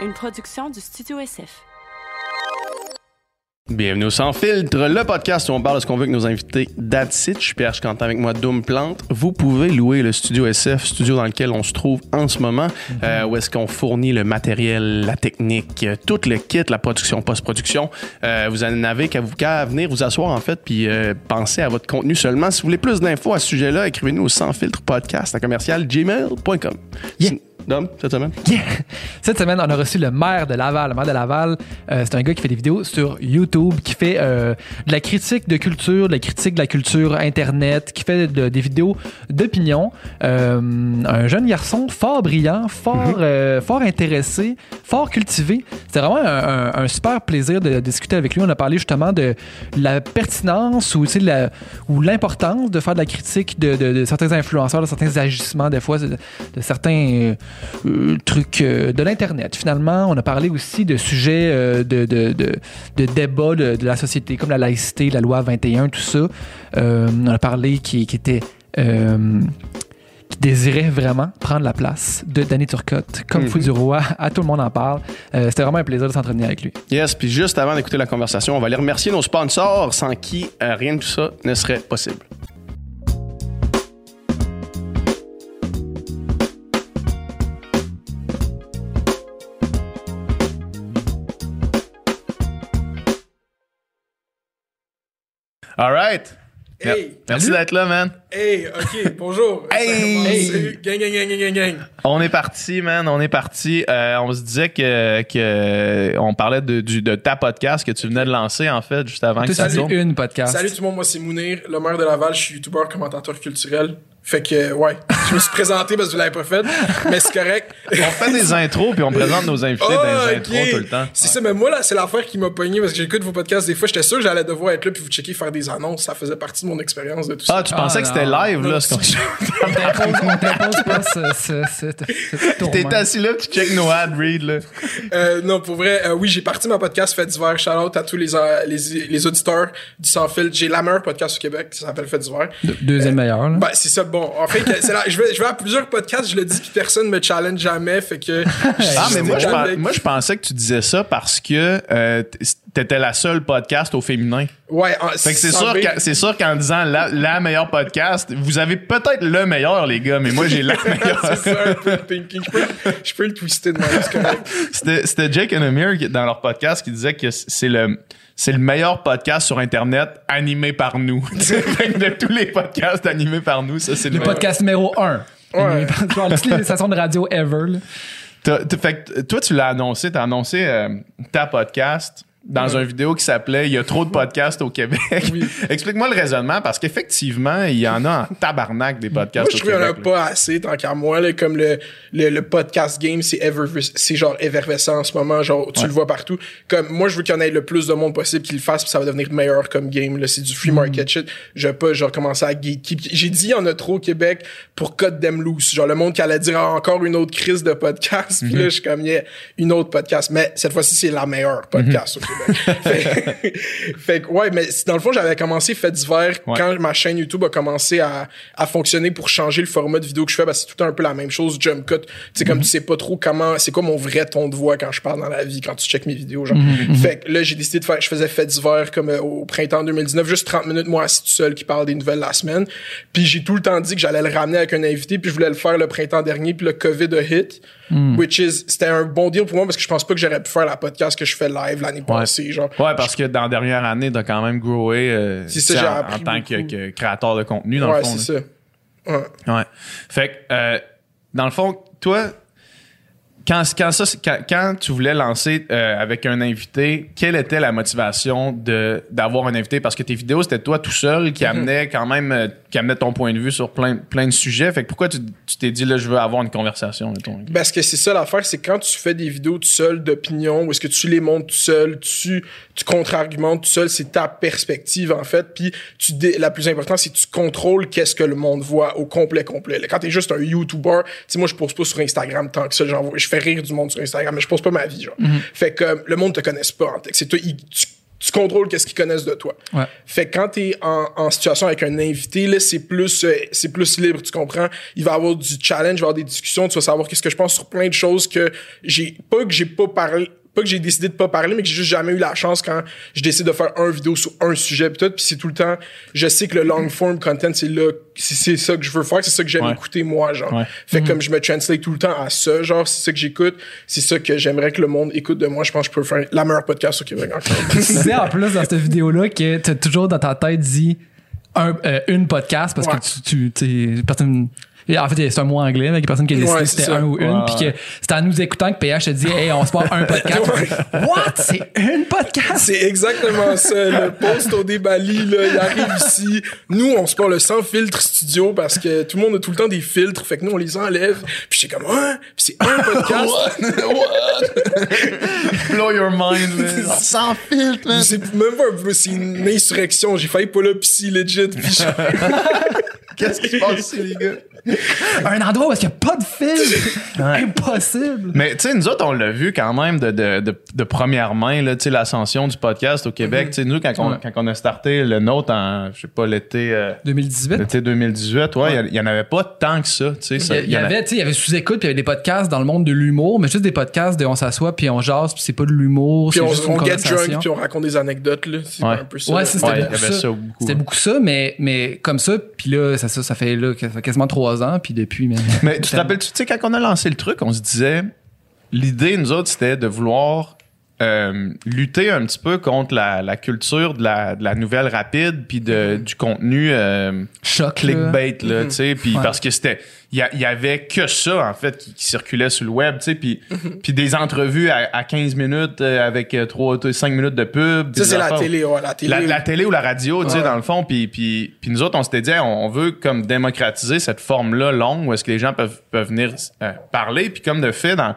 une production du Studio SF. Bienvenue au Sans Filtre, le podcast où on parle de ce qu'on veut avec nos invités d'Adsit. Je suis Pierre Cantin avec moi, Doom Plante. Vous pouvez louer le Studio SF, studio dans lequel on se trouve en ce moment, euh, où est-ce qu'on fournit le matériel, la technique, euh, tout le kit, la production, post-production. Euh, vous n'avez qu'à vous qu'à venir vous asseoir en fait, puis euh, penser à votre contenu seulement. Si vous voulez plus d'infos à ce sujet-là, écrivez-nous au Sans Filtre Podcast à commercial gmail.com. Yeah. Dom, cette semaine? Yeah. Cette semaine, on a reçu le maire de Laval. Le maire de Laval, euh, c'est un gars qui fait des vidéos sur YouTube, qui fait euh, de la critique de culture, de la critique de la culture Internet, qui fait de- des vidéos d'opinion. Euh, un jeune garçon fort brillant, fort, euh, fort intéressé, fort cultivé. C'était vraiment un, un- un super plaisir de, discuter avec lui. On a parlé justement de la pertinence ou, la- l'importance de faire de la critique de, certains influenceurs, de certains agissements, des fois, de certains euh, trucs euh, de l'Internet. Finalement, on a parlé aussi de sujets euh, de, de, de, de débat de, de la société, comme la laïcité, la loi 21, tout ça. Euh, on a parlé qui, qui était... qui désirait vraiment prendre la place de Danny Turcotte comme Mhm. fou du roi. À tout le monde en parle. Euh, C'était vraiment un plaisir de s'entraîner avec lui. Yes, puis juste avant d'écouter la conversation, on va aller remercier nos sponsors sans qui euh, rien de tout ça ne serait possible. All right. Hey. Merci d'être là, man. Hey, ok, bonjour. Hey. Salut. Gang, gang, gang, gang, gang, gang. On est parti, man. On est parti. Euh, on se disait que, que on parlait de, du- de ta podcast que tu venais de lancer, en fait, juste avant que ça tourne. une podcast. Salut tout le monde, moi c'est Mounir, le maire de Laval, je suis youtubeur, commentateur culturel. Fait que, ouais, je me suis présenté parce que vous l'avez pas fait, mais c'est correct. On fait des intros puis on présente nos invités dans les Ah, intros tout le temps. C'est ça, mais moi, là, c'est l'affaire qui m'a pogné parce que j'écoute vos podcasts des fois. J'étais sûr que j'allais devoir être là puis vous checker faire des annonces. Ça faisait partie de mon expérience de tout ça. Ah, tu pensais Ah, que c'était non. live, là? Non, ce qu'on- pas ce, ce, ce tourment. T'es assis là, tu check nos ad read, là. Euh, non, pour vrai, euh, oui, j'ai parti ma podcast Fait d'hiver. Shout out à tous les, euh, les, les auditeurs du Sans Fil. J'ai la meilleure podcast au Québec, ça s'appelle Fait d'hiver. De- Deuxième meilleur. là. Ben, c'est ça. Bon, en fait, que c'est là, je vais, je vais à plusieurs podcasts, je le dis, puis personne me challenge jamais, fait que. Ah, mais moi je, moi, je pensais que tu disais ça parce que euh, t'étais la seule podcast au féminin. Ouais, en- Fait que c'est sûr, c'est sûr qu'en disant la, la meilleure podcast, vous avez peut-être le meilleur, les gars, mais moi, j'ai la meilleure. c'est ça un peu thinking. Je peux, je peux le twister de moi. C'était c'était Jake and Amir dans leur podcast qui disait que c'est le c'est le meilleur podcast sur internet animé par nous. De tous les podcasts animés par nous, ça c'est le, Le podcast numéro 1. Ouais. Genre, toutes les stations de radio ever. là. T'as- t'as- fait que toi tu l'as annoncé, t'as annoncé euh, ta podcast dans une vidéo qui s'appelait Il y a trop de podcasts au Québec. Oui. Explique-moi le raisonnement parce qu'effectivement, il y en a en tabarnak des Moi, podcasts je au trouve qu'il y en a Québec. là. pas assez, tant qu'à moi, là, comme le, le, le podcast game, c'est ever- c'est genre effervescent en ce moment, genre, tu le vois partout. Comme, moi, je veux qu'il y en ait le plus de monde possible qui le fasse, puis ça va devenir meilleur comme game, là, c'est du free market shit. Je veux pas, genre, commencer à gatekeep. J'ai dit, il y en a trop au Québec pour cut them loose. Genre, le monde qui allait dire ah, encore une autre crise de podcast, puis là, je suis comme, yeah, une autre podcast. Mais cette fois-ci, c'est la meilleure podcast au Québec. Fait, fait que, ouais, mais dans le fond, j'avais commencé Fait d'hiver Ouais. quand ma chaîne YouTube a commencé à, à fonctionner pour changer le format de vidéo que je fais, que c'est tout un peu la même chose, jump cut. Tu sais, comme tu sais pas trop comment, c'est quoi mon vrai ton de voix quand je parle dans la vie, quand tu checkes mes vidéos, genre. Fait que là, j'ai décidé de faire, je faisais Fait d'hiver comme euh, au printemps 2019, juste 30 minutes, moi, assis tout seul, qui parle des nouvelles la semaine. Puis j'ai tout le temps dit que j'allais le ramener avec un invité, puis je voulais le faire le printemps dernier, puis le COVID a hit. Which is, c'était un bon deal pour moi parce que je pense pas que j'aurais pu faire la podcast que je fais live l'année passée, genre. Ouais, parce que dans la dernière année, t'as quand même growé euh, C'est en, en tant que, que créateur de contenu, dans ouais, le fond. c'est là. ça. Ouais. Ouais. Fait que, euh, dans le fond, toi, quand, quand, ça, quand, quand tu voulais lancer euh, avec un invité, quelle était la motivation de d'avoir un invité? Parce que tes vidéos, c'était toi tout seul qui amenait quand même euh, qui amenait ton point de vue sur plein, plein de sujets. Fait que pourquoi tu tu t'es dit là, je veux avoir une conversation, mettons? Parce que c'est ça l'affaire, c'est quand tu fais des vidéos tout seul d'opinion, ou est-ce que tu les montes tout seul, tu, tu contre-argumentes tout seul, c'est ta perspective en fait, puis tu la plus importante, c'est que tu contrôles qu'est-ce que le monde voit au complet complet. Quand t'es juste un YouTuber, tu sais moi je pose pas sur Instagram tant que ça, genre, je fais rire du monde sur Instagram, mais je pose pas ma vie genre. Fait que euh, le monde te connaisse pas en texte. C'est toi, il- tu tu contrôles qu'est-ce qu'ils connaissent de toi. Ouais. Fait que quand t'es en, en situation avec un invité, là, c'est plus, euh, c'est plus libre, tu comprends? Il va y avoir du challenge, il va y avoir des discussions, tu vas savoir qu'est-ce que je pense sur plein de choses que j'ai, pas que j'ai pas parlé, pas que j'ai décidé de pas parler, mais que j'ai juste jamais eu la chance quand je décide de faire un vidéo sur un sujet pis tout, puis c'est tout le temps, je sais que le long form content, c'est là, c'est, c'est ça que je veux faire, c'est ça que j'aime Ouais. écouter moi, genre. Ouais. Fait que comme je me translate tout le temps à ça, genre, c'est ça que j'écoute, c'est ça que j'aimerais que le monde écoute de moi, je pense que je peux faire la meilleure podcast au Québec encore. tu sais en plus dans cette vidéo-là que t'as toujours dans ta tête dit un, euh, une podcast parce Ouais. que tu, tu t'es- personne. Et En fait, c'est un mot anglais, mais il y a personne qui a décidé Ouais, c'était un ou une, puis que c'était en nous écoutant que PH te dit, hey, on se part un podcast. What? C'est une podcast? C'est exactement ça. Le post au débali, là, il arrive ici. Nous, on se parle le sans filtre studio parce que tout le monde a tout le temps des filtres. Fait que nous, on les enlève. Puis j'étais comme, puis c'est un podcast? Blow your mind, man. Sans filtre, man. c'est même pas un peu, c'est une insurrection. J'ai failli pas là, psy, legit. Puis je- Qu'est-ce qui se passe ici, les gars? Un endroit où il n'y a pas de film. Impossible. Mais tu sais, nous autres, on l'a vu quand même de, de, de, de première main, là, tu sais, l'ascension du podcast au Québec. Tu sais, nous, quand on, quand on a starté le nôtre en, je sais pas, l'été, euh, 2018. l'été 2018, ouais, il y, y en avait pas tant que ça, tu sais. Il y, y a- avait, tu sais, il y avait sous-écoute, puis il y avait des podcasts dans le monde de l'humour, mais juste des podcasts de on s'assoit, puis on jase, puis c'est pas de l'humour, Puis on, juste une on get drunk, puis on raconte des anecdotes, là. C'est Ouais. un peu ça. Ouais, c'était Ouais, beaucoup ça. ça beaucoup. C'était beaucoup ça, mais, mais comme ça, puis là, ça, ça, ça fait là, ça fait quasiment trois ans, puis depuis, mais. Mais tu te rappelles, tu sais, quand on a lancé le truc, on se disait, l'idée, nous autres, c'était de vouloir euh, lutter un petit peu contre la, la culture de la, de la nouvelle rapide, puis de, du contenu euh, Choc. là. clickbait, là, tu sais, puis Ouais. parce que c'était, il y, y avait que ça, en fait, qui, qui circulait sur le web, tu sais, puis puis des entrevues à, à 15 minutes euh, avec 3, 5 minutes de pub. Ça, c'est la télé, ouais, la télé. La, la télé ou la radio, tu sais, Ouais. dans le fond. Puis, puis, puis nous autres, on s'était dit, on, veut comme démocratiser cette forme-là longue où est-ce que les gens peuvent, peuvent venir euh, parler. Puis comme de fait, dans,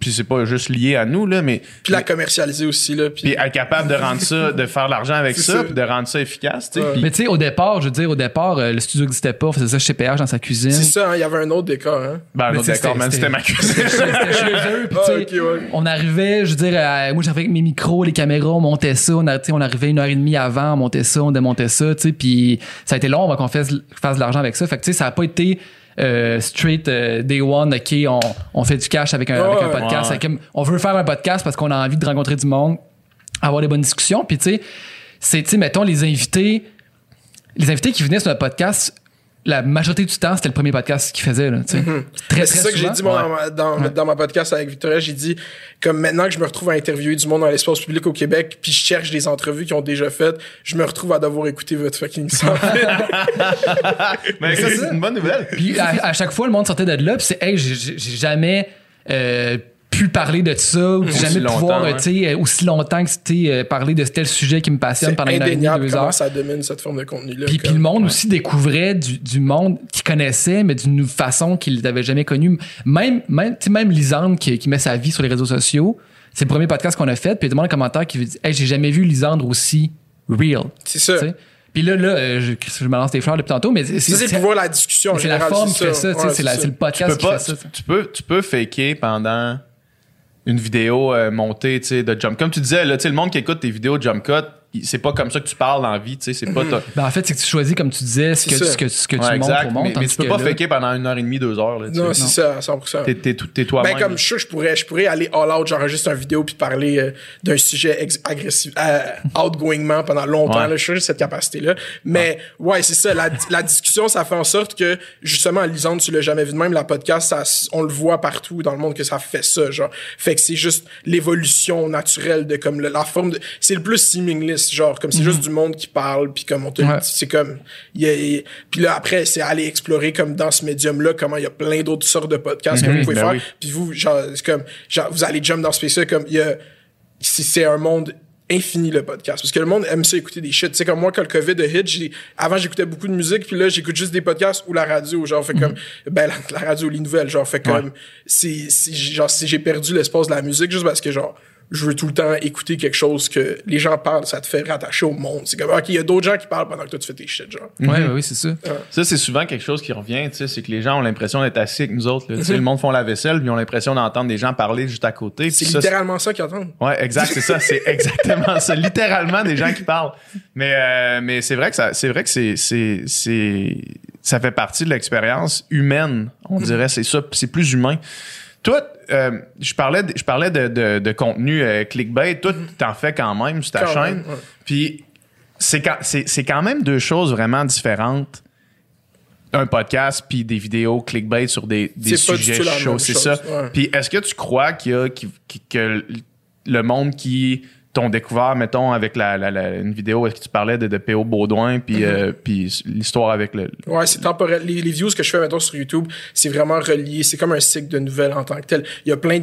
puis c'est pas juste lié à nous, là, mais Puis la commercialiser aussi, là. Puis, puis être capable de rendre ça, de faire de l'argent avec ça, ça. puis de rendre ça efficace, tu sais. Ouais. puis- Mais tu sais, au départ, je veux dire, au départ, euh, le studio n'existait pas, on faisait ça chez PH dans sa cuisine. c'est ça, hein, il y avait un autre décor, hein. ben, tu sais, d'accord, man, c'était- ma cuisine. C'était chez eux, puis Ah, ouais. on arrivait, je veux dire, euh, moi j'arrivais avec mes micros, les caméras, on montait ça, on, a- tu sais, on arrivait une heure et demie avant, on montait ça, on démontait ça, tu sais, puis ça a été long avant qu'on fasse, fasse de l'argent avec ça. Fait que tu sais, ça a pas été euh, straight euh, day one, ok, on, on fait du cash avec un, avec un podcast. comme, on veut faire un podcast parce qu'on a envie de rencontrer du monde, avoir des bonnes discussions, puis tu sais, c'est, tu sais, mettons les invités, les invités qui venaient sur notre podcast. La majorité du temps, c'était le premier podcast qu'ils faisaient. Là, tu sais. Très, très c'est ça que j'ai dit moi, dans, ma, dans, dans ma podcast avec Victoria. J'ai dit, comme maintenant que je me retrouve à interviewer du monde dans l'espace public au Québec, puis je cherche des entrevues qu'ils ont déjà faites, je me retrouve à devoir écouter votre fucking fil. Mais ça, c'est une bonne nouvelle. Puis à, à chaque fois, le monde sortait de là, puis c'est, hey, j'ai- j'ai j'ai jamais euh, pu parler de ça, ou jamais pouvoir, ouais. tu sais, aussi longtemps que c'était euh, parler de tel sujet qui me passionne pendant une indéniable deux comment heures. ça domine cette forme de contenu-là. Puis, puis le monde aussi découvrait du, du monde qu'il connaissait, mais d'une façon qu'il n'avait jamais connue. Même, même, tu sais, même Lisandre qui, qui met sa vie sur les réseaux sociaux, c'est le premier podcast qu'on a fait, puis il y a les commentaires qui dit Hey, j'ai jamais vu Lisandre aussi real. C'est ça. Tu. Puis là, là, euh, je, je me lance des fleurs depuis tantôt, mais c'est, Ça, c'est pour voir la discussion. c'est la forme qui fait ça, tu Ouais, c'est, la- ça. c'est le tu podcast peux qui pas, fait ça. tu, tu peux, tu peux faker pendant une vidéo euh, montée, de jump. Comme tu disais, là, le monde qui écoute tes vidéos de jump cut, c'est pas comme ça que tu parles dans la vie, tu sais, c'est pas ta- Ben, en fait, c'est que tu choisis, comme tu disais, ce que, ce que, ce que tu Ouais, montres exact, au monde. mais, mais tu peux pas là- faker pendant une heure et demie, deux heures, là, Non, c'est ça, à 100%. T'es, t'es, tout- t'es toi-même. Ben, comme je, je pourrais, je pourrais aller all out, j'enregistre une vidéo puis parler euh, d'un sujet ex- agressif, euh, outgoingment pendant longtemps, Ouais. là, je suis cette capacité-là. Mais, ouais, c'est ça, la, la discussion, ça fait en sorte que, justement, Lisande, tu l'as jamais vu de même, la podcast, ça, on le voit partout dans le monde que ça fait ça, genre. Fait que c'est juste l'évolution naturelle de, comme, la forme de, c'est le plus seamless, genre, comme c'est juste du monde qui parle puis comme on te Ouais. dit, c'est comme, il y a- y a- puis là, après, c'est aller explorer, comme dans ce médium-là, comment il y a plein d'autres sortes de podcasts que vous pouvez ben faire. oui. Puis vous, genre, c'est comme, genre, vous allez jump dans ce space-là, comme, il y a, c'est c'est un monde infini, le podcast. Parce que le monde aime ça écouter des shit. Tu sais, comme moi, quand le COVID a hit, j'ai, avant, j'écoutais beaucoup de musique, puis là, j'écoute juste des podcasts ou la radio, genre, fait comme, ben, la, la radio, les nouvelles, genre, fait comme, c'est, c'est, genre, c'est- j'ai perdu l'espace de la musique juste parce que, genre, je veux tout le temps écouter quelque chose que les gens parlent, ça te fait rattacher au monde. C'est comme, OK, il y a d'autres gens qui parlent pendant que toi, tu fais tes shit, genre. Ouais, ouais, oui, c'est ça. Ça, c'est souvent quelque chose qui revient, tu sais, c'est que les gens ont l'impression d'être assis avec nous autres. là. Sais, le monde font la vaisselle, puis ils ont l'impression d'entendre des gens parler juste à côté. C'est ça, littéralement ça qu'ils entendent. Ouais, exact, c'est ça, c'est exactement ça. Littéralement des gens qui parlent. Mais euh, mais c'est vrai que ça c'est vrai que c'est c'est c'est ça fait partie de l'expérience humaine, on dirait, c'est ça, c'est plus humain. Toi, euh, je parlais de, je parlais de, de, de contenu euh, clickbait, toi t'en fais quand même sur ta Quand chaîne. même, ouais. Puis c'est quand c'est c'est quand même deux choses vraiment différentes. Un podcast puis des vidéos clickbait sur des, des sujets chauds, c'est ça. ouais. Puis est-ce que tu crois qu'il y a que le monde qui t'ont découvert, mettons, avec la, la- la- une vidéo, est-ce que tu parlais de, de P.O. Baudouin, puis Mm-hmm. euh, puis l'histoire avec le... Ouais, c'est temporel. Les, les views que je fais maintenant sur YouTube, c'est vraiment relié. C'est comme un cycle de nouvelles en tant que tel. Il y a plein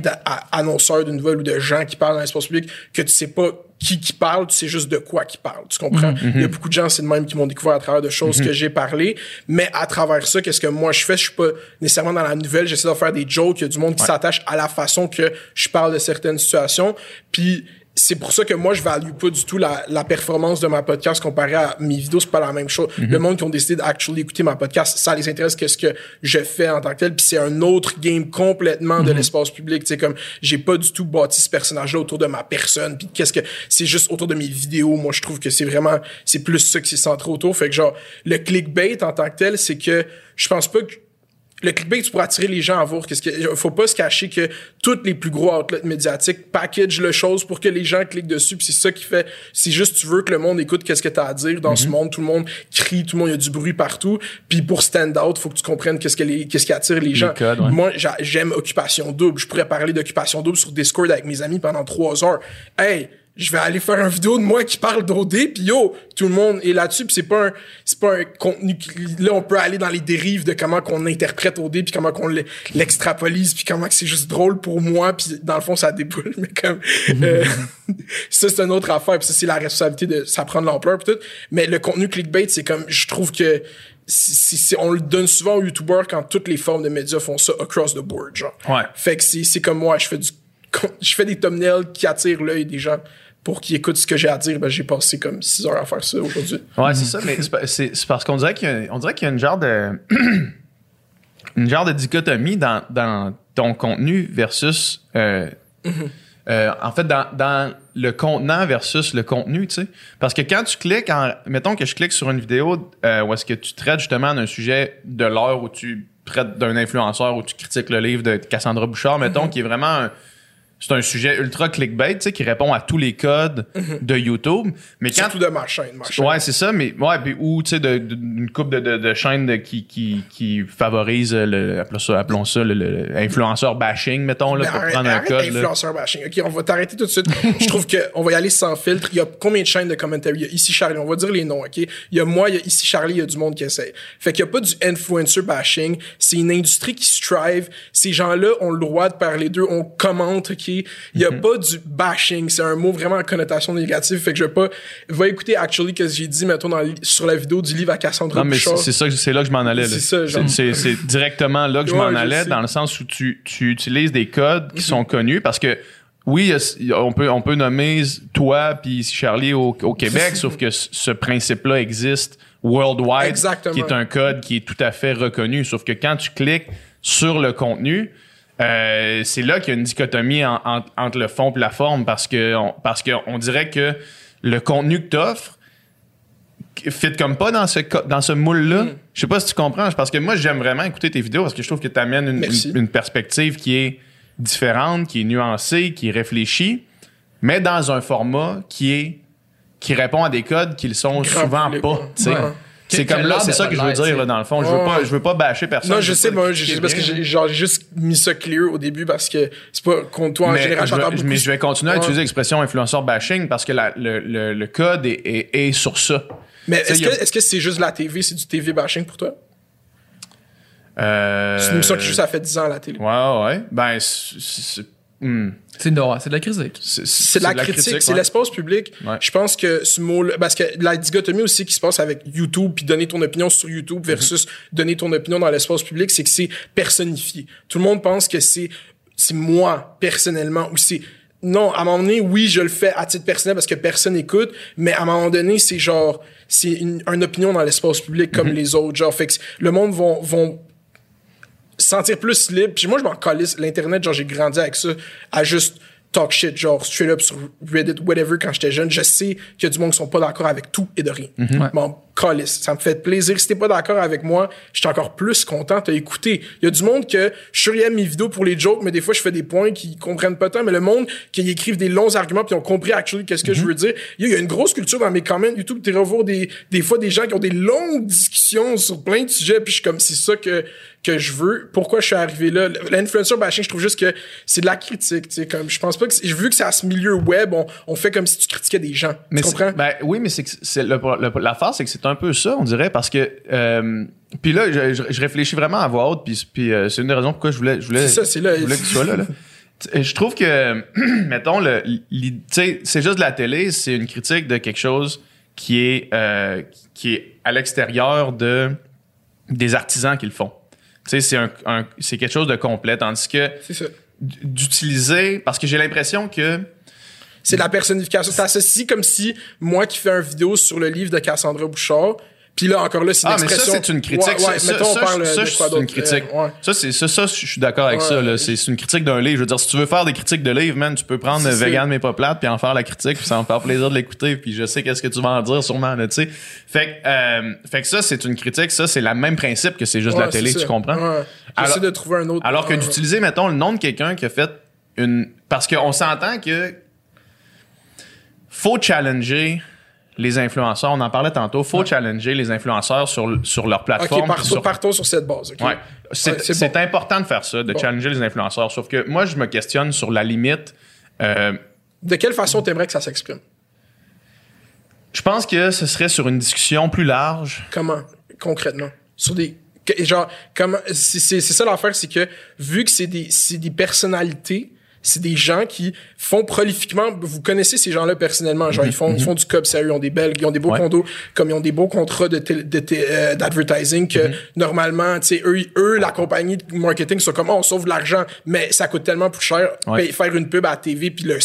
d'annonceurs de nouvelles ou de gens qui parlent dans l'espace public que tu sais pas qui qui parle, tu sais juste de quoi qui parle. Tu comprends? Il y a beaucoup de gens, c'est de même, qui m'ont découvert à travers de choses que j'ai parlé. Mais à travers ça, qu'est-ce que moi je fais? Je suis pas nécessairement dans la nouvelle. J'essaie de faire des jokes. Il y a du monde qui s'attache à la façon que je parle de certaines situations. Puis c'est pour ça que moi, je value pas du tout la, la performance de ma podcast comparé à mes vidéos. C'est pas la même chose. Le monde qui ont décidé d'actually écouter ma podcast, ça les intéresse qu'est-ce que je fais en tant que tel. Puis c'est un autre game complètement de l'espace public. Tu sais, comme j'ai pas du tout bâti ce personnage-là autour de ma personne. Puis qu'est-ce que c'est juste autour de mes vidéos. Moi, je trouve que c'est vraiment c'est plus ça que c'est centré autour. Fait que genre le clickbait en tant que tel, c'est que je pense pas que le clickbait, tu pourras attirer les gens à voir. Qu'est-ce que, faut pas se cacher que tous les plus gros outlets médiatiques packagent le chose pour que les gens cliquent dessus. Puis c'est ça qui fait. C'est juste tu veux que le monde écoute qu'est-ce que t'as à dire dans Mhm. ce monde. Tout le monde crie, tout le monde il y a du bruit partout. Puis pour stand out, faut que tu comprennes qu'est-ce que les, qu'est-ce qui attire les, gens. codes, ouais. Moi, j'a- j'aime Occupation Double. Je pourrais parler d'Occupation Double sur Discord avec mes amis pendant trois heures. Hey, je vais aller faire une vidéo de moi qui parle d'OD, puis yo, tout le monde est là-dessus, puis c'est pas un, c'est pas un contenu qui, là, on peut aller dans les dérives de comment qu'on interprète OD, puis comment qu'on l'e- l'extrapolise, puis comment que c'est juste drôle pour moi, puis dans le fond, ça déboule, mais comme, euh, ça, c'est une autre affaire, puis ça, c'est la responsabilité de, ça prend de l'ampleur, puis tout. Mais le contenu clickbait, c'est comme, je trouve que, si, si- si- on le donne souvent aux youtubeurs quand toutes les formes de médias font ça across the board, genre. Ouais. Fait que c'est, c'est comme moi, je fais du, je fais des thumbnails qui attirent l'œil des gens pour qu'ils écoutent ce que j'ai à dire. Ben, j'ai passé comme 6 heures à faire ça aujourd'hui. Ouais, c'est ça, mais c'est parce qu'on dirait qu'il y a, on dirait qu'il y a une genre de... une genre de dichotomie dans, dans ton contenu versus... euh, euh, en fait, dans, dans le contenant versus le contenu, tu sais. Parce que quand tu cliques, en, mettons que je clique sur une vidéo euh, où est-ce que tu traites justement d'un sujet de l'heure où tu traites d'un influenceur, où tu critiques le livre de Cassandra Bouchard, mettons, qui est vraiment un, c'est un sujet ultra clickbait, tu sais, qui répond à tous les codes de YouTube. Mais quand Surtout de ma chaîne. Ma chaîne. Ouais, c'est ça, mais ouais, puis ou tu sais de, de- d'une coupe de, de, de chaînes qui, qui, qui favorise le appelons ça, appelons ça le, le influenceur bashing, mettons là, Mais pour arrête, prendre un code. là. influenceur bashing. OK, on va t'arrêter tout de suite. Je trouve qu'on va y aller sans filtre. Il y a combien de chaînes de commentary? Il y a Ici Charlie. On va dire les noms, OK? Il y a moi, il y a Ici Charlie, il y a du monde qui essaie. Fait qu'il n'y a pas du influencer bashing. C'est une industrie qui strive. Ces gens-là ont le droit de parler d'eux. On commente, OK? Il n'y a Mhm. pas du bashing. C'est un mot vraiment à connotation négative. Fait que je vais pas... Va écouter actually que j'ai dit, mettons, dans, sur la vidéo du livre à Cassandra Non, mais c'est ça, c'est là que je m'en allais. C'est ça. C'est directement là que je Ouais, m'en allais, dans le sens où tu, tu utilises des codes Mhm. qui sont connus, parce que oui, on peut, on peut nommer toi puis Charlie au, au Québec, sauf que ce ce principe-là existe worldwide, Exactement. qui est un code qui est tout à fait reconnu. Sauf que quand tu cliques sur le contenu, euh, c'est là qu'il y a une dichotomie en- en- entre le fond et la forme, parce que on, parce que on dirait que le contenu que tu offres fit comme pas dans ce dans ce moule-là. Je sais pas si tu comprends, parce que moi j'aime vraiment écouter tes vidéos parce que je trouve que tu amènes une, une- une perspective qui est différente, qui est nuancée, qui est réfléchie, mais dans un format qui est qui répond à des codes qu'ils sont souvent pas. C'est comme là, c'est ça que je veux dire là, dans le fond. Je veux pas, je veux pas bâcher personne. Non, je sais, moi, parce que j'ai genre, juste mis ça clear au début parce que c'est pas contre toi en général, mais je vais continuer à utiliser l'expression influenceur bashing parce que le, le- le code est, sur ça. Mais est-ce que est-ce que c'est juste la TV, c'est du TV bashing pour toi? Euh, C'est une émission qui juste a fait 10 ans à la télé. Ouais, ouais. Ben, c'est- c'est hmm. C'est non, c'est de la critique. C'est- de la, critique, c'est ouais. l'espace public. Ouais. Je pense que ce mot parce que la dichotomie aussi qui se passe avec YouTube puis donner ton opinion sur YouTube versus donner ton opinion dans l'espace public, c'est que c'est personnifié. Tout le monde pense que c'est c'est moi personnellement ou c'est non, à un moment donné, oui, je le fais à titre personnel parce que personne écoute, mais à un moment donné, c'est genre, c'est une, une opinion dans l'espace public comme Mhm. les autres. Genre, fait que le monde vont, vont sentir plus libre. Puis moi, je m'en calisse. L'Internet, genre, j'ai grandi avec ça, à juste talk shit, genre, straight up sur Reddit, whatever, quand j'étais jeune. Je sais qu'il y a du monde qui sont pas d'accord avec tout et de rien. Mhm. Bon, calisse. Ça me fait plaisir. Si t'es pas d'accord avec moi, je suis encore plus content de t'écouter. Il y a du monde que, je aiment mes vidéos pour les jokes, mais des fois, je fais des points qu'ils comprennent pas tant. Mais le monde qui écrivent des longs arguments puis ils ont compris actually qu'est-ce que je veux dire. Il y a une grosse culture dans mes comments YouTube. Tu revois des, des fois des gens qui ont des longues discussions sur plein de sujets puis je suis comme, c'est ça que, que je veux. Pourquoi je suis arrivé là? L'influencer bashing, je trouve juste que c'est de la critique, tu sais, comme, je pense pas que, c'est- vu que c'est à ce milieu web, on, on fait comme si tu critiquais des gens. Mais tu comprends? Ben, oui, mais c'est que c'est le- le- l'affaire, c'est que c'est un peu ça, on dirait, parce que. euh, puis là, je, je- je réfléchis vraiment à voix haute, puis, puis euh, c'est une des raisons pourquoi je voulais, je voulais, C'est ça, c'est là. je voulais que tu sois là. Je trouve que, mettons, le, l'i- tu sais, c'est juste de la télé, c'est une critique de quelque chose qui est, euh, qui est à l'extérieur de des artisans qui le font. Tu sais, c'est un, un- c'est quelque chose de complet, tandis que d'utiliser, parce que j'ai l'impression que C'est de la personnification. T'associes comme si moi qui fais une vidéo sur le livre de Cassandra Bouchard, puis là encore là c'est une Ah, mais ça, c'est une critique. Ouais, ouais, ça, mettons on parle ça, c'est une critique. Euh, ouais. Ça, c'est ça, ça, je suis d'accord avec ça. là. C'est une critique d'un livre. Je veux dire, si tu veux faire des critiques de livres, man, tu peux prendre. Vegan mais pas plate puis en faire la critique puis ça me faire plaisir de l'écouter puis je sais qu'est-ce que tu vas en dire sûrement, là, tu sais. Fait que, euh, fait que ça, c'est une critique. Ça, c'est le même principe que c'est juste la télé, tu comprends? Ouais. J'essaie Alors- de trouver un autre. Alors que d'utiliser, mettons, le nom de quelqu'un qui a fait une. Parce qu'on s'entend que faut challenger les influenceurs. On en parlait tantôt. Faut challenger les influenceurs sur, sur leur plateforme. Ok, partons, sur- cette base. ok? Ouais. C'est Ouais, bon. important de faire ça, de Bon. challenger les influenceurs. Sauf que moi, je me questionne sur la limite. Euh, De quelle façon t'aimerais que ça s'exprime? je pense que ce serait sur une discussion plus large. Comment, concrètement? Sur des. Genre, comment. C'est c'est- c'est ça l'affaire, c'est que vu que c'est des, c'est des personnalités, c'est des gens qui font prolifiquement. Vous connaissez ces gens-là personnellement. Genre, ils font, ils font du cob sérieux, ils ont des belles, ils ont des beaux Ouais. condos, comme ils ont des beaux contrats de, euh, d'advertising que normalement, tu sais, eux, eux, la compagnie de marketing, sont comme, oh, on sauve de l'argent, mais ça coûte tellement plus cher Ouais. payer- faire une pub à la TV puis le,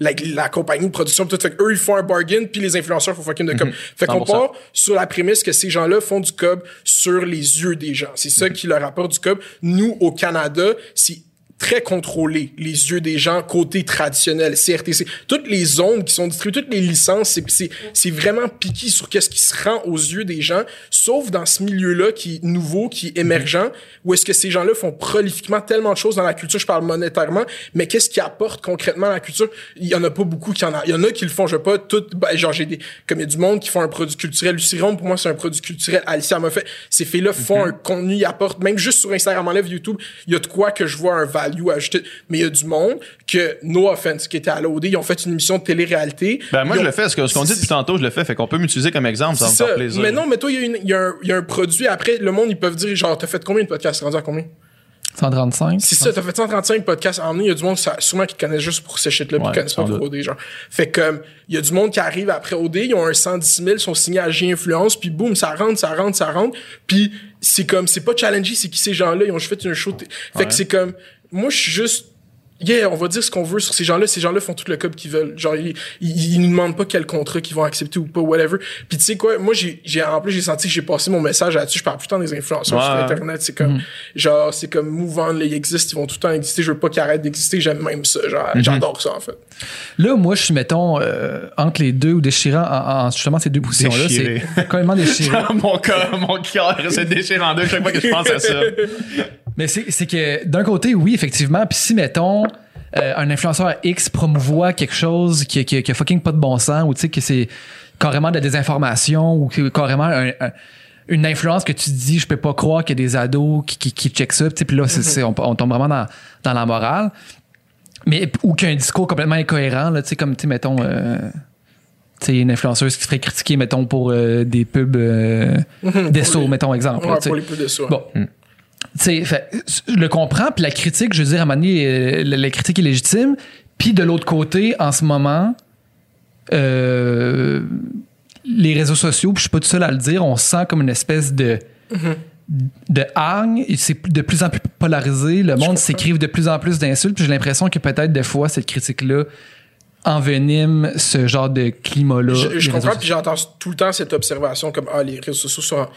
la, la compagnie de production tout fait eux ils font un bargain puis les influenceurs font fucking de cob. Fait qu'on 100%. part sur la prémisse que ces gens-là font du cob sur les yeux des gens. C'est ça qui leur apporte du cob. Nous au Canada, c'est très contrôlé les yeux des gens côté traditionnel CRTC toutes les zones qui sont distribuées toutes les licences c'est c'est c'est vraiment piqué sur qu'est-ce qui se rend aux yeux des gens sauf dans ce milieu-là qui est nouveau qui est émergent où est-ce que ces gens-là font prolifiquement tellement de choses dans la culture je parle monétairement mais qu'est-ce qui apporte concrètement à la culture? Il y en a pas beaucoup qui en a il y en a qui le font je veux pas tout ben, genre j'ai des comme il y a du monde qui font un produit culturel Lucie Ronde, pour moi c'est un produit culturel Alicia m'a fait ces filles-là font un contenu ils apportent même juste sur Instagram enlève YouTube il y a de quoi que je vois un value mais il y a du monde que no offense qui était à l'OD ils ont fait une émission de télé-réalité Ben, moi, Ils je le fais. Ce que- ce qu'on dit depuis tantôt, je le fais. Fait qu'on peut m'utiliser comme exemple. Ça va me ça. plaisir. Mais non, mais toi, il y, a y, un- il y a un produit. Après, le monde, ils peuvent dire, genre, t'as fait combien de podcasts? Rendu à combien? 135. C'est ça, t'as fait 135 podcasts en. Il y a du monde, ça, sûrement, qui te connaissent juste pour ces shit-là, puis qui connaissent pas pour. OD, genre. Fait que, euh, il y a du monde qui arrive après OD, ils ont un 110 000, sont signés à G-Influence, puis boum, ça rentre, ça rentre, ça rentre. Puis c'est comme, c'est pas challengé, c'est qui ces gens-là, ils ont juste fait une show. Fait Ouais. que c'est comme, moi, je suis juste, Yeah, on va dire ce qu'on veut sur ces gens-là. Ces gens-là font tout le cop qu'ils veulent. Genre, ils, ils, ils nous demandent pas quel contrat qu'ils vont accepter ou pas, whatever. Puis tu sais quoi, moi, j'ai, j'ai, en plus, j'ai senti que j'ai passé mon message là-dessus. Je parle plus tant des influenceurs sur. Internet. C'est comme, genre, c'est comme move on, là, ils existent, ils vont tout le temps exister. Je veux pas qu'ils arrêtent d'exister. J'aime même ça. Genre, j'adore ça, en fait. Là, moi, je suis, mettons, euh, entre les deux ou déchirant en, en justement ces deux positions-là. Déchiré. C'est complètement déchiré. mon cœur, mon cœur se déchire en deux chaque fois que je pense à ça. Mais c'est c'est que d'un côté, oui, effectivement. Puis si, mettons, euh, un influenceur X promouvoit quelque chose qui, qui, qui a fucking pas de bon sens ou tu sais que c'est carrément de la désinformation ou que carrément un- un- une influence que tu te dis, je peux pas croire qu'il y a des ados qui, qui, qui checkent ça. Puis là, c'est- c'est- on, on tombe vraiment dans, dans la morale. Mais, ou qu'il y a un discours complètement incohérent, là, tu sais, comme, tu sais, mettons... euh, tu sais, une influenceuse qui se ferait critiquer, mettons, pour euh, des pubs euh, d'esso, mettons, exemple. là, Ouais, tu sais. pour les ça. Bon. Sais, fait, je le comprends, puis la critique, je veux dire, à un moment donné, euh, la, la critique est légitime. Puis de l'autre côté, en ce moment, euh, les réseaux sociaux, puis je suis pas tout seul à le dire, on sent comme une espèce de de hargne, c'est de plus en plus polarisé. Le monde s'écrive de plus en plus d'insultes. Puis j'ai l'impression que peut-être des fois, cette critique-là envenime ce genre de climat-là. Je, je comprends, puis j'entends tout le temps cette observation comme ah les réseaux sociaux sont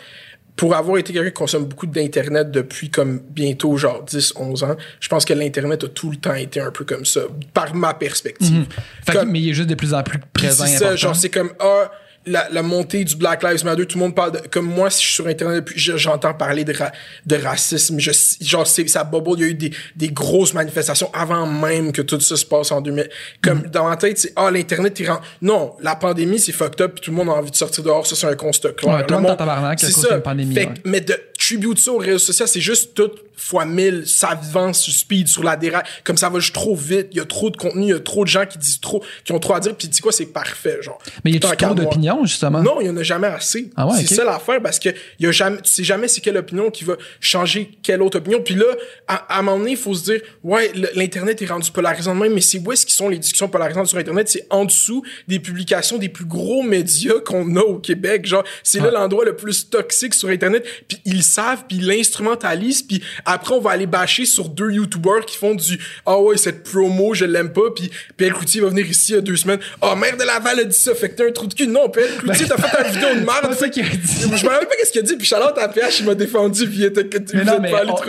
pour avoir été quelqu'un qui consomme beaucoup d'internet depuis comme bientôt genre 10 11 ans, je pense que l'internet a tout le temps été un peu comme ça par ma perspective. Fait que- Comme- mais il est juste de plus en plus présent. c'est ça, genre c'est comme ah la, la montée du Black Lives Matter, tout le monde parle de, comme moi si je suis sur internet j'entends parler de, ra- de racisme, je genre c'est ça bubble, il y a eu des, des grosses manifestations avant même que tout ça se passe en 2000. Comme Mm-hmm. dans ma tête, c'est ah l'internet il rend non, la pandémie c'est fucked up puis tout le monde a envie de sortir dehors, ça c'est un constat clair. Ouais, tout le monde tabarnak c'est ça. pandémie, Fait ouais. mais de tribute ça aux réseaux sociaux, c'est juste tout fois 1000, ça avance sur speed, sur la déraille. Comme ça va juste trop vite, il y a trop de contenu, il y a trop de gens qui disent trop, qui ont trop à dire, puis tu sais quoi, c'est parfait, genre. Mais il y a trop d'opinions, justement? Non, il y en a jamais assez. Ah ouais, c'est ok. ça l'affaire, parce que il y a jamais, tu sais jamais c'est quelle opinion qui va changer quelle autre opinion. Puis là, à, à un moment donné, il faut se dire, ouais, l'Internet est rendu polarisant de même, mais c'est où est-ce qu'ils sont les discussions polarisantes sur Internet? C'est en dessous des publications des plus gros médias qu'on a au Québec. Genre, c'est là l'endroit le plus toxique sur Internet. Puis ils savent, puis ils l'instrumentalisent, puis après, on va aller bâcher sur deux YouTubers qui font du « Ah ouais, cette promo, je l'aime pas. » Puis Pierre Cloutier va venir ici il y a deux semaines. « Ah, mère de Laval a dit ça, fait que t'as un trou de cul. » Non, Pierre Cloutier, t'as fait une vidéo de merde. ça qu'il a dit. Je me rappelle pas qu'est-ce qu'il a dit, puis Charlotte à PH, il m'a défendu, puis il était que tu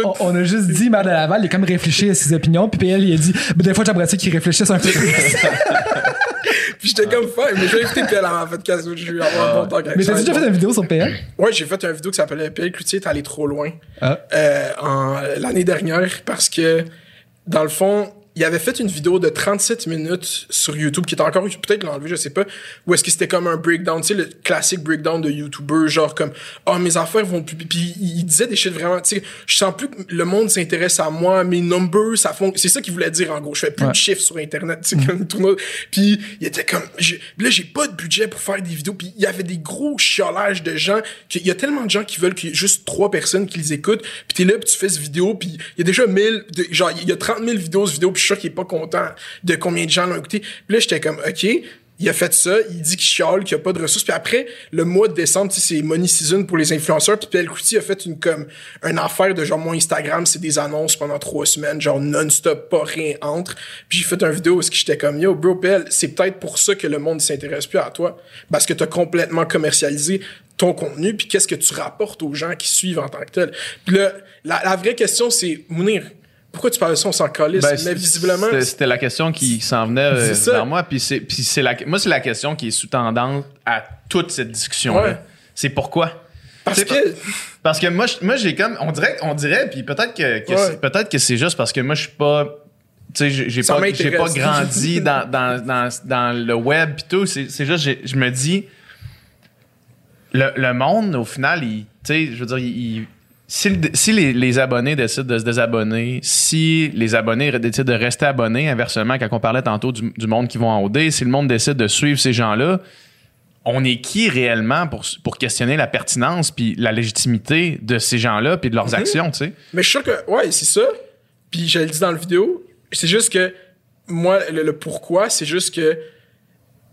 on, on- a juste dit, Maire de Laval, il a comme réfléchi à ses opinions, puis PL, il a dit, Ben, des fois, j'aimerais ça qu'il réfléchisse un peu. Puis j'étais comme fan, mais j'ai invité PL à ma podcast où je vais avoir un bon temps mais t'as déjà fait une vidéo sur PL? Ouais, j'ai fait une vidéo qui s'appelait Pierre Cloutier est allé trop loin Ah. euh, en l'année dernière parce que dans le fond, il avait fait une vidéo de 37 minutes sur YouTube qui est encore peut-être l'enlever, je sais pas, où est-ce que c'était comme un breakdown, tu sais le classique breakdown de YouTuber genre comme ah mes affaires vont plus puis il, disait des shit vraiment, tu sais, je sens plus que le monde s'intéresse à moi, mes numbers, ça font c'est ça qu'il voulait dire en gros, je fais plus Ouais. de chiffres sur internet, tu sais comme tout le. Puis il était comme là j'ai pas de budget pour faire des vidéos, puis il y avait des gros chiolages de gens, qu'il y a tellement de gens qui veulent qu'il y ait juste trois personnes qui les écoutent, puis t'es là puis tu fais cette vidéo, puis il y a déjà 1000 de- genre il y a 30 000 vidéos vidéo, puis sûr qu'il est pas content de combien de gens l'ont écouté. Puis là j'étais comme OK, il a fait ça, il dit qu'il chiale, qu'il y a pas de ressources. Puis après, le mois de décembre, c'est money season pour les influenceurs. Puis Pierre Couty a fait une comme affaire de genre mon Instagram, c'est des annonces pendant trois semaines, genre non-stop, pas rien entre. Puis j'ai fait une vidéo où j'étais comme yo, bro, PL, c'est peut-être pour ça que le monde ne s'intéresse plus à toi, parce que t'as complètement commercialisé ton contenu. Puis qu'est-ce que tu rapportes aux gens qui suivent en tant que tel? Puis là, la, la vraie question, c'est Mounir. Pourquoi tu parles de ça, on s'en calisse, Ben, mais visiblement. c'était- la question qui s'en venait euh, vers moi. Puis c'est, puis c'est la, moi, c'est la question qui est sous-tendante à toute cette discussion-là. Ouais. C'est pourquoi? Parce que. Parce que moi, moi j'ai comme. On dirait, on dirait puis peut-être que, que Ouais. c'est, peut-être que c'est juste parce que moi, je suis pas. Tu sais, j'ai pas, pas grandi dans, dans, dans, dans le web pis tout. C'est, juste, je me dis. Le, le monde, au final, il. Tu sais, je veux dire, il. il- si, le- si les, les abonnés décident de se désabonner, si les abonnés décident de rester abonnés, inversement, quand on parlait tantôt du, du monde qui vont en OD, si le monde décide de suivre ces gens-là, on est qui réellement pour, pour questionner la pertinence puis la légitimité de ces gens-là puis de leurs actions, tu sais? Mais je suis sûr que, ouais, c'est ça. Puis je le dis dans la vidéo. C'est juste que, moi, le, le pourquoi, c'est juste que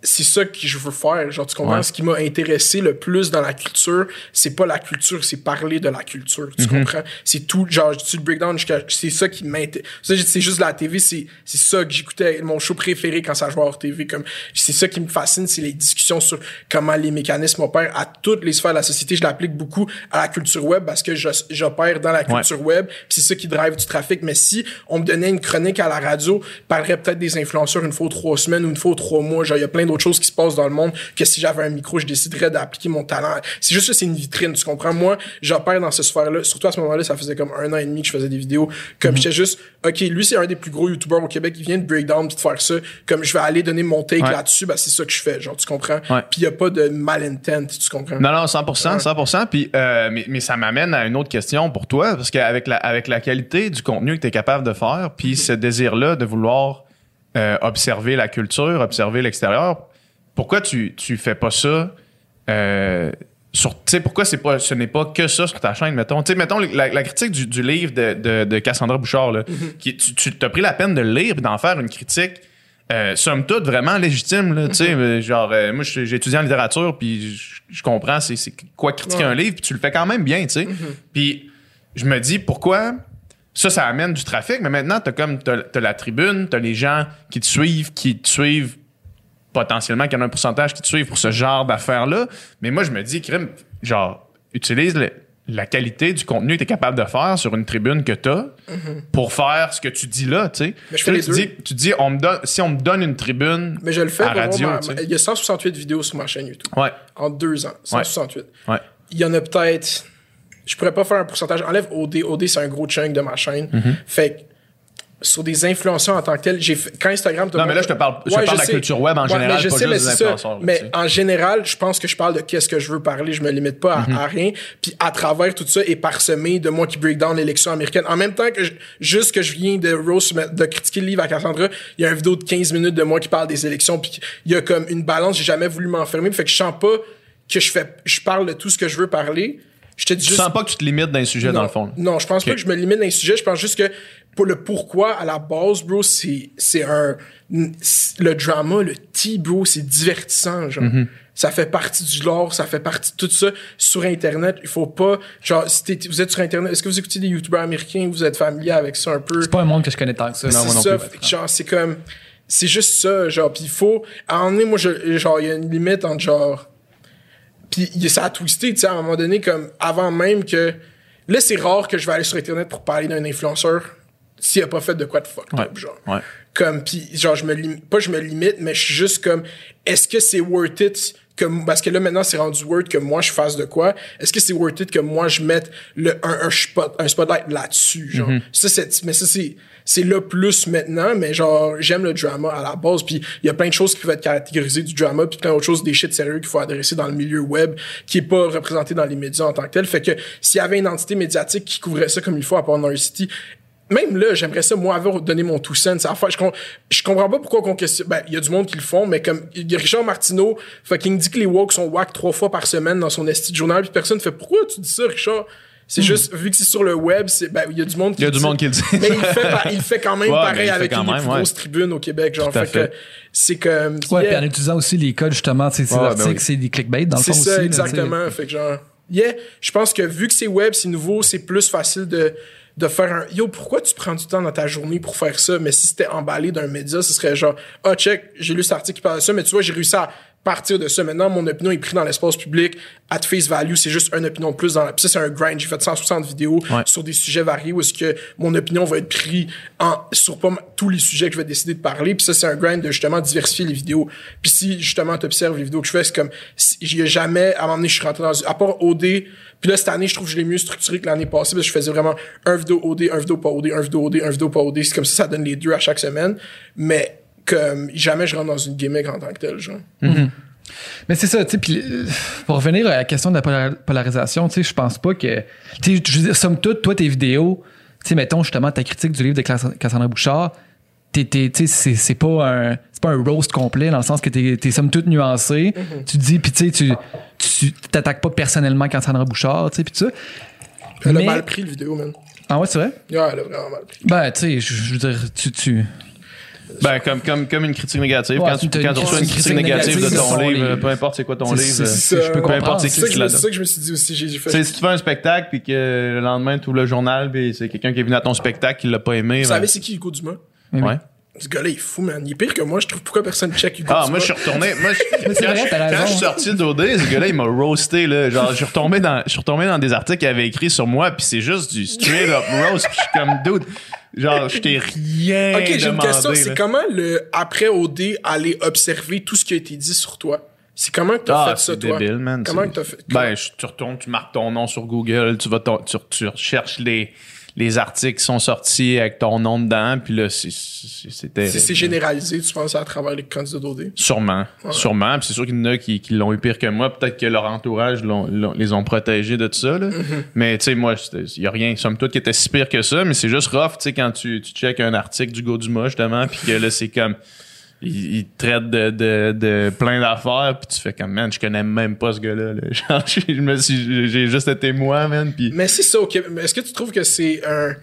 c'est ça que je veux faire. Genre, tu comprends? Ouais. Ce qui m'a intéressé le plus dans la culture, c'est pas la culture, c'est parler de la culture. Tu comprends? C'est tout, genre, tu le breakdown jusqu'à, c'est ça qui m'intéresse. C'est juste la TV, c'est, c'est ça que j'écoutais, mon show préféré quand ça jouait hors TV. Comme, c'est ça qui me fascine, c'est les discussions sur comment les mécanismes opèrent à toutes les sphères de la société. Je l'applique beaucoup à la culture web parce que j'opère dans la culture web. puis c'est ça qui drive du trafic. Mais si on me donnait une chronique à la radio, je parlerais peut-être des influenceurs une fois trois semaines ou une fois ou trois mois. Genre, il y a plein d'autres choses qui se passent dans le monde que si j'avais un micro, je déciderais d'appliquer mon talent. C'est juste ça, c'est une vitrine, tu comprends? Moi, j'opère dans cette sphère-là. Surtout à ce moment-là, ça faisait comme un an et demi que je faisais des vidéos. Comme j'étais juste, OK, lui, c'est un des plus gros youtubeurs au Québec. Il vient de breakdown puis de faire ça. Comme je vais aller donner mon take Ouais. là-dessus, ben, c'est ça que je fais. Genre, tu comprends? Puis il y a pas de malintent, tu comprends? Non, non, 100%, 100%. Puis, euh, mais, mais ça m'amène à une autre question pour toi, parce qu'avec la, avec la qualité du contenu que tu es capable de faire, puis ce désir-là de vouloir euh, observer la culture, observer l'extérieur, pourquoi tu, tu fais pas ça euh, sur, tu sais, pourquoi c'est pas, ce n'est pas que ça sur ta chaîne, mettons? Tu sais, mettons, la, la critique du, du livre de, de, de Cassandra Bouchard, là, qui, tu, t'as pris la peine de le lire et d'en faire une critique euh, somme toute vraiment légitime là, tu sais, euh, genre euh, moi étudié en littérature puis je- comprends c'est quoi critiquer Ouais. un livre puis tu le fais quand même bien, tu sais. Puis je me dis pourquoi ça ça amène du trafic mais maintenant t'as comme t'as t'as la tribune, t'as les gens qui te suivent, qui te suivent potentiellement qu'il y en a un pourcentage qui te suivent pour ce genre d'affaires-là. Mais moi, je me dis, crime, genre, utilise le- la qualité du contenu que tu es capable de faire sur une tribune que tu as pour faire ce que tu dis là, tu sais. Mais je fais les tu deux. dis, tu dis on me donne, si on me donne une tribune Mais je le fais à radio, ma- Il y a 168 vidéos sur ma chaîne YouTube. Ouais, En deux ans. 168. ouais. Il y en a peut-être. Je pourrais pas faire un pourcentage. Enlève OD. OD, c'est un gros chunk de ma chaîne. Mm-hmm. Fait que sur des influenceurs en tant que tel, j'ai quand Instagram te Non, mais là, je te parle- je te parle de la culture web en Ouais, général, mais je pas sais, juste mais des influenceurs, Mais en général, je pense que je parle de qu'est-ce que je veux parler. Je me limite pas à, à rien. Puis à travers tout ça est parsemé de moi qui break down l'élection américaine. En même temps que je- juste que je viens de roast, de critiquer le livre à Cassandra, il y a une vidéo de 15 minutes de moi qui parle des élections. Puis il y a comme une balance. J'ai jamais voulu m'enfermer. Fait que je sens pas que je fais, je parle de tout ce que je veux parler. Je te dis Tu juste. sens pas que tu te limites dans les sujets, dans Non, le fond. Non, je pense pas que je me limite dans les sujets. Je pense juste que pour le pourquoi, à la base, bro, c'est, c'est un, le drama, le tea, bro, c'est divertissant, genre. Mm-hmm. Ça fait partie du lore, ça fait partie de tout ça. Sur Internet, il faut pas, genre, si t'es- vous êtes sur Internet, est-ce que vous écoutez des YouTubers américains, vous êtes familier avec ça un peu? C'est pas un monde que je connais tant que ça. c'est moi non ça, plus. fait que genre, c'est comme, c'est juste ça, genre, pis il faut, à un moment donné, moi, je, genre, il y a une limite entre genre, puis ça a twisté, tu sais, à un moment donné, comme, avant même que, là, c'est rare que je vais aller sur Internet pour parler d'un influenceur s'il a pas fait de quoi de Ouais. up, genre. Ouais. Comme, puis genre, je me limite, pas je me limite, mais je suis juste comme, est-ce que c'est worth it que, parce que là, maintenant, c'est rendu worth que moi, je fasse de quoi? Est-ce que c'est worth it que moi, je mette le, un, un, spot, un spotlight là-dessus, genre? Ça, c'est, mais ça, c'est, c'est là plus maintenant, mais genre, j'aime le drama à la base, puis il y a plein de choses qui peuvent être catégorisées du drama, puis plein d'autres choses, des shit sérieux qu'il faut adresser dans le milieu web, qui est pas représenté dans les médias en tant que tel. Fait que s'il y avait une entité médiatique qui couvrait ça comme il faut à North City, même là, j'aimerais ça, moi, avoir donné mon tout cent. Ça je, com- je comprends pas pourquoi qu'on questionne. Ben, il y a du monde qui le font, mais comme Richard Martineau, fucking dit que les woke sont whack trois fois par semaine dans son esti de journal, puis personne fait pourquoi tu dis ça, Richard? C'est juste, vu que c'est sur le web, c'est, ben, il y a du monde qui Hmm. Il y a du monde qui le dit. Mais il fait, pa- il fait quand même Ouais, pareil avec une des plus ouais. grosses tribunes au Québec, genre. Fait, fait. que c'est comme. Ouais, yeah. puis en utilisant aussi les codes, justement, ces, ces Ouais, ben oui. c'est des clickbait dans le fond C'est aussi. ça, là, exactement. fait que genre, yeah, je pense que vu que c'est web, c'est nouveau, c'est plus facile de, de faire un yo, pourquoi tu prends du temps dans ta journée pour faire ça? Mais si c'était emballé d'un média, ce serait genre, ah, check, j'ai lu cet article qui parle de ça, mais tu vois, j'ai réussi à partir de ça. Maintenant, mon opinion est prise dans l'espace public. At face value, c'est juste une opinion de plus dans la... Puis ça, c'est un grind. J'ai fait 160 vidéos Ouais. sur des sujets variés où est-ce que mon opinion va être prise en, sur pas tous les sujets que je vais décider de parler. Puis ça, c'est un grind de justement diversifier les vidéos. Puis si justement t'observes les vidéos que je fais, c'est comme, si- j'y ai jamais, à un moment donné, je suis rentré dans, à part OD, puis là, cette année, je trouve que je l'ai mieux structuré que l'année passée, parce que je faisais vraiment un vidéo OD, un vidéo pas OD, un vidéo OD, un vidéo pas OD. C'est comme ça, ça donne les deux à chaque semaine. Mais, comme, jamais je rentre dans une gimmick en tant que tel, genre. Mais c'est ça, tu sais, puis euh, pour revenir à la question de la polar- polarisation, tu sais, je pense pas que. Tu sais, je veux dire, somme toute, toi, tes vidéos, tu sais, mettons justement ta critique du livre de Cass- Cassandra Bouchard, c'est, pas un. C'est pas un roast complet dans le sens que t'es, t'es somme toute nuancé. Tu dis, puis tu sais, tu, t'attaques pas personnellement Cassandra Bouchard, tu sais, puis tout ça. Elle Mais- a mal pris le vidéo, man. Ah ouais, c'est vrai? Ouais, elle a vraiment mal pris. Ben, tu sais, je je veux dire, tu. tu Ben, comme, comme, comme une critique négative. Ouais, quand tu, quand tu reçois une critique critique négative de négative ton de ton livre, livre. peu importe c'est quoi ton livre, c'est- euh, je peux peu importe c'est qui ça, qui que je l'a me- c'est ça que je me suis dit aussi. J'ai fait. Si tu fais un spectacle puis que le lendemain tu ouvres le journal puis c'est quelqu'un qui est venu à ton spectacle qui l'a pas aimé. Vous ben, savez, c'est qui Hugo Dumas? ouais. Ce gars-là, il est fou, man. Il est pire que moi. Je trouve pourquoi personne check Hugo Ah, Dumas. moi, je suis retourné. Moi, je- quand, vrai, je, quand suis sorti d'OD, ce gars-là, il m'a roasté, là. Genre, je suis retombé dans, je suis retombé dans des articles qu'il avait écrits sur moi, puis c'est juste du straight up roast, puis je suis comme, dude, genre, je t'ai rien Ok, j'ai une question. C'est comment, le, après OD, aller observer tout ce qui a été dit sur toi? C'est comment que t'as Ah, fait ça, toi? man. Comment que t'as fait? Ben, tu retournes, tu marques ton nom sur Google, tu vas, ton- tu, tu recherches les, les articles sont sortis avec ton nom dedans, puis là, c'est- c'est- c'était. c'est généralisé, tu penses, à travers les candidats d'OD? Sûrement, sûrement. Puis c'est sûr qu'il y en a qui, qui l'ont eu pire que moi. Peut-être que leur entourage les ont protégés de tout ça. là. Mais tu sais, moi, il y a rien, somme toute, qui était si pire que ça. Mais c'est juste rough, tu sais, quand tu, tu checkes un article du Go Dumas, justement, puis que là, c'est comme... Il, il te traite de, de, de plein d'affaires, puis tu fais comme, man, je connais même pas ce gars-là. là. Genre, suis- j'ai juste été moi, man, puis... Mais c'est ça, ok. Mais est-ce que tu trouves que c'est un. j'ai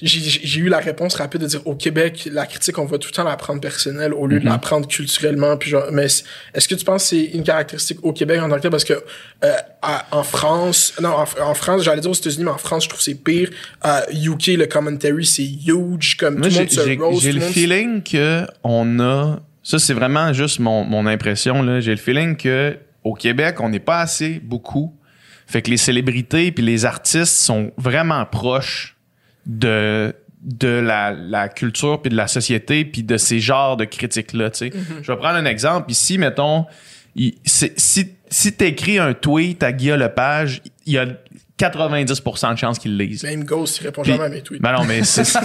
j'ai eu la réponse rapide de dire au Québec, la critique, on va tout le temps la prendre personnelle au lieu de la prendre culturellement. Puis genre, mais est- est-ce que tu penses que c'est une caractéristique au Québec en tant que tel? Parce que euh, à- en France, non, en, en France, j'allais dire aux États-Unis, mais en France, je trouve que c'est pire. À UK, le commentary, c'est huge. Comme Moi, tout le j'ai monde se roast. j'ai le monde feeling que on a. Ça, c'est vraiment juste mon, mon impression. là. J'ai le feeling que au Québec, on n'est pas assez beaucoup. Fait que les célébrités puis les artistes sont vraiment proches de de la, la culture puis de la société puis de ces genres de critiques là. tu sais. Je vais prendre un exemple. Ici, mettons, il- c'est- si si t'écris un tweet à Guillaume Lepage, il y a 90% de chances qu'il le lise. Même Ghost, il répond Puis- jamais à mes tweets. Ben non, mais c'est-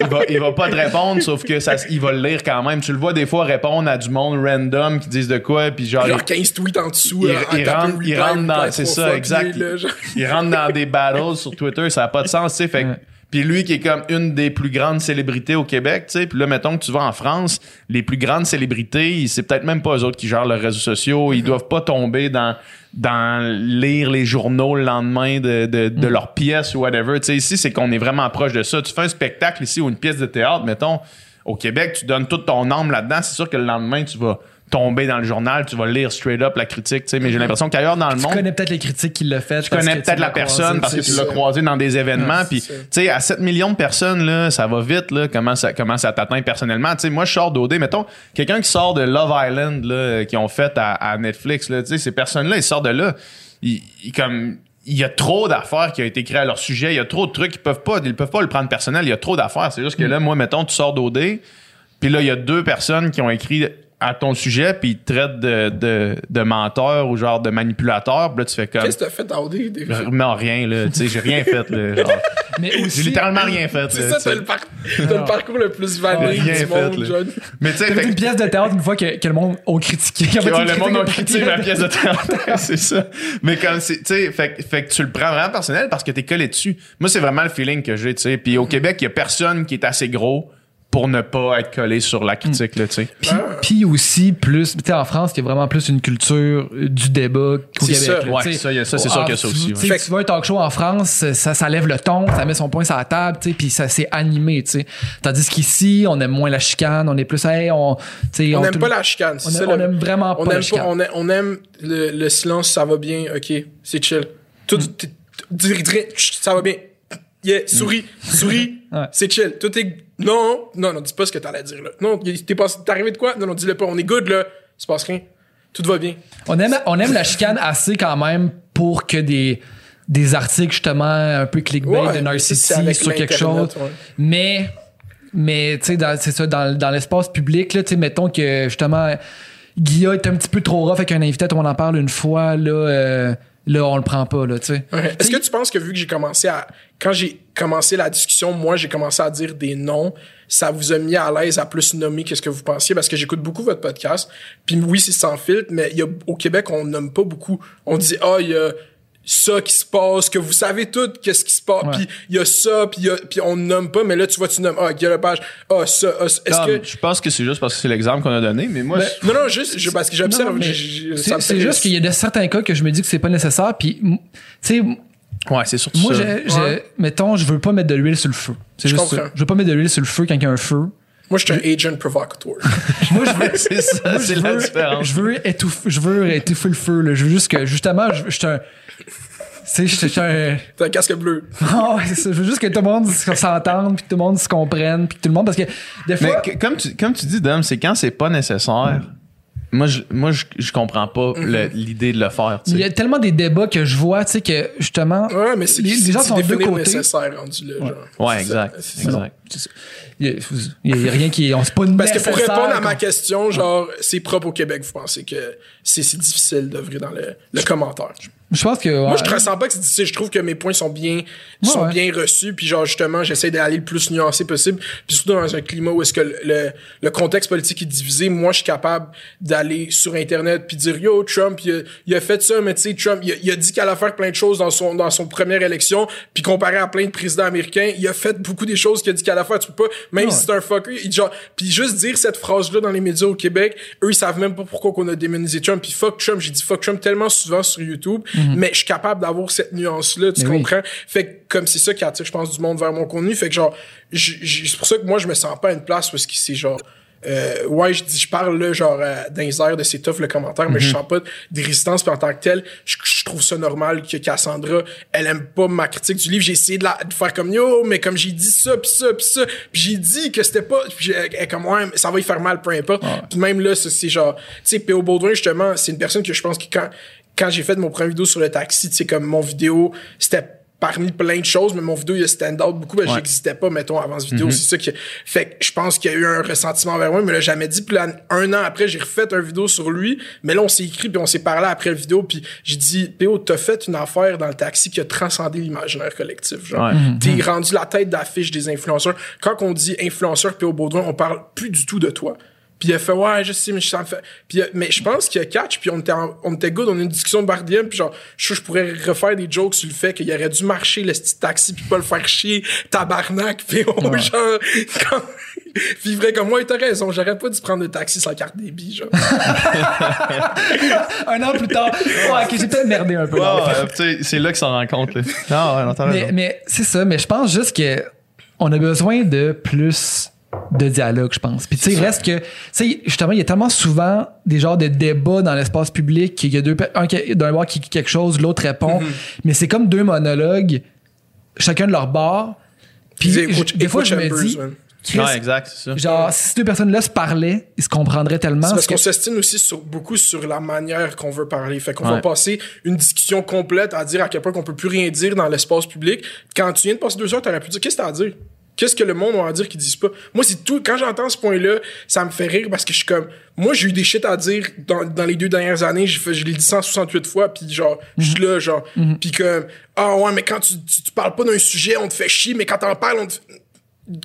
il, va, il va pas te répondre, sauf que ça, il va le lire quand même. Tu le vois des fois répondre à du monde random qui disent de quoi, puis genre, Genre 15 tweets en dessous. il, euh, il rentre, reply, il rentre dans, c'est ça, exact. puis là, genre- Il rentre dans des battles sur Twitter, ça a pas de sens, tu sais. Fait. Puis lui qui est comme une des plus grandes célébrités au Québec, tu sais. Puis là, mettons que tu vas en France, les plus grandes célébrités, c'est peut-être même pas eux autres qui gèrent leurs réseaux sociaux. Ils doivent pas tomber dans dans lire les journaux le lendemain de, de, de leur pièce ou whatever. Tu sais, ici, c'est qu'on est vraiment proche de ça. Tu fais un spectacle ici ou une pièce de théâtre, mettons, au Québec, tu donnes toute ton âme là-dedans. C'est sûr que le lendemain, tu vas tomber dans le journal, tu vas lire straight up la critique, tu sais. Mais j'ai l'impression qu'ailleurs dans le Tu monde, connais peut-être les critiques qu'il l'a fait. tu connais peut-être la personne parce que tu l'as croisé dans des événements. Ouais, puis tu sais à 7 millions de personnes là ça va vite là comment ça comment ça t'atteint personnellement. Tu sais moi je sors d'OD mettons quelqu'un qui sort de Love Island là qui ont fait à, à Netflix là tu sais ces personnes là ils sortent de là ils, ils comme il y a trop d'affaires qui ont été créées à leur sujet. Il y a trop de trucs ils peuvent pas ils peuvent pas le prendre personnel. Il y a trop d'affaires. C'est juste que là moi mettons tu sors d'OD puis là il y a deux personnes qui ont écrit à ton sujet puis ils te traitent de, de, de menteur ou genre de manipulateur puis là tu fais comme Qu'est-ce que t'as fait dans OD? des- non, rien, là. Tu sais, j'ai rien fait, là. genre. Mais J'ai aussi, littéralement rien fait, C'est ça, tu t'as sais. le, par- le parcours le plus vanille Rien du fait, monde. John. Mais tu sais, fait une pièce de théâtre une fois que, que le monde a critiqué. En Ouais, le monde a critique critiqué ma pièce de théâtre, c'est ça. Mais comme c'est, tu sais, fait, que- fait que tu le prends vraiment personnel parce que t'es collé dessus. Moi, c'est vraiment le feeling que j'ai, tu sais. Puis au Québec, il y a personne qui est assez gros pour ne pas être collé sur la critique, là, tu sais. Puis, puis aussi, plus, tu sais, en France, il y a vraiment plus une culture du débat qu'au C'est Québec. ça. là, Ouais, tu sais. ça, y a- ça, c'est sûr Ah, qu'il y a ça aussi, ouais. sais, Fait que- Tu vois un talk show en France, ça, ça lève le ton, ça met son poing sur la table, tu sais, puis ça c'est animé, tu sais. Tandis qu'ici, on aime moins la chicane, on est plus, hey, on, tu sais, On pas la chicane. c'est on ça, aime, on le- aime vraiment on pas la chicane. on, aime, on aime le, le silence, ça va bien, ok, c'est chill. Tout, Mm. t- t- dis- dis- chut, ça va bien. Yeah, souris, souris, Ouais. c'est chill. Tout est. Non, non, non, dis pas ce que t'allais dire là. Non, t'es pas, t'es arrivé de quoi? Non, non, dis-le pas. On est good là. Il se passe rien. Tout va bien. On aime, on aime la chicane assez quand même pour que des, des articles justement un peu clickbait Ouais, de avec sur quelque chose. ouais. Mais, mais tu sais, c'est ça, dans, dans l'espace public, là, tu sais, mettons que justement, Guilla est un petit peu trop rough avec un invité, on en parle une fois, là, euh, là, on le prend pas, là, tu sais. Ouais. Est-ce que tu penses que vu que j'ai commencé à. Quand j'ai commencé la discussion, moi, j'ai commencé à dire des noms, ça vous a mis à l'aise à plus nommer qu'est-ce que vous pensiez? Parce que j'écoute beaucoup votre podcast. Puis oui, c'est sans filtre, mais il y a, au Québec, on nomme pas beaucoup. On dit, ah, il y a ça qui se passe, que vous savez tout qu'est-ce qui se passe. Puis il y a ça, puis, il on nomme pas, mais là, tu vois, tu nommes, ah, Guillaume Lepage, ah, ça, ah, ça. Est-ce que. Je pense que c'est juste parce que c'est l'exemple qu'on a donné, mais moi, je- Non, non, juste, je, parce que j'observe. C'est juste qu'il y a de certains cas que je me dis que c'est pas nécessaire, puis, tu sais, ouais, c'est surtout moi, ça. Ouais. mettons, je veux pas mettre de l'huile sur le feu. C'est Je juste ça. Je veux pas mettre de l'huile sur le feu quand il y a un feu. Moi, je suis un agent provocateur. Moi, je veux, c'est ça, c'est je la veux- différence. Je veux étouffer, je veux étouffer le feu. Là. Je veux juste que, justement, je, je suis un. Tu sais, je suis un. T'as un casque bleu. Ah ouais, c'est ça. Je veux juste que tout le monde s'entende, puis que tout le monde se comprenne, puis que tout le monde. Parce que des Mais fois. que- comme tu, comme tu dis, Dom, c'est quand c'est pas nécessaire. Moi, je, moi, je, je comprends pas le- l'idée de le faire. tu Il y a tellement des débats que je vois, tu sais, que justement. Ouais, mais c'est les, les gens c'est sont de deux côtés. nécessaire rendu là. genre. Ouais, C'est exact. ça, c'est ça. exact. Il y a, rien qui. On pas Parce que pour répondre à ma question, genre, c'est propre au Québec, vous pensez que c'est difficile d'œuvrer dans le, le commentaire? Je pense que. Moi, je ne ressens pas que c'est difficile. Je trouve que mes points sont bien, sont ouais. bien reçus. Puis, genre, justement, j'essaie d'aller le plus nuancé possible. Puis, surtout dans un climat où est-ce que le, le, le contexte politique est divisé, moi, je suis capable d'aller sur Internet puis dire, yo, Trump, il a, il a fait ça, mais tu sais, Trump, il a, il a dit qu'il allait faire plein de choses dans son, dans son première élection. Puis, comparé à plein de présidents américains, il a fait beaucoup des choses qu'il a dit qu'il allait d'affaires. Tu peux pas, même si c'est un fucker, il, genre, puis juste dire cette phrase-là dans les médias au Québec, eux, ils savent même pas pourquoi qu'on a démonisé Trump. Puis fuck Trump, j'ai dit fuck Trump tellement souvent sur YouTube, mais je suis capable d'avoir cette nuance-là, tu Mais oui. comprends? Fait que comme c'est ça qui attire, je pense, du monde vers mon contenu. Fait que genre, c'est pour ça que moi, je me sens pas à une place parce que c'est genre, euh, ouais, je dis, je parle là, genre, euh, dans les airs de c'est tough le commentaire, mais je sens pas de résistance. Puis en tant que tel, je, je trouve ça normal que Cassandra, elle aime pas ma critique du livre. J'ai essayé de, la, de faire comme yo, mais comme j'ai dit ça, puis ça, puis ça, puis j'ai dit que c'était pas, j'ai- elle comme ouais, ça va y faire mal, peu importe. Puis même là, c'est genre, tu sais, P.O. Baudouin justement, c'est une personne que je pense que quand quand j'ai fait mon premier vidéo sur le taxi, tu sais, comme mon vidéo, c'était parmi plein de choses, mais mon vidéo, il a stand out beaucoup, ben, j'existais pas, mettons, avant cette vidéo. C'est ça que, fait que je pense qu'il y a eu un ressentiment vers moi, mais là, jamais dit. Puis là, un an après, j'ai refait un vidéo sur lui, mais là, on s'est écrit, puis on s'est parlé après la vidéo, puis j'ai dit, P.O., t'as fait une affaire dans le taxi qui a transcendé l'imaginaire collectif, genre. Ouais. T'es rendu la tête d'affiche des influenceurs. Quand on dit influenceur P.O. Baudouin, on parle plus du tout de toi. Puis il a fait ouais, je sais, mais ça me fait. Puis mais je pense qu'il y a catch, puis on était en- on était good, on a eu une discussion de bardienne, puis genre je, je pourrais refaire des jokes sur le fait qu'il aurait dû marcher le petit taxi puis pas le faire chier tabarnak, puis on genre quand puis il ferait comme moi, t'as raison, j'aurais pas dû prendre le taxi sans carte débit, genre. Un an plus tard, ouais, ok, j'ai peut-être merdé un peu. Ouais, ouais, c'est là qu'ils s'en rendent compte. Là. Non, ouais, non, t'as Mais, raison. mais c'est ça, mais je pense juste que on a besoin de plus de dialogue, je pense. Puis tu sais, il reste que, tu sais, justement, il y a tellement souvent des genres de débats dans l'espace public qu'il y a deux, un qui- d'un bord qui dit quelque chose, l'autre répond, mais c'est comme deux monologues, chacun de leur bord. Puis des fois, écoute je me dis. Chris, Ouais, exact, c'est ça. genre, si ces deux personnes-là se parlaient, ils se comprendraient tellement. C'est parce qu'on s'estime aussi sur, beaucoup sur la manière qu'on veut parler. Fait qu'on Ouais. va passer une discussion complète à dire à quel point qu'on peut plus rien dire dans l'espace public. Quand tu viens de passer deux heures, t'aurais pu dire qu'est-ce que t'as à dire? Qu'est-ce que le monde a à dire qu'ils disent pas? Moi, c'est tout. Quand j'entends ce point-là, ça me fait rire parce que je suis comme. Moi, j'ai eu des shit à dire dans, dans les deux dernières années. Fait, je l'ai dit 168 fois, puis genre, je suis là, genre. Puis comme, ah ouais, mais quand tu, tu, tu parles pas d'un sujet, on te fait chier, mais quand t'en parles, on te fait-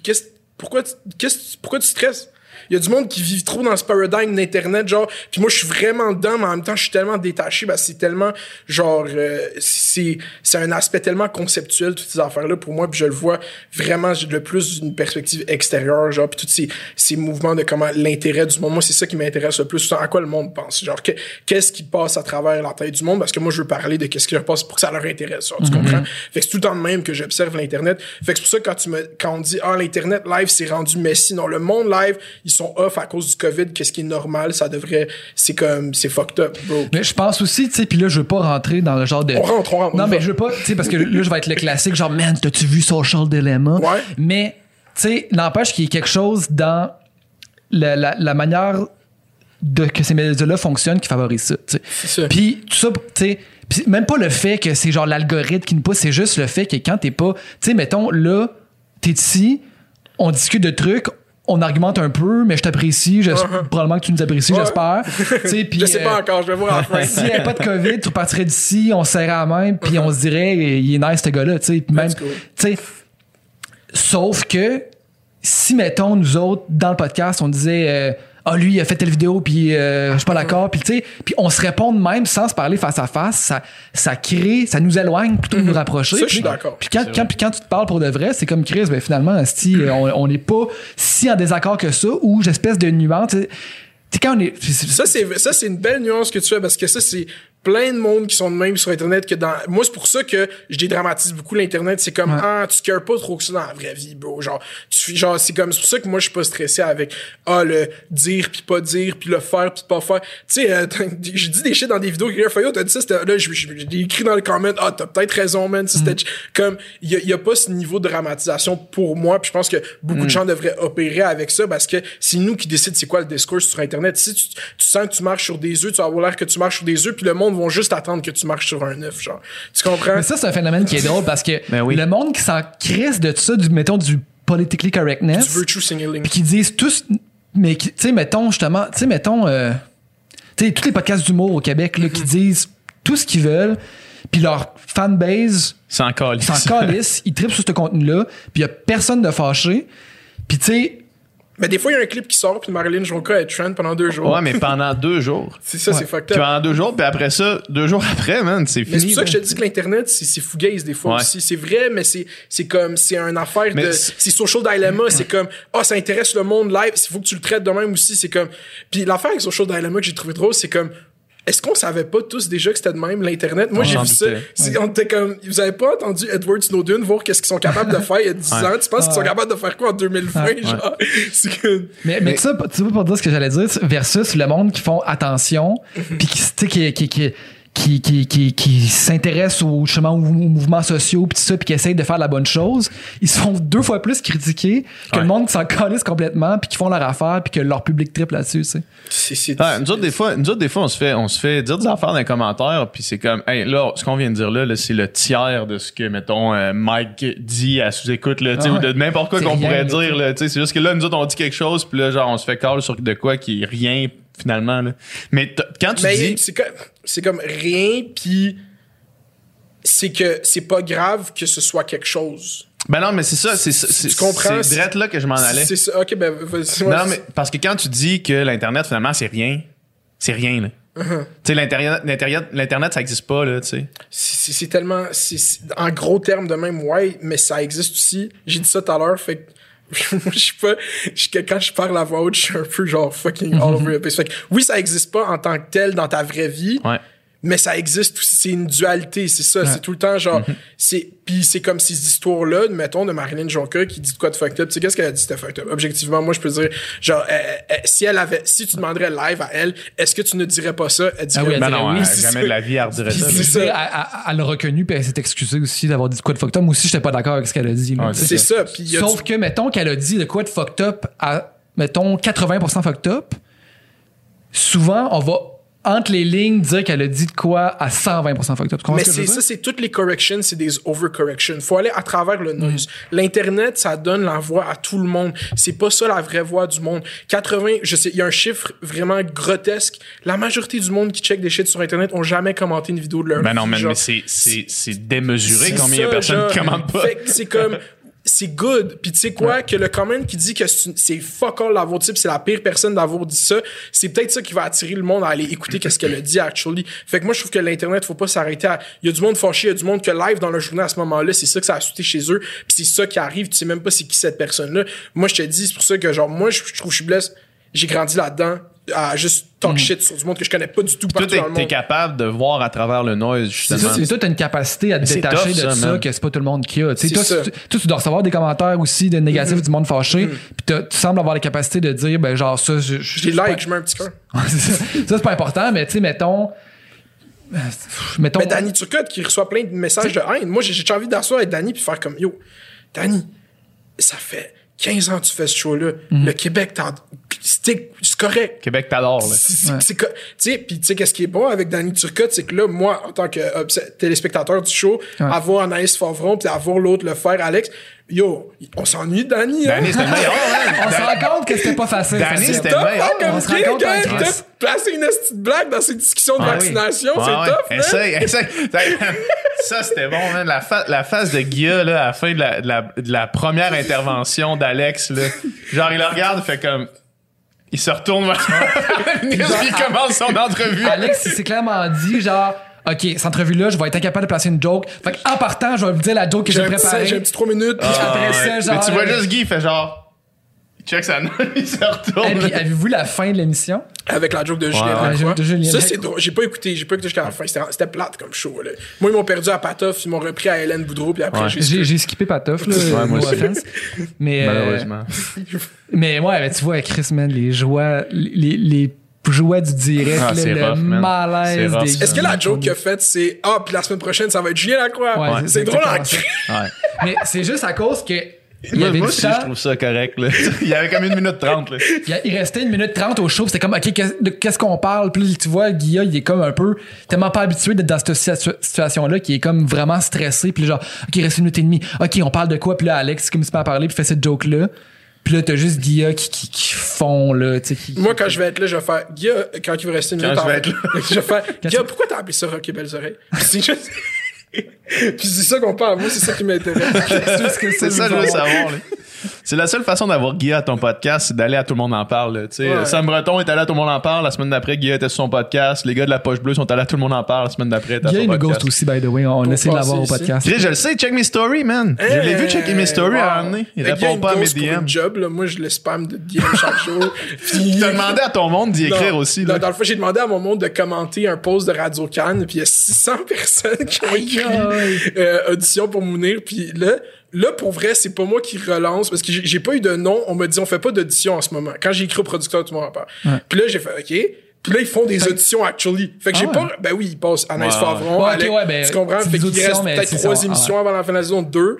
qu'est-ce pourquoi qu'est-ce pourquoi tu stresses? Il y a du monde qui vit trop dans ce paradigme d'internet genre puis moi je suis vraiment dedans mais en même temps je suis tellement détaché que c'est tellement genre euh, c'est c'est un aspect tellement conceptuel toutes ces affaires là pour moi puis je le vois vraiment j'ai le plus d'une perspective extérieure genre puis tous ces ces mouvements de comment l'intérêt du monde moi c'est ça qui m'intéresse le plus à quoi le monde pense genre que- qu'est-ce qui passe à travers la tête du monde parce que moi je veux parler de qu'est-ce qui leur passe pour que ça leur intéresse genre, tu comprends? Fait que c'est tout le temps de même que j'observe l'internet. Fait que c'est pour ça quand tu me quand on dit ah l'internet live c'est rendu messy non le monde live ils sont off à cause du covid qu'est-ce qui est normal? Ça devrait c'est comme c'est fucked up bro Mais je pense aussi, tu sais, puis là, je veux pas rentrer dans le genre de. On rentre, on rentre, on Non, mais je veux pas, tu sais, parce que là, je vais être le classique, genre, man, t'as-tu vu Social Dilemma? Ouais. Mais, tu sais, n'empêche qu'il y a quelque chose dans la, la, la manière de que ces médias-là fonctionnent qui favorise ça, tu sais. ça. Puis, tout ça, tu sais, même pas le fait que c'est genre l'algorithme qui nous pousse, c'est juste le fait que quand t'es pas, tu sais, mettons, là, t'es ici, on discute de trucs, on argumente un peu, mais je t'apprécie, probablement que tu nous apprécies, Uh-huh. J'espère. Je sais euh, pas encore je vais voir à la fin s'il n'y avait pas de COVID, tu repartirais d'ici, on se serrait la main, puis on se dirait, il est nice ce gars-là, Même. Sauf que, si, mettons, nous autres, dans le podcast, on disait, euh, ah, lui, il a fait telle vidéo, puis euh, je suis pas d'accord, puis tu sais, puis on se répond de même sans se parler face à face, ça, ça crée, ça nous éloigne plutôt que nous rapprocher. Ça, je suis Puis- d'accord. Puis quand, quand, puis quand tu te parles pour de vrai, c'est comme Chris, ben finalement, asti, on on n'est pas si en désaccord que ça, ou j'espèce de nuance. Tu sais, Tu sais, quand on est. Ça, c'est, ça, c'est une belle nuance que tu fais parce que ça, c'est plein de monde qui sont de même sur Internet que dans, moi, c'est pour ça que je dédramatise beaucoup l'Internet. C'est comme, Ouais. ah, tu cares pas trop que ça dans la vraie vie, bro. Genre, tu genre, c'est comme, c'est pour ça que moi, je suis pas stressé avec, ah, le dire puis pas dire puis le faire puis pas faire. Tu sais, euh, j'ai dit des shit dans des vidéos, yo, t'as dit ça, c'était, là, je, je, j'ai écrit dans le comment, ah, t'as peut-être raison, man. C'était comme, il y a, y a pas ce niveau de dramatisation pour moi puis je pense que beaucoup de gens devraient opérer avec ça parce que c'est nous qui décident c'est quoi le discours sur Internet. Si tu, tu sens que tu marches sur des œufs, tu vas avoir l'air que tu marches sur des œufs puis le monde vont juste attendre que tu marches sur un œuf, genre. Tu comprends? Mais ça, c'est un phénomène qui est drôle parce que Ben oui. le monde qui s'en crisse de ça, du, mettons, du politically correctness, Du virtue signaling. puis qui disent tous, mais tu sais, mettons, justement, tu sais, mettons, euh, tu sais, tous les podcasts d'humour au Québec, là, qui disent tout ce qu'ils veulent, puis leur fanbase C'est encore ils s'en ils trippent sur ce contenu-là, puis il y a personne de fâché. Puis tu sais, Mais des fois, il y a un clip qui sort, puis Marilyn Jonka est trend pendant deux jours. Ouais, mais pendant deux jours. C'est ça, c'est fucked up. pendant deux jours, puis après ça, deux jours après, man, c'est fini. Mais c'est pour ça que je te dis que l'Internet, c'est fugaze des fois Ouais. aussi. C'est vrai, mais c'est c'est comme, c'est un affaire Mais de. c'est- social dilemma. C'est comme, ah, ça intéresse le monde live. Il faut que tu le traites de même aussi. C'est comme. Puis l'affaire avec social dilemma que j'ai trouvé drôle, c'est comme. Est-ce qu'on savait pas tous déjà que c'était de même l'Internet? Moi, j'ai vu ça. On était comme, vous avez pas entendu Edward Snowden voir qu'est-ce qu'ils sont capables de faire il y a 10 Ouais. ans? Tu penses qu'ils sont capables de faire quoi en 2020? Ouais. Genre, c'est que. Mais, mais, ça, tu vois, pour dire ce que j'allais dire, versus le monde qui font attention, Mhm. puis qui, tu sais, qui, qui, qui, qui, qui, qui, qui s'intéressent aux, justement, aux, mouvements sociaux, puis tout ça, puis qui essayent de faire la bonne chose, ils se font deux fois plus critiquer que Ouais. le monde qui s'en calisse complètement, puis qui font leur affaire, puis que leur public triple là-dessus, tu sais. C'est, c'est, Ouais, nous autres, des fois, nous autres, des fois, on se fait, on se fait dire des affaires dans les commentaires, puis c'est comme, hey, là, ce qu'on vient de dire là, là c'est le tiers de ce que, mettons, euh, Mike dit à sous-écoute, là, tu sais, Ah ou de n'importe quoi qu'on pourrait là, dire, là, tu sais, c'est juste que là, nous autres, on dit quelque chose, puis là, genre, on se fait call sur de quoi qui est rien, finalement, là. Mais quand tu Mais dis, c'est comme, rien, puis c'est que c'est pas grave que ce soit quelque chose. ben non, mais c'est ça, c'est, c'est, Tu comprends? c'est direct là que je m'en allais. C'est ça. Ok, ben, vas-y. Non, mais parce que quand tu dis que l'Internet, finalement, c'est rien, c'est rien, là. Uh-huh. Tu sais, l'Internet, ça existe pas, là, tu sais. C'est tellement. c'est- en gros termes de même, ouais, mais ça existe aussi. J'ai dit ça tout à l'heure, fait je suis pas. je- que quand je parle à voix haute, je suis un peu genre fucking all over the place. Fait que oui, ça existe pas en tant que tel dans ta vraie vie. Ouais. Mais ça existe aussi, c'est une dualité, c'est ça, c'est tout le temps genre, c'est, puis c'est comme ces histoires-là, mettons, de Marilyn Jonka qui dit de quoi de fucked up, tu sais, qu'est-ce qu'elle a dit c'était fucked up? Objectivement, moi, je peux dire, genre, si elle avait, si tu demanderais live à elle, est-ce que tu ne dirais pas ça? Elle dirait Ah oui, elle Ben dirait non, oui, elle- c'est jamais ça. de la vie, elle redirait ça. Ça. Elle, elle- elle l'a reconnu, puis elle s'est excusée aussi d'avoir dit de quoi de fucked up. Moi aussi, j'étais pas d'accord avec ce qu'elle a dit. Ouais. C'est ça, puis il y a Sauf du- que, mettons qu'elle a dit de quoi de fucked up à, mettons, 80% fucked up, souvent, on va, entre les lignes, dire qu'elle a dit de quoi à 120% fucked up. Mais c'est ça, c'est toutes les corrections, c'est des overcorrections. Faut aller à travers le Mm. noise. L'internet, ça donne la voix à tout le monde. C'est pas ça la vraie voix du monde. 80, je sais, il y a un chiffre vraiment grotesque. La majorité du monde qui check des shit sur internet ont jamais commenté une vidéo de leur Ben non, man, genre. mais c'est, c'est, c'est démesuré combien il y a personne genre. qui commentent pas. Fait que c'est comme c'est good. Puis tu sais quoi, que le comment qui dit que c'est fuck all d'avoir dit c'est la pire personne d'avoir dit ça, c'est peut-être ça qui va attirer le monde à aller écouter qu'est-ce qu'elle a dit actually. Fait que moi je trouve que l'internet faut pas s'arrêter à il y a du monde fâché, il y a du monde que live dans leur journée à ce moment-là, c'est ça que ça a sauté chez eux, puis c'est ça qui arrive, tu sais même pas c'est qui cette personne-là. Moi je te dis c'est pour ça que genre moi je je trouve que je suis blessé, j'ai grandi là-dedans à juste talk shit sur du monde que je connais pas du tout Toi, partout t'es, dans le t'es capable de voir à travers le noise, C'est justement. ça, c'est toi, t'as une capacité à te détacher tough, de ça, ça, que c'est pas tout le monde qui a. Tu sais, C'est toi, ça. tu, toi, tu dois recevoir des commentaires aussi de négatifs du monde fâché, puis t'as- tu sembles avoir la capacité de dire, ben, genre, ça, je. Je les like, je mets un petit cœur. Ça, Ça, c'est pas important, mais tu sais, mettons. euh, Mettons. Mais Danny Turcotte qui reçoit plein de messages de haine. Moi, j'ai j'ai envie d'asseoir avec Danny puis faire comme Yo, Danny, ça fait 15 ans tu fais ce show-là. Mhm. Le Québec, c'est c'est correct. Québec t'adore, là. C'est- c'est- Ouais. c'est co- Tu sais, puis tu sais, qu'est-ce qui est bon avec Danny Turcotte, c'est que là, moi, en tant que euh, téléspectateur du show, Ouais. avoir Anaïs Favron puis avoir l'autre le faire, Alex, yo, on s'ennuie de Danny, hein? Danny, c'était le meilleur, man. on se rend compte que c'était pas facile. Danny, c'était meilleur. hein, On se rend compte hein, crise. placer une petite blague dans ces discussions de Ah vaccination, c'est tough. Essaye, essaye. Ça, c'était bon, man. La, fa- la face de Guilla, là, à la fin de la, la, la première intervention d'Alex, là. Genre, il le regarde, fait comme. Il se retourne vers il commence son entrevue. Alex, il s'est clairement dit, genre, OK, cette entrevue-là, je vais être incapable de placer une joke. Fait en partant, je vais vous dire la joke que j'ai préparée. j'ai un petit 3 minutes. puis Ah, après ça, genre, Mais tu vois euh, juste Guy, il fait genre. Il check sa note, il se retourne. Et puis, avez-vous la fin de l'émission? Avec la joke de Julien ouais. Lacroix. La joke de Julien Ça, c'est drôle. J'ai pas écouté, j'ai pas écouté jusqu'à la fin. C'était plate comme show, là. Moi, ils m'ont perdu à Patoff, ils m'ont repris à Hélène Boudreau, puis après, Ouais. j'ai skippé Patoff, là. Ouais, moi no aussi. Mais, euh, Malheureusement. mais ouais, mais tu vois, Chris, man, les joies, les, les joies du direct, Ah, là, c'est le rough, man. malaise des Est-ce que la joke qu'il a faite, c'est Ah, puis la semaine prochaine, ça va être Julien Lacroix? Ouais, c'est c'est drôle en. Ouais. Mais c'est juste à cause que il y Moi, avait moi aussi, temps, je trouve ça correct, là. Il y avait comme une minute trente, là. il, restait une minute trente au show, puis c'était comme, OK, qu'est-ce qu'on parle? Puis tu vois, Guilla, il est comme un peu, tellement pas habitué d'être dans cette situa- situation-là, qu'il est comme vraiment stressé, puis genre, OK, il reste une minute et demie. OK, on parle de quoi? Puis là, Alex, comme il se met à parler, puis fait cette joke-là. Puis là, t'as juste Guilla qui, qui, qui fond, là, tu sais, qui- Moi, quand je vais être là, je vais faire Guilla, quand il va rester une Quand minute je vais en- être là. je vais faire Guilla, pourquoi t'as appelé ça Rocky Belles Oreilles? C'est juste. Puis c'est ça qu'on parle. Moi, c'est ça qui m'intéresse. C'est ce que C'est ça, je veux savoir. C'est la seule façon d'avoir Guy à ton podcast, c'est d'aller à Tout le monde en parle. Ouais. Sam Breton est allé à Tout le monde en parle. La semaine d'après, Guy était sur son podcast. Les gars de la Poche Bleue sont allés à Tout le monde en parle. La semaine d'après, était à Il y a son une podcast. ghost aussi, by the way. On Pour essaie de l'avoir au podcast. Je le sais, check mes stories, man. Je l'ai vu checker mes stories à un moment donné. Il répond pas à mes DM. job, là. Moi, je le spam de DM chaque jour. Puis- T'as demandé à ton monde d'y écrire Non, aussi. Là. dans le fond, j'ai demandé à mon monde de commenter un post de Radio Cannes, puis il y a 600 personnes qui ont écrit. euh, audition pour Mounir, puis là, là, pour vrai, c'est pas moi qui relance, parce que j'ai pas eu de nom. On m'a dit, on fait pas d'audition en ce moment. Quand j'ai écrit au producteur, tout le monde en parle. Puis là, j'ai fait, OK. Puis là, ils font des auditions, actually. Fait que Ah j'ai ouais. pas... Ben oui, ils passent Anaïs Ouais, Favron, ouais. Ouais, ouais, ben, tu comprends? Fait qu'il reste peut-être trois ça, ah émissions avant la fin de la saison 2.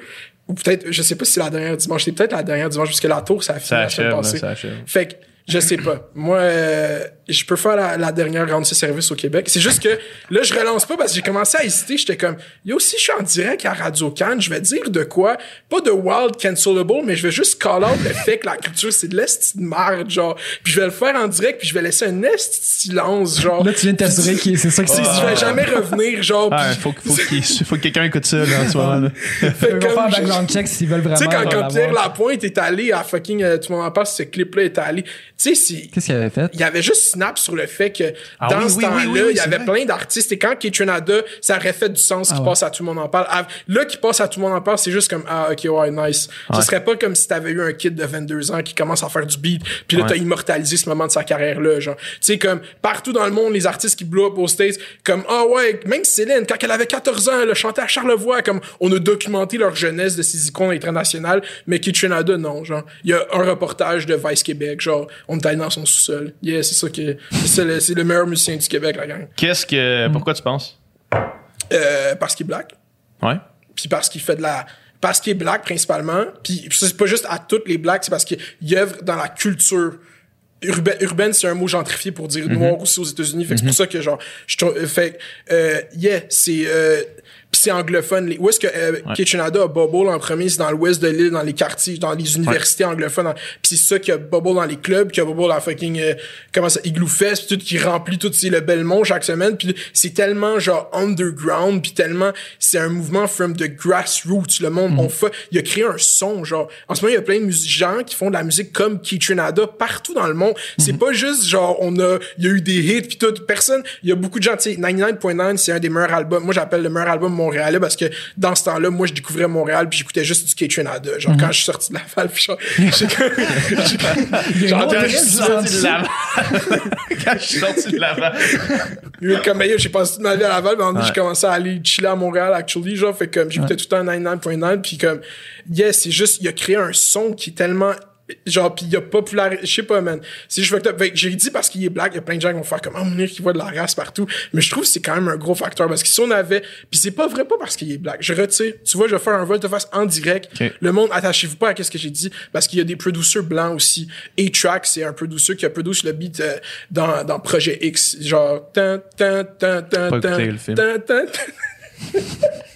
Ou peut-être, je sais pas si c'est la dernière dimanche. C'est peut-être la dernière dimanche, parce que la tour, ça a fini Ça la semaine là, passée. ça. Fait que je sais pas. Moi, euh, je peux faire la, la dernière ce service au Québec. C'est juste que là, je relance pas parce que j'ai commencé à hésiter. J'étais comme, yo, si je suis en direct à Radio Cannes, je vais dire de quoi? Pas de wild cancelable, mais je vais juste call out le fait que la culture, c'est de l'esti de merde, genre. Puis je vais le faire en direct, puis je vais laisser un esti de silence, genre. Là, tu viens de t'assurer que c'est ça que Si c'est. je vais jamais revenir, genre. Ah, faut, que- faut, qu'il- faut que quelqu'un écoute ça là, en ce moment. là. fait comme faire un je- background check s'ils veulent vraiment. Tu sais, quand, quand. Pierre Lapointe est allé à fucking, euh, tout le monde en parle, ce clip-là est allé. Tu sais, c'est, Qu'est-ce qu'il avait fait? il y avait juste Snap sur le fait que Ah dans oui, ce oui, temps-là, oui, il y avait vrai. plein d'artistes et quand Kitchenada, ça aurait fait du sens qu'il ouais. passe à tout le monde en parle. Ah, Là, qui passe à tout le monde en parle, c'est juste comme ah ok ouais nice. Ce serait pas comme si t'avais eu un kid de 22 ans qui commence à faire du beat, puis là t'as immortalisé ce moment de sa carrière là, genre. Tu sais comme partout dans le monde, les artistes qui blow up aux States, comme ah ouais, même Céline quand elle avait 14 ans, elle a chanté à Charlevoix, comme on a documenté leur jeunesse de ces icônes internationales, mais Kitchenada non, genre. Il y a un reportage de Vice Québec, genre on est allé dans son sous-sol. Yeah, c'est ça que c'est ça le- c'est le meilleur musicien du Québec la gang. Qu'est-ce que. Pourquoi tu penses? Euh, parce qu'il est black Ouais. puis parce qu'il fait de la parce qu'il est black principalement puis ça, c'est pas juste à toutes les blacks c'est parce qu'il œuvre dans la culture urbaine, urbaine c'est un mot gentrifié pour dire noir aussi aux États-Unis fait que c'est pour ça que genre je trouve fait euh, yeah c'est euh, anglophone. Les- où est-ce que euh, Kitchenada a Bubble en premier? C'est dans l'ouest de l'île, dans les quartiers, dans les universités anglophones. Puis c'est ça qu'il y a Bubble dans les clubs, qu'il y a Bubble à fucking, euh, comment ça, Igloo Fest, puis tout, qui remplit tout, c'est le Belmont chaque semaine. Puis c'est tellement, genre, underground, puis tellement, c'est un mouvement from the grassroots. Le monde, on fait, il a créé un son, genre. En ce moment, il y a plein de gens qui font de la musique comme Kitchenada partout dans le monde. C'est pas juste, genre, on a, il y a eu des hits, puis tout. Personne, il y a beaucoup de gens, tu sais, 99.9, c'est un des meilleurs albums. Moi, j'appelle le meilleur album montréalais parce que dans ce temps-là, moi, je découvrais Montréal puis j'écoutais juste du Kitchenada. Genre, quand je suis sorti de Laval, puis genre, j'ai quand je suis sorti de Laval, Quand je suis sorti de comme ben, j'ai passé toute ma vie à Laval, mais en j'ai commencé à aller chiller à Montréal, actually, genre, fait comme, j'écoutais tout le temps 99.9, puis comme, yes, c'est juste, il a créé un son qui est tellement, genre, puis il a popularisé, je sais pas, man, c'est juste fucked up. J'ai dit parce qu'il est black, il y a plein de gens qui vont faire comme, oh, Mounir qui voit de la race partout, mais je trouve que c'est quand même un gros facteur, parce que si on avait, puis c'est pas vrai, pas parce qu'il est black, je retire, tu vois, je vais faire un vote de face en direct, le monde, attachez-vous pas à ce que j'ai dit, parce qu'il y a des producers blancs aussi. A-Track, c'est un producer qui a produit le beat euh, dans, dans Projet X. Genre, tan, tan, tan, tan, tan, tan,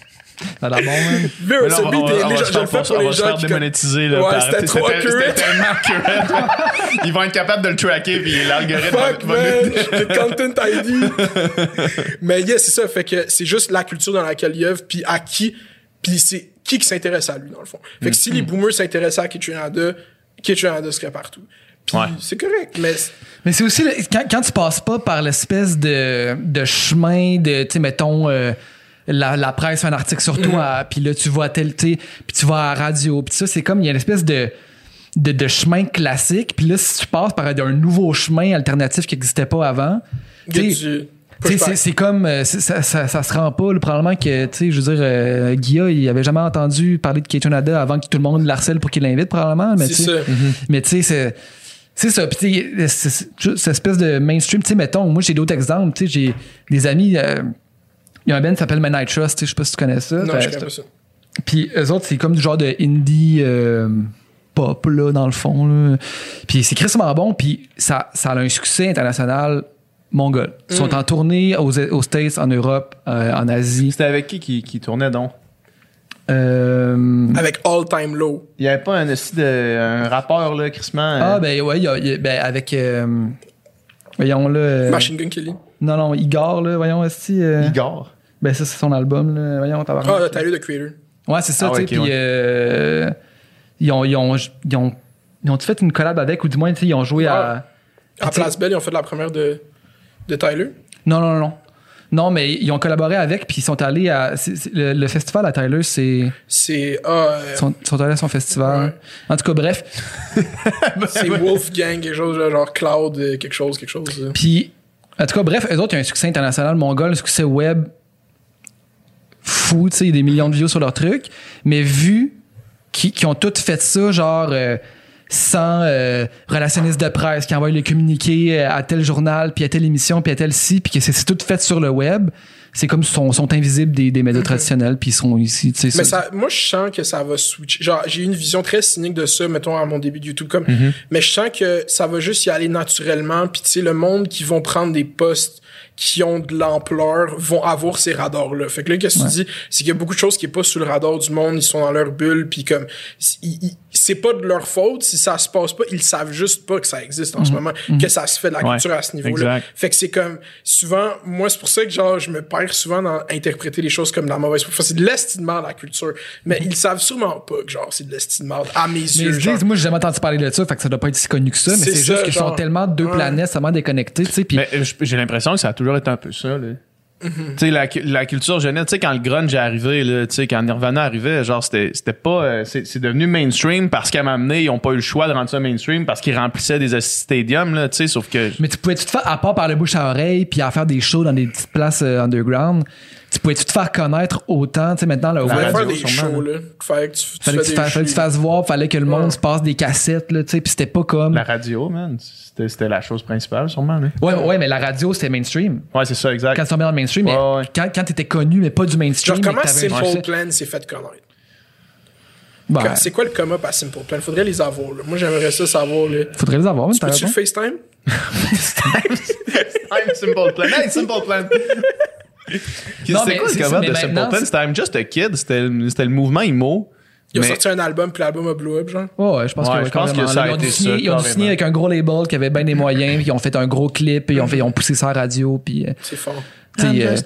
tan, tan. Ça a l'air bon, man. Vieux, Mais on on on se Je le faire fais on va les se gens faire démonétiser. Là, Ouais, c'était trop accurate. Tellement accurate. Ils vont être capables de le tracker, puis l'algorithme va- Fuck, va man, j'ai Content ID. Mais yeah, c'est ça. Fait que c'est juste la culture dans laquelle il œuvre, puis à qui, puis c'est qui qui s'intéresse à lui, dans le fond. Fait que si les boomers s'intéressaient à Kitchenada, Kitchenada serait partout. Puis Ouais. c'est correct, mais c'est- Mais c'est aussi le- quand, quand tu passes pas par l'espèce de, de chemin de, tu sais, mettons, euh, la, la presse fait un article sur toi, puis là, tu vas à tel, puis tu vas à la radio, puis ça, c'est comme, il y a une espèce de, de, de chemin classique, puis là, si tu passes par un nouveau chemin alternatif qui n'existait pas avant, tu c'est, comme euh, ça, ça, ça se rend pas là, probablement que tu sais je veux dire euh, Guilla il avait jamais entendu parler de Ketonada avant que tout le monde l'harcèle pour qu'il l'invite probablement mais tu sais. mais tu sais c'est c'est ça puis cette espèce de mainstream tu sais mettons moi j'ai d'autres exemples tu sais j'ai des amis euh, il y a un band qui s'appelle Man I Trust je sais pas si tu connais ça Non, Fait- je connais pas ça. puis eux autres, c'est comme du genre de indie euh, pop, là, dans le fond. Là. Puis c'est crissement bon, puis ça, ça a un succès international mongol. Ils Mm. sont en tournée aux, aux States, en Europe, euh, en Asie. C'était avec qui, qui qui tournait donc? Euh, Avec All Time Low. Il y avait pas un, aussi de, un rappeur, là, Christman. ah, ben ouais, a- y a- ben, avec. Voyons là. euh, Machine Gun Kelly. non, non, Igor, là, voyons, aussi. euh, Igor? ben ça, c'est son album, là. Voyons, tabarnak. Ah, Tyler, the Creator. Ouais, c'est ça, Ah tu sais. puis ouais. euh, ils ont, ils ont, ils ont, ils ont fait une collab avec, ou du moins, tu sais, ils ont joué à. À Tu sais- Place Belle, ils ont fait la première de, de Tyler? Non, non, non, non. Mais ils ont collaboré avec, puis ils sont allés à. c'est- c'est- le, le festival à Tyler, c'est. C'est ah, euh, Ils sont, ils sont allés à son festival. Ouais. En tout cas, bref. c'est Wolfgang, quelque chose, là, genre Cloud, euh, quelque chose, quelque chose. là. Puis, en tout cas, bref, eux autres, ils ont un succès international mongol, un succès web fou, tu sais, il y a des millions de views sur leur truc. Mais vu qu'ils qu'ils ont tous fait ça, genre, euh, sans euh, relationniste de presse qui envoie le communiqué euh, à tel journal, puis à telle émission, puis à tel site, puis que c'est tout fait sur le web, c'est comme sont, sont invisibles des, des médias traditionnels, puis ils sont ici, tu sais. Mais ça- ça, moi, je sens que ça va switcher. Genre, j'ai eu une vision très cynique de ça, mettons, à mon début de YouTube. Comme, Mais je sens que ça va juste y aller naturellement. Puis, tu sais, le monde qui vont prendre des postes qui ont de l'ampleur vont avoir ces radars-là. Fait que là, qu'est-ce que tu dis? C'est qu'il y a beaucoup de choses qui est pas sous le radar du monde. Ils sont dans leur bulle. Puis, comme, c'est pas de leur faute si ça se passe pas. Ils savent juste pas que ça existe en ce moment, que ça se fait de la Ouais, culture à ce niveau-là. Fait que c'est comme souvent, moi c'est pour ça que genre je me perds souvent dans interpréter les choses comme de la mauvaise. Enfin, c'est de l'estimement la culture, mais ils savent sûrement pas que genre c'est de l'estimement à mes Mais yeux. genre. disent, moi, j'ai jamais entendu parler de ça, fait que ça doit pas être si connu que ça, mais C'est juste qu'ils sont tellement deux Ouais. planètes, tellement déconnectés, tu sais. Euh, j'ai l'impression que ça a toujours un peu ça. Là. Sais, la, la culture jeunesse, tu sais, quand le grunge est arrivé, là, quand Nirvana arrivait, genre, c'était pas. euh, c'est devenu mainstream parce qu'à donné, ils ont pas eu le choix de rendre ça mainstream parce qu'ils remplissaient des stadiums, tu sais, sauf que. Mais tu pouvais-tu te faire, à part par le bouche à oreille, puis à faire des shows dans des petites places euh, underground, tu pouvais-tu te faire connaître autant, tu sais, maintenant, le Fallait web, faire radio, des sûrement, shows là. Fallait que tu, tu fallait que tu, fallait que fasses voir, fallait que le monde Ouais. se passe des cassettes, là, tu sais, puis c'était pas comme... La radio, man, c'était c'était la chose principale, sûrement. Là. Ouais, ouais, mais la radio, c'était mainstream. Ouais, c'est ça, exact. Quand tu tombais dans le mainstream, mais Ouais, quand, quand t'étais connu, mais pas du mainstream, Genre comment Simple Plan s'est fait connaître? ben, Quand- C'est quoi le come up à Simple Plan? Faudrait les avoir là. Moi j'aimerais ça savoir là. faudrait les avoir, mais peux-tu le FaceTime? I'm Simple Plan. Hey, Simple Plan. C'était quoi le mais de C'était I'm Just a Kid, c'était le c'était le mouvement emo. Ils ont mais- sorti un album puis l'album a blow up genre. Ouais, ouais, je pense Ouais, que, je pense que ça a ils ont été ça, ils ont dû signer avec un gros label qui avait bien des moyens, puis ils ont fait un gros clip, puis ils ont, fait, ils ont poussé ça à la radio, puis... euh, C'est fort. Euh,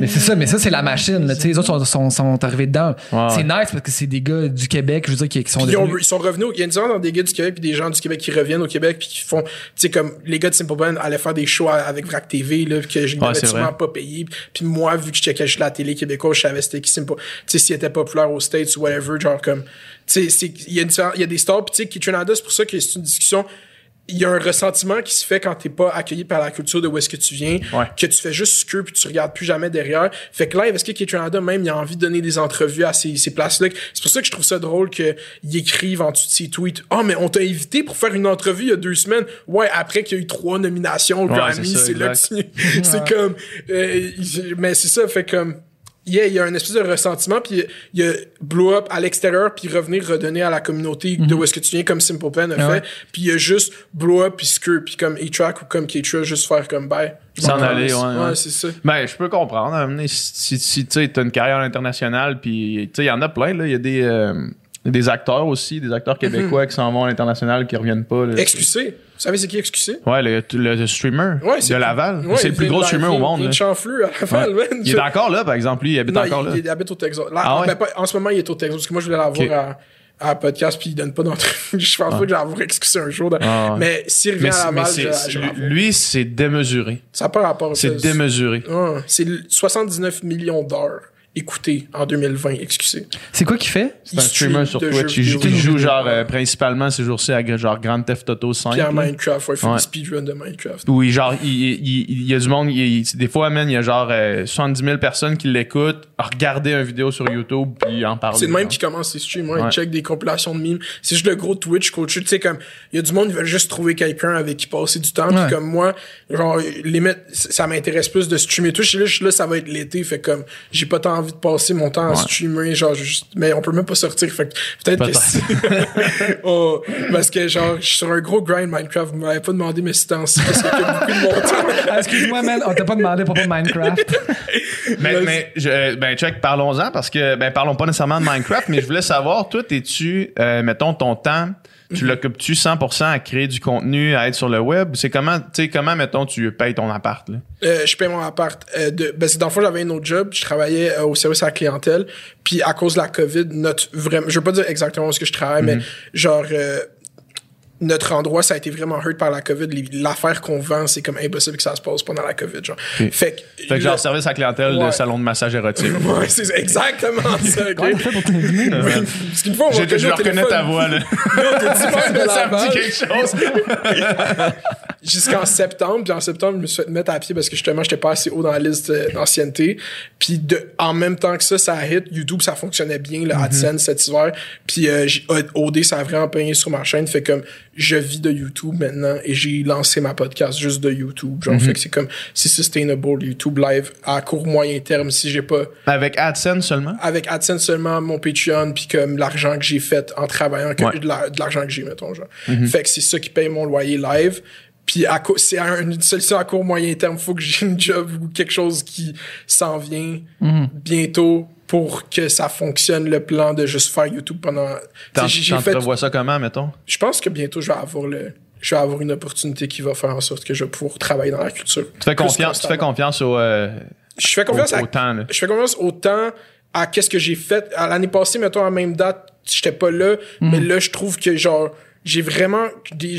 mais c'est ça, mais ça, c'est la machine. Là, les autres sont, sont, sont arrivés dedans. Ouais, c'est nice parce que c'est des gars du Québec, je veux dire, qui, qui sont ils, ont- ils sont revenus. Il y a une différence dans des gars du Québec puis des gens du Québec qui reviennent au Québec puis qui font, tu sais comme les gars de Simple Plan allaient faire des shows avec Vrac TV là que je n'avais sûrement pas payé. Puis moi vu que je checkais juste la télé québécoise, je savais c'était qui Simple. Tu sais s'il était populaire aux States ou whatever, genre comme, tu sais c'est il y a une différence- il y a des stars puis tu sais Renada, c'est pour ça que c'est une discussion. Il y a un ressentiment qui se fait quand t'es pas accueilli par la culture de où est-ce que tu viens, Ouais. que tu fais juste ce que puis tu regardes plus jamais derrière. Fait que live, est-ce que Keith Renada même il a envie de donner des entrevues à ces, ces places-là? C'est pour ça que je trouve ça drôle qu'ils écrivent en dessous de ses tweets. Ah, mais on t'a invité pour faire une entrevue il y a deux semaines. Ouais, après qu'il y a eu trois nominations au Ouais, Grammy, c'est là que c'est comme, euh, mais c'est ça, fait comme, yeah, il y a un espèce de ressentiment, puis il y a blow up à l'extérieur, puis revenir redonner à la communauté de où est-ce que tu viens, comme Simple Plan a Ah ouais. fait, puis il y a juste blow up, puis Skur, puis comme A-Track ou comme K-Tra, juste faire comme, bye. S'en aller, ouais, ouais. c'est ça. Ben, je peux comprendre. donné, Si, si tu sais, t'as une carrière internationale, puis tu sais, il y en a plein, là. Il y a des, euh, des acteurs aussi, des acteurs québécois qui s'en vont à l'international, qui reviennent pas. là. XQC. Vous savez c'est qui XQC? Ouais, le, le- le streamer Ouais, c'est de Laval. Ouais, c'est le plus gros streamer au monde. Il est Chanfleur à Laval, Ouais. man. Il est encore là, par exemple. Lui, il habite Non, encore il, là. il habite au Texas. Là, Ah ben, pas- en ce moment, il est au Texas, parce que moi, je voulais l'avoir à, à podcast, puis il donne pas d'entrevue. je pense pas que j'avais excusé un jour. de- Ah. Mais s'il revient Mais, à Laval, c'est- je, lui, c'est démesuré. Ça n'a pas rapport à ça. C'est démesuré. Ouais, c'est le 79 millions d'heures écoutées en 2020, excusez. C'est quoi qu'il fait? C'est un streamer sur Twitch. Il joue, il joue genre euh, principalement ces jours-ci à genre Grand Theft Auto 5. Puis là. Minecraft, ouais, il fait Ouais. des speedruns de Minecraft. Oui, genre, il, il, il- il y a du monde, il, il- des fois, man, il y a genre euh, 70 000 personnes qui l'écoutent, à regarder une vidéo sur YouTube, puis en parler. C'est le même qui commence ses streams, ouais, Ouais. il check des compilations de mimes. C'est juste le gros Twitch coach. Tu sais, comme, il y a du monde qui veut juste trouver quelqu'un avec qui passer du temps. Ouais. Puis comme moi, genre, les mettre, ça m'intéresse plus de streamer Twitch. Là, je suis là, ça va être l'été. Fait comme, j'ai pas tant envie de passer mon temps à Ouais. streamer. Genre, juste, mais on peut même pas sortir. Fait que peut-être que si- Oh, parce que genre, je suis sur un gros grind Minecraft. Vous m'avez pas demandé mes parce beaucoup de temps. Ah, Excuse-moi, man, on t'a pas demandé pour pas Minecraft. Mais, mais je- euh, ben, check, parlons-en, parce que, ben, parlons pas nécessairement de Minecraft, mais je voulais savoir, toi, t'es-tu, euh, mettons, ton temps tu l'occupes-tu 100% à créer du contenu, à être sur le web? C'est comment, tu sais, comment, mettons, tu payes ton appart, là? Euh, je paye mon appart. Euh, de, ben, c'est dans le fond, j'avais un autre job. Je travaillais euh, au service à la clientèle. Puis à cause de la COVID, notre vraiment, je veux pas dire exactement où ce que je travaille, mais genre euh, notre endroit, ça a été vraiment hurt par la COVID. L'affaire qu'on vend, c'est comme impossible que ça se passe pendant la COVID. Genre. Fait que, Fait que genre, service à clientèle de Ouais. salon de massage érotique. Ouais, c'est exactement ça. ok? Comment t'as fait pour t'inviter? Parce qu'une fois, on va je reconnais ta voix, là. Yo, t'es de ça me dit quelque chose. Jusqu'en septembre. Puis en septembre, je me suis fait mettre à pied parce que justement, j'étais pas assez haut dans la liste euh, d'ancienneté. Puis de, en même temps que ça, ça a hit. YouTube, ça fonctionnait bien, le AdSense cet hiver. Puis euh, j'ai- OD, ça a vraiment payé sur ma chaîne. Fait comme, je vis de YouTube maintenant et j'ai lancé ma podcast juste de YouTube. Genre, fait que c'est comme, c'est sustainable, YouTube live à court moyen terme si j'ai pas Avec AdSense seulement? avec AdSense seulement, mon Patreon, puis comme l'argent que j'ai fait en travaillant, que, Ouais. de la- de l'argent que j'ai, mettons, genre. Fait que c'est ça qui paye mon loyer live. Puis à c'est un- une solution à court moyen terme. Faut que j'ai une job ou quelque chose qui s'en vient bientôt pour que ça fonctionne le plan de juste faire YouTube pendant. J'ai- fait. T'entrevois ça comment, mettons? Je pense que bientôt je vais avoir le. Je vais avoir une opportunité qui va faire en sorte que je vais pouvoir travailler dans la culture. Tu fais confiance, tu fais confiance au, euh, Je fais au, confiance à au temps, là. je fais confiance autant à qu'est-ce que j'ai fait. À l'année passée, mettons, à la même date, j'étais pas là, mais là, je trouve que, genre, j'ai vraiment.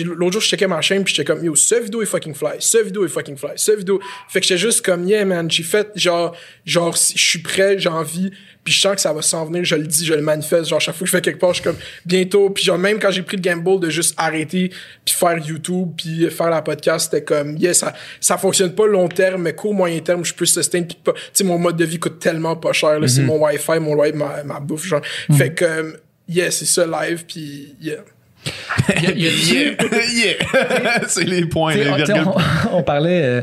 L'autre jour, je checkais ma chaîne, puis j'étais comme, yo, ce vidéo est fucking fly, ce vidéo est fucking fly, ce vidéo. Fait que j'étais juste comme, yeah, man, j'ai fait, genre, genre, je suis prêt, j'ai envie, puis je sens que ça va s'en venir, je le dis, je le manifeste. Genre, chaque fois que je fais quelque part, je suis comme, bientôt, puis genre, même quand j'ai pris le gamble de juste arrêter, puis faire YouTube, puis faire la podcast, c'était comme, yeah, ça, ça fonctionne pas long terme, mais court, moyen terme, je peux sustain, puis tu sais, mon mode de vie coûte tellement pas cher, là, c'est mon Wi-Fi, mon loyer, ma, ma bouffe, genre. Fait que, euh, yeah, c'est ça live, puis yeah. Yeah! yeah. C'est les points, les on, on- parlait euh,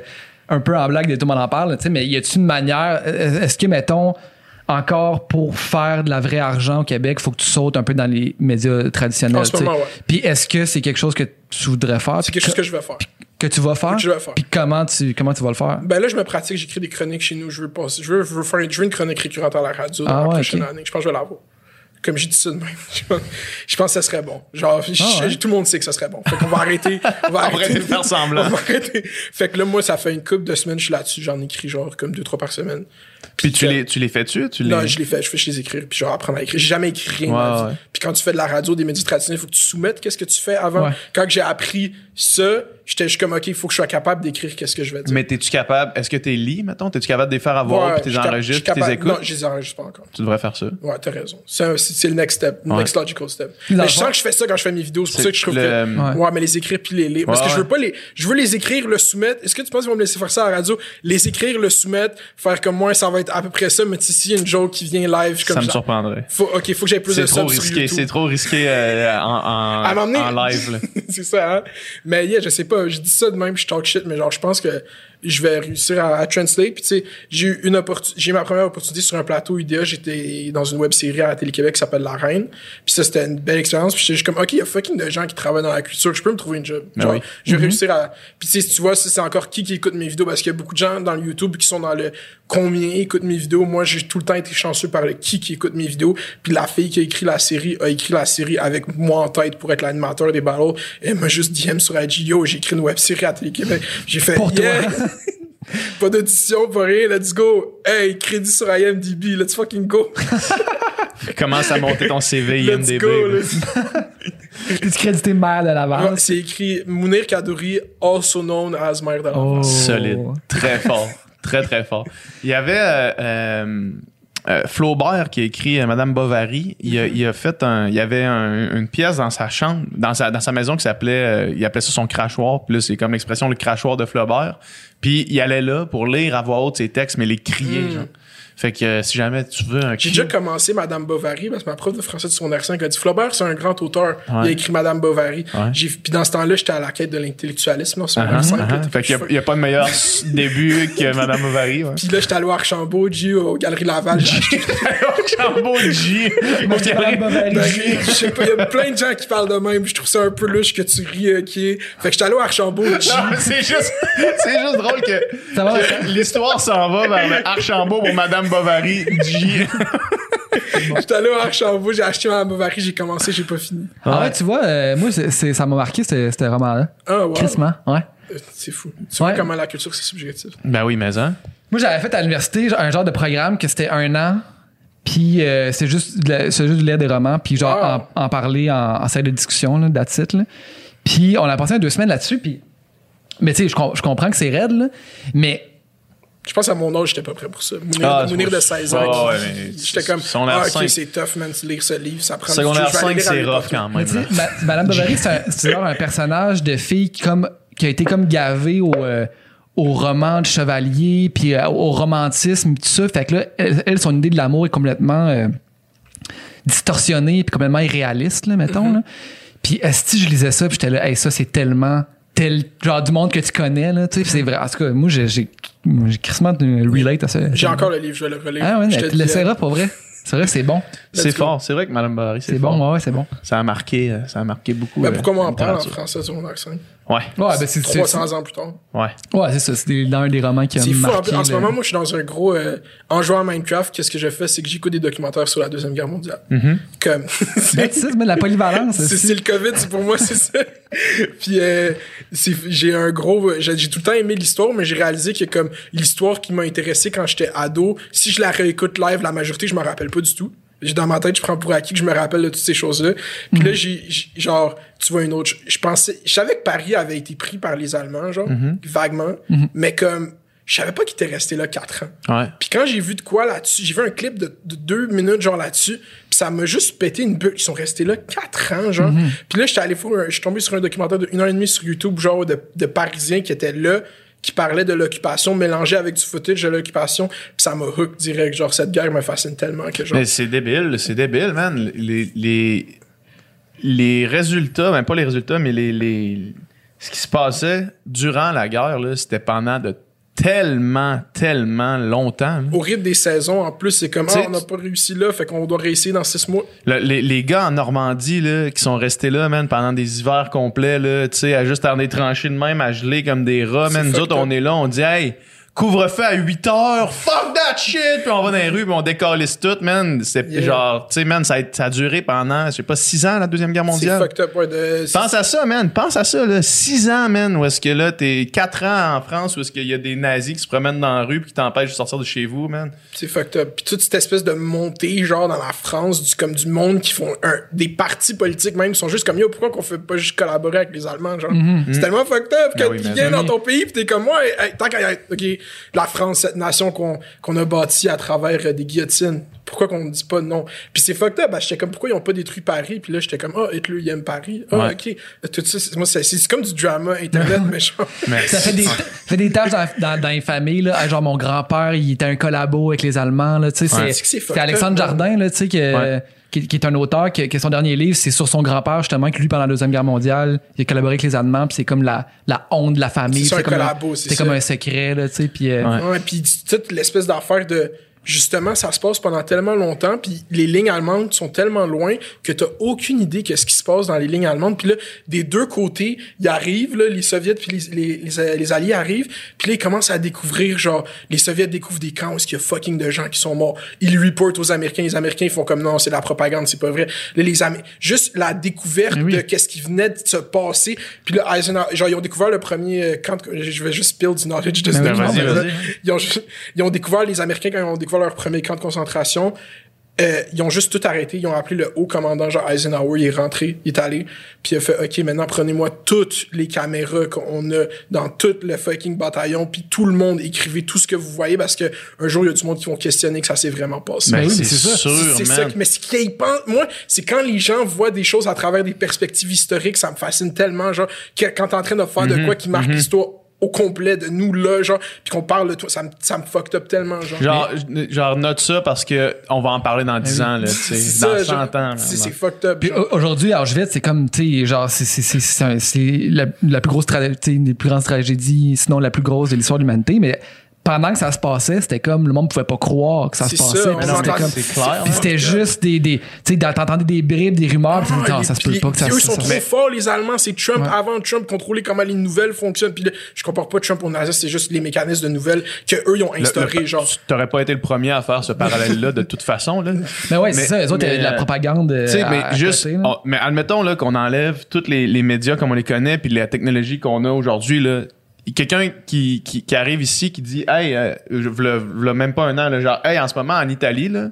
un peu en blague de tout le monde en parle, mais y a-tu une manière, euh, est-ce que, mettons, encore pour faire de la vraie argent au Québec, faut que tu sautes un peu dans les médias traditionnels. Moment, ouais. Puis est-ce que c'est quelque chose que tu voudrais faire? C'est quelque chose que je vais faire. que tu vas faire? que je vais faire. Puis comment tu, comment tu vas le faire? Ben là, je me pratique, j'écris des chroniques chez nous. Je veux passer, je veux, je veux faire une, je veux une chronique récurrente à la radio dans Ah la ouais, prochaine ok. année. Je pense que je vais l'avoir. Comme j'ai dit ça de même. Je pense, que ça serait bon. Genre, Ah ouais. tout le monde sait que ça serait bon. Fait qu'on va arrêter. On va arrêter de faire semblant. On va arrêter. Fait que là, moi, ça fait une couple de semaines, je suis là-dessus. J'en écris genre comme deux, trois par semaine. Puis tu que- les, tu les fais-tu? Tu les... Non, je les fais, je fais je les écrire, puis genre apprendre à écrire. J'ai jamais écrit rien Ouais. Puis quand tu fais de la radio, des médias traditionnels, il faut que tu soumettes qu'est-ce que tu fais avant. Ouais. Quand j'ai appris ça, j'étais juste comme, OK, il faut que je sois capable d'écrire qu'est-ce que je vais dire. Mais t'es-tu capable? Est-ce que t'es lis, mettons? T'es-tu capable de les faire avoir, Ouais, puis t'es je je enregistres, puis t'es capable- écoutes? Non, je les enregistre pas encore. Tu devrais faire ça. Ouais, t'as raison. C'est un- c'est c'est le next step, le Ouais. next logical step. Mais je sens que je fais ça quand je fais mes vidéos. C'est pour ça que je trouve le- que. Ouais. Ouais. mais les écrire puis les lire. Parce Ouais, que je veux pas les. Je veux les écrire, le soumettre. Est-ce que tu penses qu'ils vont me laisser faire ça à la radio? Les écrire, le soumettre, faire comme moi, ça va être à peu près ça, mais si s'il y a une joke qui vient live, je suis Ça comme me genre, surprendrait. faut, ok, faut que j'aie plus de trop risqué, c'est trop risqué euh, en, en, À m'emmener- en live. c'est ça, hein? Mais yeah, je sais pas, je dis ça de même, je talk shit, mais genre, je pense que je vais réussir à, à translate. Puis tu sais, j'ai eu une j'ai ma première opportunité sur un plateau IDEA, j'étais dans une web série à la Télé-Québec qui s'appelle La Reine. Puis ça, c'était une belle expérience. Puis j'étais juste comme, OK, il y a fucking de gens qui travaillent dans la culture, je peux me trouver une job. Ben Genre, oui. je vais réussir à... Puis tu sais, si tu vois, c'est encore qui qui écoute mes vidéos, parce qu'il y a beaucoup de gens dans le YouTube qui sont dans le combien écoutent mes vidéos. Moi, j'ai tout le temps été chanceux par le qui qui écoute mes vidéos. Puis la fille qui a écrit la série a écrit la série avec moi en tête pour être l'animateur des battles. Elle m'a juste DM sur IG, yo, j'ai écrit une web série à Télé-Québec. J'ai fait, Pour toi. pas d'audition, pas rien, let's go. Hey, crédit sur IMDb, let's fucking go. Commence à monter ton CV Let's IMDB. go, là. let's Es-tu crédité maire de Laval? Ouais, C'est écrit Mounir Kadouri, also known as maire de la Oh. Solide. Très fort. Très, très fort. Il y avait euh, euh, euh, Flaubert qui a écrit euh, Madame Bovary. Il a, il a fait un. Il y avait un- une pièce dans sa chambre, dans sa, dans sa maison qui s'appelait. euh, il appelait ça son crachoir. Puis là, c'est comme l'expression le crachoir de Flaubert. Puis il allait là pour lire à voix haute ses textes, mais les crier, Mm. genre. Fait que euh, si jamais tu veux un J'ai déjà commencé Madame Bovary parce que ma prof de français de son R5 a dit Flaubert, c'est un grand auteur. Il a écrit Madame Bovary. Ouais. J'ai, puis dans ce temps-là, j'étais à la quête de l'intellectualisme, non, sur mon R5. là, ah. Fait qu'il y a- il y a, pas de meilleur début que Madame Bovary. Ouais. Puis là, j'étais allé au Archambault, G, aux Galeries Laval. Chambeau G. Madame Bovary. Ben, je sais pas, il y a plein de gens qui parlent de même. Je trouve ça un peu louche que tu ris, ok. Fait que j'étais allé au Archambault, G. C'est juste, c'est juste drôle que l'histoire s'en va vers le Archambault pour Madame Bovary. J. J'étais allé au Archambault, j'ai acheté ma Bovary, j'ai commencé, j'ai pas fini. Ah ouais, tu vois, euh, moi, c'est- c'est- ça m'a marqué, c'était c'était vraiment là. Ah. Crissement, ouais. Euh, C'est fou. Tu vois Ouais. comment la culture, c'est subjectif. Ben oui, mais hein. Moi, j'avais fait à l'université un genre de programme que c'était un an. Puis euh, c'est juste, c'est juste de lire des romans, puis genre Wow. en, en parler en, en salle de discussion, là, that's it, là. Puis on a passé deux semaines là-dessus, puis... Mais tu sais, je, com- je comprends que c'est raide, là, mais Je pense à mon âge, j'étais pas prêt pour ça. Mounir, Ah, Mounir de pour- 16 ans. Ah, qui- ouais, mais J'étais comme, ah, ok, c'est tough, man, de lire ce livre, ça prend Secondaire je vais aller 5, lire c'est rough quand même. tu. Ma- Madame Bovary, c'est un- un personnage de fille qui, comme, qui a été comme gavé au, euh, au roman de chevalier, puis euh, au romantisme, tout ça. Fait que là, elle, elle, son idée de l'amour est complètement euh, distorsionnée, puis complètement irréaliste, là, mettons. là. Puis si je lisais ça, puis j'étais là, hey, ça, c'est tellement tel genre du monde que tu connais là tu sais c'est vrai en tout cas moi j'ai j'ai j'ai crissement de relate à ça J'ai encore le livre, je vais le relire. ah ouais Je te l'essaieras pour vrai c'est vrai que c'est bon C'est fort. C'est vrai que Madame Bovary, c'est bon ouais, ouais c'est bon Ça a marqué, euh, ça a marqué beaucoup. Ben, euh, pourquoi moi en parle en français sur mon accent? Ouais. ouais ben c'est c'est- 300 ans plus tard. Ouais. Ouais, c'est ça. C'est des- dans un des romans qui a C'est fou. En, marqué. en ce moment, moi, je suis dans un gros. euh, en jouant à Minecraft, qu'est-ce que je fais? C'est que j'écoute des documentaires sur la Deuxième Guerre mondiale. Comme. Ben, tu sais, mais la polyvalence. C'est c'est le COVID, c'est pour moi, c'est ça. Puis euh, c'est- j'ai un gros, j'ai tout le temps aimé l'histoire, mais j'ai réalisé que comme l'histoire qui m'a intéressé quand j'étais ado, si je la réécoute live, la majorité je me rappelle pas du tout. Dans ma tête, je prends pour acquis que je me rappelle de toutes ces choses-là. Puis là, j'ai j'ai- genre, tu vois une autre. Je pensais, je savais que Paris avait été pris par les Allemands, genre vaguement, mais comme je savais pas qu'ils étaient restés là quatre ans. Ouais. Puis quand j'ai vu de quoi là-dessus, j'ai vu un clip de, de deux minutes genre là-dessus, puis ça m'a juste pété une bulle. Ils sont restés là quatre ans, genre. Puis là, j'étais allé un- je suis tombé sur un documentaire de une heure et demie sur YouTube, genre de, de Parisiens qui étaient là, qui parlaient de l'occupation mélangé avec du footage de l'occupation. Puis ça m'a hook direct. Genre, cette guerre me fascine tellement que genre. Mais c'est débile, c'est débile, man. Les, les, les résultats, même pas les résultats, mais les, les, ce qui se passait durant la guerre, là, c'était pendant de tellement, tellement longtemps. là. Au rythme des saisons, en plus, c'est comme, ah, on n'a pas réussi là, fait qu'on doit réussir dans six mois. Le- les, les gars en Normandie là, qui sont restés là, man, pendant des hivers complets, là, tu sais, à juste des tranchées de même, à geler comme des rats, man. Nous autres, on est là, on dit, hey, couvre-feu à 8 heures, fuck that shit! Puis on va dans les rues, puis on décalisse tout, man. C'est Yeah. genre, tu sais, man, ça a, ça a duré pendant, je sais pas, 6 ans, la Deuxième Guerre C'est mondiale. fucked up, ouais. De, Pense à ça, man. Pense à ça, là. 6 ans, man, où est-ce que là, t'es 4 ans en France, où est-ce qu'il y a des nazis qui se promènent dans la rue puis qui t'empêchent de sortir de chez vous, man. C'est fucked up. Puis toute cette espèce de montée, genre, dans la France, du, comme du monde qui font un, des partis politiques même, qui sont juste comme, yo, pourquoi qu'on fait pas juste collaborer avec les Allemands, genre? C'est tellement fucked up que Ah oui, tu viens oui. dans ton pays pis t'es comme, ouais, hey, tant qu'à y être- ok, la France, cette nation qu'on, qu'on a bâtie à travers euh, des guillotines, pourquoi qu'on dit pas non? Puis c'est fucked up, ben, j'étais comme, pourquoi ils ont pas détruit Paris? Puis là, j'étais comme, ah, Hitler, il aime Paris. Ah, Ouais. ok. Tout ça, c'est, moi, c'est, c'est comme du drama internet. Mais Ça fait des, ça fait des tâches dans, dans, dans les familles. Là. Ah, Genre, mon grand-père, il était un collabo avec les Allemands. Là, tu sais, Ouais. c'est, Alexandre up, Jardin, là, tu sais, que, Ouais. Qui, qui est un auteur, que, que son dernier livre, c'est sur son grand-père, justement, que lui, pendant la Deuxième Guerre mondiale, il a collaboré avec les Allemands, puis c'est comme la, la honte de la famille. C'est un comme collabo, c'est c'est comme un secret, là, tu sais, puis... euh, Ouais. Ouais, puis toute l'espèce d'affaire de justement ça se passe pendant tellement longtemps puis les lignes allemandes sont tellement loin que t'as aucune idée qu'est-ce qui se passe dans les lignes allemandes. Puis là des deux côtés ils arrivent là les soviets puis les, les, les, les alliés arrivent puis là ils commencent à découvrir genre les soviets découvrent des camps où il y a fucking de gens qui sont morts. Ils reportent aux américains les américains ils font comme non c'est de la propagande c'est pas vrai. Là les Amé- juste la découverte oui. de qu'est-ce qui venait de se passer. Puis là Eisenhower genre ils ont découvert le premier euh, camp je vais juste spill du knowledge de ce document, ont, ils ont découvert, les Américains, quand ils ont découvert leur premier camp de concentration, euh, ils ont juste tout arrêté. Ils ont appelé le haut commandant, genre Eisenhower, il est rentré, il est allé, puis il a fait, OK, maintenant prenez-moi toutes les caméras qu'on a dans tout le fucking bataillon, puis tout le monde, écrivez tout ce que vous voyez, parce que un jour, il y a du monde qui vont questionner que ça s'est vraiment passé. Ben oui, c'est mais c'est ça. sûr, C'est ça, mais ce qu'ils pensent, moi, c'est quand les gens voient des choses à travers des perspectives historiques, ça me fascine tellement, genre, quand t'es en train de faire Mhm, de quoi qui marque l'histoire au complet de nous là, genre, puis qu'on parle de toi, ça me, ça me fucked up tellement, genre. Genre, genre, note ça parce que on va en parler dans 10 ans, là, tu c'est sais, ça, dans 100 genre, ans. c'est fucked up. Puis aujourd'hui, à Auschwitz, c'est comme, tu sais, genre, c'est, c'est, c'est, c'est, un- c'est la, la plus grosse tragédie, une des plus grandes tragédies, sinon la plus grosse de l'histoire de l'humanité, mais pendant que ça se passait, c'était comme le monde pouvait pas croire que ça se passait. c'était clair, puis c'était juste des, des tu sais, t'entendais des bribes, des rumeurs, puis tu dis, Ah, non, ça se peut pas que ça puis eux, ils se sont trop forts, les Allemands. C'est Trump, avant Trump, contrôler comment les nouvelles fonctionnent. Puis je compare pas Trump au nazisme, c'est juste les mécanismes de nouvelles que eux ils ont le- genre. T'aurais pas été le premier à faire ce parallèle-là de toute façon. Là. Mais ouais, c'est Mais- ça, eux autres, il y avait de la propagande. euh, Tu sais, à- mais juste, mais admettons là qu'on enlève tous les, les médias comme on les connaît puis la technologie qu'on a aujourd'hui là. Quelqu'un qui, qui, qui arrive ici qui dit Hey, euh, je v'là- même pas un an, là, genre Hey, en ce moment en Italie, là,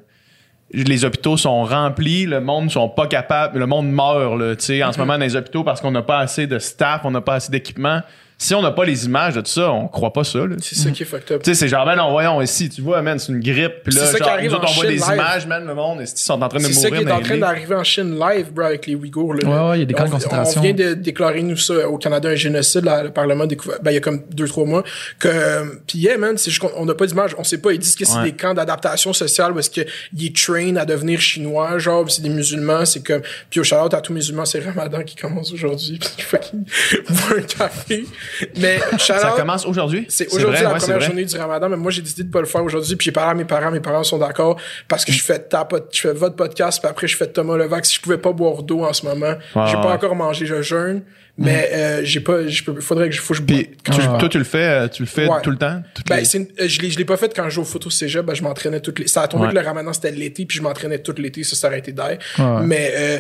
les hôpitaux sont remplis, le monde sont pas capables, le monde meurt là, en ce moment dans les hôpitaux parce qu'on n'a pas assez de staff, on n'a pas assez d'équipement. Si on n'a pas les images de tout ça, on croit pas ça. Là. C'est ça qui est fucked up. Tu sais, c'est genre, ben non, voyons, ici, tu vois, man, c'est une grippe. Puis là, C'est ça qui genre, arrive nous autres, en on voit des live. images, man, le monde, ils sont en train de C'est mourir. ça qui est en train d'arriver en Chine live, bro, avec les Ouïghours. Là. Ouais, ouais, il y a des camps de On- concentration. On vient de déclarer, nous, ça, au Canada, un génocide. là, le Parlement a découvert, ben, il y a comme deux, trois mois. Que, euh, puis, yeah, man, c'est juste qu'on on n'a pas d'image. On sait pas. Ils disent que c'est Ouais. des camps d'adaptation sociale où est-ce qu'ils est train à devenir chinois, genre, c'est des musulmans. C'est comme, puis au shout à tous les musulmans, c'est Ramadan qui commence aujourd'hui. Puis, fucking, boire un café. Mais, Ça commence aujourd'hui? c'est aujourd'hui la ouais, première journée du ramadan, mais moi j'ai décidé de pas le faire aujourd'hui. Puis j'ai parlé à mes parents, mes parents sont d'accord parce que je fais ta je fais votre podcast, puis après je fais Thomas Levac. Si je pouvais pas boire d'eau en ce moment, j'ai ouais. pas encore mangé, je jeûne, mais euh, j'ai pas, peux, faudrait que je, faut que je tu- toi, tu le fais, euh, tu le fais Ouais. tout le temps? Ben, les- c'est une- euh, je l'ai, je l'ai pas fait quand je jouais au photo cégep, ben, je m'entraînais toutes les, ça a tombé Ouais. que le ramadan c'était l'été, puis je m'entraînais tout l'été, ça, ça aurait été d'air. Ouais. Mais, euh,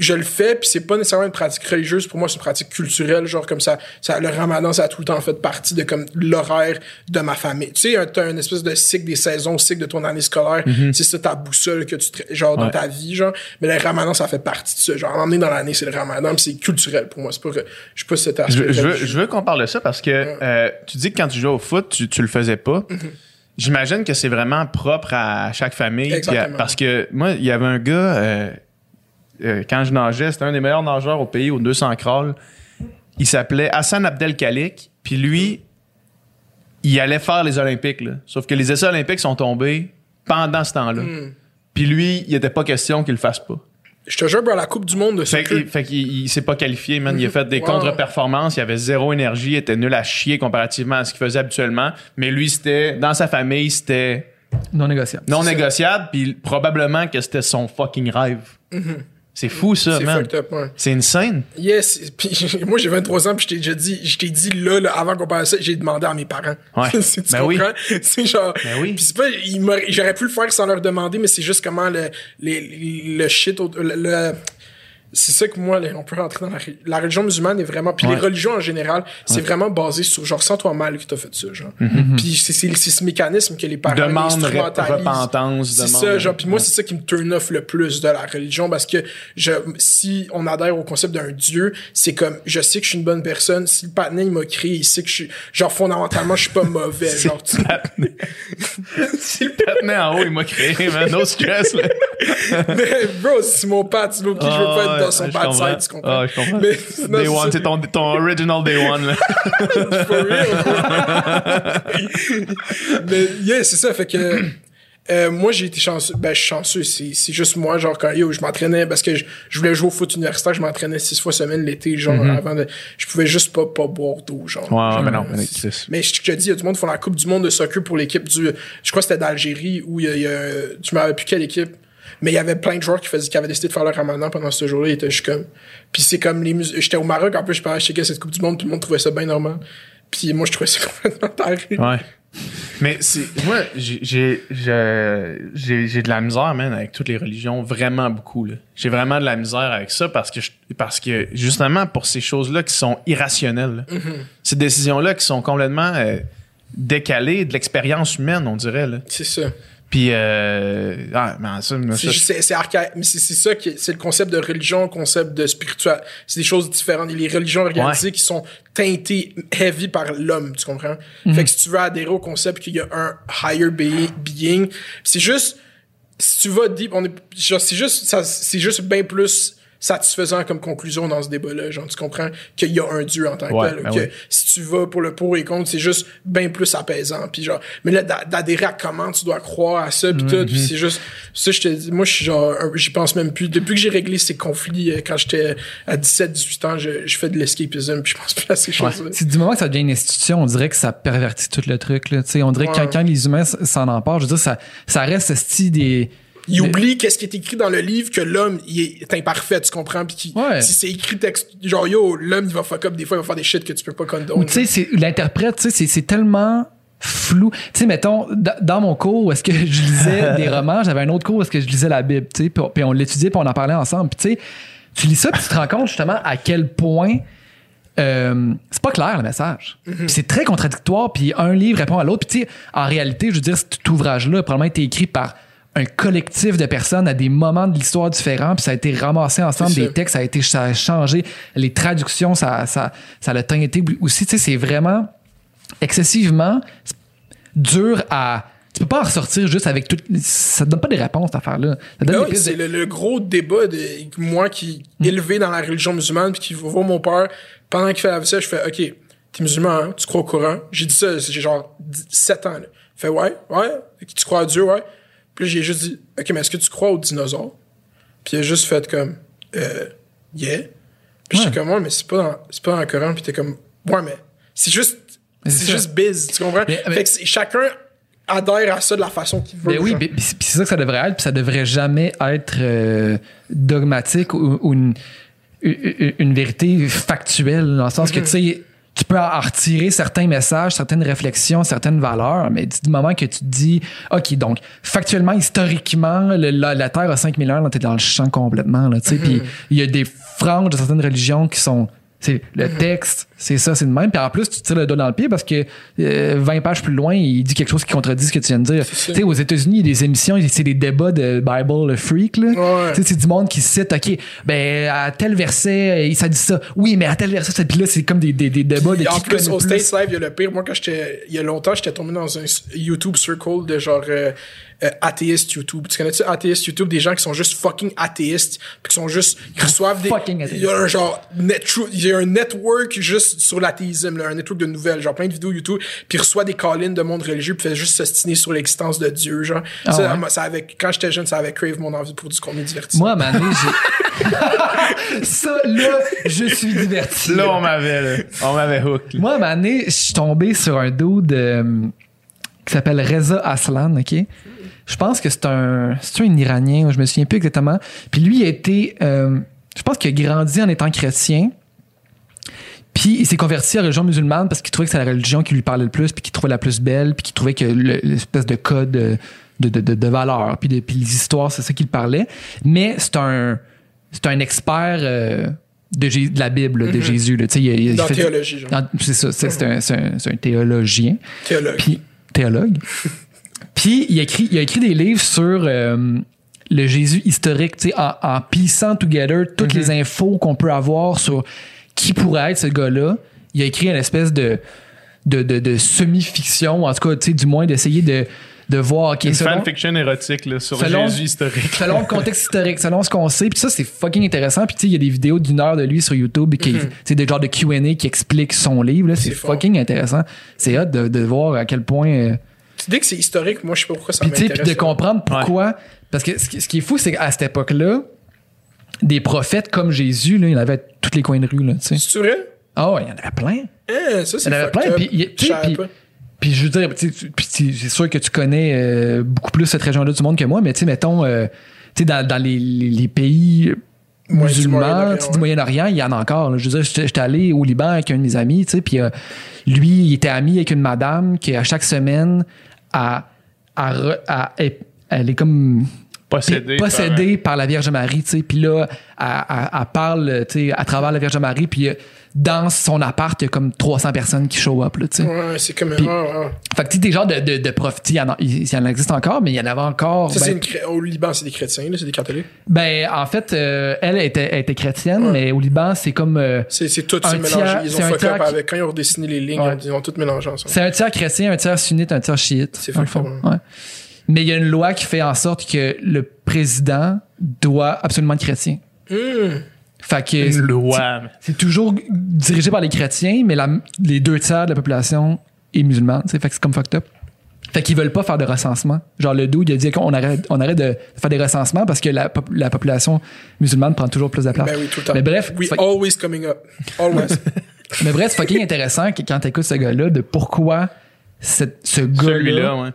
je le fais, puis c'est pas nécessairement une pratique religieuse. Pour moi, c'est une pratique culturelle, genre comme ça, ça. Le ramadan, ça a tout le temps fait partie de comme l'horaire de ma famille. Tu sais, un- t'as une espèce de cycle des saisons, cycle de ton année scolaire. C'est ça ta boussole que tu tra- genre dans ta vie, genre. Mais le ramadan, ça fait partie de ça. Genre, emmener dans l'année, c'est le ramadan, c'est culturel pour moi. C'est pas, que- je sais pas si c'était je, je veux, je veux qu'on parle de ça parce que euh, tu dis que quand tu jouais au foot, tu, tu le faisais pas. J'imagine que c'est vraiment propre à chaque famille. Exactement. parce que moi, il y avait un gars, euh, euh, quand je nageais, c'était un des meilleurs nageurs au pays, au 200 crawl. Il s'appelait Hassan Abdelkhalik. Puis lui, il allait faire les Olympiques. Là. Sauf que les essais olympiques sont tombés pendant ce temps-là. Hmm. Puis lui, il était pas question qu'il le fasse pas. Je te jure, bro, la Coupe du Monde de Fait, qu'il- fait qu'il il s'est pas qualifié, man. Il a fait des Wow. contre-performances, il avait zéro énergie, il était nul à chier comparativement à ce qu'il faisait habituellement. Mais lui, c'était, dans sa famille, c'était Non négociable. non négociable, puis probablement que c'était son fucking rêve. C'est fou, ça. C'est man. ouais. C'est insane. Yes. Puis moi, j'ai 23 ans, puis je t'ai déjà dit, je t'ai dit là, là, avant qu'on parle de ça, j'ai demandé à mes parents. Ouais. Tu Ben oui. comprends? C'est genre. Ben oui. Puis c'est pas, j'aurais pu le faire sans leur demander, mais c'est juste comment le, les- le shit, le- c'est ça que moi, là, on peut rentrer dans la, la religion musulmane est vraiment, puis Ouais. les religions en général, c'est vraiment basé sur genre, sens-toi mal que t'as fait ça, genre. Puis c'est, c'est, c'est ce mécanisme que les parents. Demande instrumentalisent. repentance, C'est ça, genre, puis moi, c'est ça qui me turn off le plus de la religion parce que je, si on adhère au concept d'un Dieu, c'est comme, je sais que je suis une bonne personne. Si le patinet, il m'a créé, il sait que je suis, genre, fondamentalement, je suis pas mauvais, genre, tu- si le patinet en haut, il m'a créé, man. No stress, là. Mais, bro, si mon pat, Loki, je veux pas son bad side, tu comprends? Ah, je comprends. Mais, sinon, Day one, c'est ton, ton original day one, là. For real. Mais yeah, c'est ça, fait que euh, moi j'ai été chanceux, ben je suis chanceux, c'est juste moi genre quand yo, je m'entraînais parce que je, je voulais jouer au foot universitaire, je m'entraînais six fois semaine l'été genre avant de je pouvais juste pas pas boire d'eau genre. Mm-hmm. Ouais, Genre, mais non, mais je te dis, il y a du monde qui font la Coupe du monde de soccer pour l'équipe du je crois que c'était d'Algérie où il y a, il y a tu m'avais plus quelle équipe? Mais il y avait plein de joueurs qui faisaient qui avaient décidé de faire le ramadan pendant ce jour-là, ils étaient juste comme puis c'est comme les mus- j'étais au Maroc en plus je parlais je checkais cette Coupe du monde, tout le monde trouvait ça bien normal. Puis moi je trouvais ça complètement taré. Ouais. Mais c'est moi j'ai de la misère man avec toutes les religions vraiment beaucoup. J'ai vraiment de la misère avec ça parce que je- parce que justement pour ces choses-là qui sont irrationnelles. là. Ces décisions là qui sont complètement euh, décalées de l'expérience humaine, on dirait. C'est ça. Puis euh, ah, mais ça, C'est ça, c'est- archaïque. Mais c'est c'est ça qui est- c'est le concept de religion, le concept de spirituel. C'est des choses différentes. Et les religions organisées Ouais. qui sont teintées heavy par l'homme, tu comprends? Mhm. Fait que si tu veux adhérer au concept qu'il y a un higher be- being, c'est juste, si tu vas deep, on est, genre, c'est juste, ça, c'est juste bien plus satisfaisant comme conclusion dans ce débat-là. Genre, tu comprends qu'il y a un Dieu en tant que Ouais, tel. ben que oui. si tu vas pour le pour et contre, c'est juste bien plus apaisant. Puis genre, mais là, d'a- d'adhérer à comment tu dois croire à ça, puis tout, puis c'est juste, ça, je te dis, moi, je suis genre, j'y pense même plus. Depuis que j'ai réglé ces conflits, euh, quand j'étais à 17, 18 ans, je, je fais de l'escapisme, puis je pense plus à ces choses-là. C'est du moment que ça devient une institution, on dirait que ça pervertit tout le truc. Là. Tu sais, On dirait que quand, Ouais. quand les humains s'en emparent, je veux dire, ça, ça reste ce style des. Il Mais- oublie qu'est-ce qui est écrit dans le livre que l'homme il est imparfait, tu comprends? Puis Ouais. si c'est écrit texte, genre yo, l'homme il va fuck up des fois, il va faire des shit que tu peux pas condone. tu sais, c'est- l'interprète, tu sais, c'est- c'est tellement flou. Tu sais, mettons, dans mon cours où est-ce que je lisais des romans, j'avais un autre cours où est-ce que je lisais la Bible, tu sais, puis on- l'étudiait, puis on en parlait ensemble. Puis tu sais, tu lis ça, puis tu te rends compte justement à quel point euh, c'est pas clair le message. Puis C'est très contradictoire, puis un livre répond à l'autre. Puis tu sais, en réalité, je veux dire, cet ouvrage-là a probablement été écrit par un collectif de personnes à des moments de l'histoire différents, puis ça a été ramassé ensemble, des textes, ça a été ça a changé, les traductions, ça, ça, ça l'a teinté aussi. Tu sais, c'est vraiment excessivement dur à. Tu peux pas en ressortir juste avec tout. Ça te donne pas des réponses, cette affaire-là. Des pistes c'est de- le, le gros débat de moi qui Mm. élevé dans la religion musulmane puis qui va voir mon père pendant qu'il fait la vaisselle, je fais OK, t'es musulman, hein? tu crois au Coran? J'ai dit ça, j'ai genre 7 ans. Là. Fait ouais, ouais, tu crois à Dieu, ouais. Puis j'ai juste dit OK, mais est-ce que tu crois aux dinosaures Puis il a juste fait comme euh yeah. Puis j'étais comme ouais, mais c'est pas dans c'est pas dans le Coran, puis t'es comme ouais, mais c'est juste Mais c'est juste biz, tu comprends? Mais- mais- Fait que chacun adhère à ça de la façon qu'il veut. Ben oui, genre. puis c'est ça que ça devrait être, puis ça devrait jamais être euh, dogmatique ou, ou une, une, une vérité factuelle, dans le sens que tu sais, tu peux en retirer certains messages, certaines réflexions, certaines valeurs, mais du moment que tu te dis, OK, donc, factuellement, historiquement, le- la, la Terre a 5000 ans, là, t'es dans le champ complètement, là, tu sais, puis il y a des franges de certaines religions qui sont c'est le texte, c'est ça, c'est le même. Puis en plus, tu tires le doigt dans le pied parce que euh, 20 pages plus loin, il dit quelque chose qui contredit ce que tu viens de dire. Tu sais, aux États-Unis, il y a des émissions, c'est des débats de Bible Freak, là. Ouais. Tu sais, c'est du monde qui cite, OK, ben, à tel verset, il ça dit ça. Oui, mais à tel verset, ça, puis là, c'est comme des, des, des débats de en plus, au. States Live, il y a le pire. Moi, quand j'étais, il y a longtemps, j'étais tombé dans un YouTube circle de genre euh, euh, athéiste YouTube. Tu connais-tu athéiste YouTube? Des gens qui sont juste fucking athéistes, puis qui sont juste, qui reçoivent des. Fucking Il y a un genre, net, il y a un network juste sur l'athéisme, là, un network de nouvelles, genre plein de vidéos YouTube, puis reçoit des call-ins de monde religieux, puis fait juste s'ostiner sur l'existence de Dieu, genre. Ah ça, ouais? moi, ça avait, quand j'étais jeune, ça avait crave mon envie pour du contenu divertissement. Moi, à moment donné, j'ai. ça, là, je suis diverti. Là, on m'avait, là. On m'avait hook. là. Moi, à moment donné, je suis tombé sur un dude euh, qui s'appelle Reza Aslan, OK? Je pense que c'est un, c'est un Iranien, je me souviens plus exactement. Puis lui, il a été, euh, je pense qu'il a grandi en étant chrétien. Puis il s'est converti à la religion musulmane parce qu'il trouvait que c'était la religion qui lui parlait le plus, puis qu'il trouvait la plus belle, puis qu'il trouvait que le- l'espèce de code de, de, de, de, valeurs, puis, de, puis les histoires, c'est ça qu'il parlait. Mais c'est un, c'est un expert euh, de, la Bible, de Jésus. Là. Il, il Dans fait- théologie, C'est ça, c'est c'est un, c'est un- c'est un théologien. Théologue. Puis, théologue. Puis, il a écrit, il a écrit des livres sur euh, le Jésus historique, tu sais, en, en piecing together toutes les infos qu'on peut avoir sur qui pourrait être ce gars-là. Il a écrit une espèce de, de, de, de semi-fiction, en tout cas, tu sais, du moins d'essayer de, de voir, OK, Une selon- fanfiction érotique là, sur Selon- Jésus historique. selon le contexte historique, selon ce qu'on sait. Puis ça, c'est fucking intéressant. Puis tu sais, il y a des vidéos d'une heure de lui sur YouTube qui, c'est des genres de Q&A qui expliquent son livre. là. C'est fucking intéressant. C'est hot de, de voir à quel point... euh, Dès que c'est historique, moi, je sais pas pourquoi ça puis tu sais, m'intéresse. puis de comprendre pourquoi. Parce que ce qui, ce qui est fou, c'est qu'à cette époque-là, des prophètes comme Jésus, là, il y en avait à tous les coins de rue. Là, tu sais. C'est vrai? Ah ouais, il y en avait plein. Hein, ça, Il y en avait plein. Puis, puis- je veux dire, c'est sûr que tu connais euh, beaucoup plus cette région-là du monde que moi, mais tu sais, mettons, euh, tu sais, dans, dans les, les- les pays musulmans, du Moyen-Orient, il y en a encore. là. Je veux dire, j'étais allé au Liban avec un de mes amis, tu sais, puis euh, lui, il était ami avec une madame qui, à chaque semaine, a, a- elle, elle est comme Possédé. possédée par, la Vierge Marie, tu sais. Puis là, elle, elle- elle parle, tu sais, à travers la Vierge Marie, puis euh, dans son appart, il y a comme 300 personnes qui show up, là, tu sais. Ouais, c'est comme. Puis- ouais, ouais. Fait que tu sais, des genres de, de, de sais, il y en a- il il y en existe encore, mais il y en avait encore. Ça, ben, c'est une Au Liban, c'est des chrétiens, là, c'est des catholiques? ben, en fait, euh, elle était, elle était chrétienne, mais au Liban, c'est comme. euh, C'est c'est tout, Un c'est mélangé. Ils c'est ont un fuck tiers up qui- avec. Quand ils ont redessiné les lignes, Ouais. ils ont tout mélangé ensemble. c'est un tiers chrétien, un tiers sunnite, un tiers chiite. C'est fond. up, Ouais. Mais il y a une loi qui fait en sorte que le président doit absolument être chrétien. Hum. Fait que Une c'est- loi. c'est toujours dirigé par les chrétiens, mais la- les deux tiers de la population est musulmane. tu sais. Fait que c'est comme fucked up. Fait qu'ils veulent pas faire de recensement. Genre, le dude, il a dit qu'on arrête, on arrête de faire des recensements parce que la, pop- la population musulmane prend toujours plus de place. Ben oui, tout le temps. Mais bref, We fait- always coming up. Always. mais bref, c'est fucking intéressant que quand t'écoutes ce gars-là, de pourquoi cette- ce Celui-là, gars-là ouais.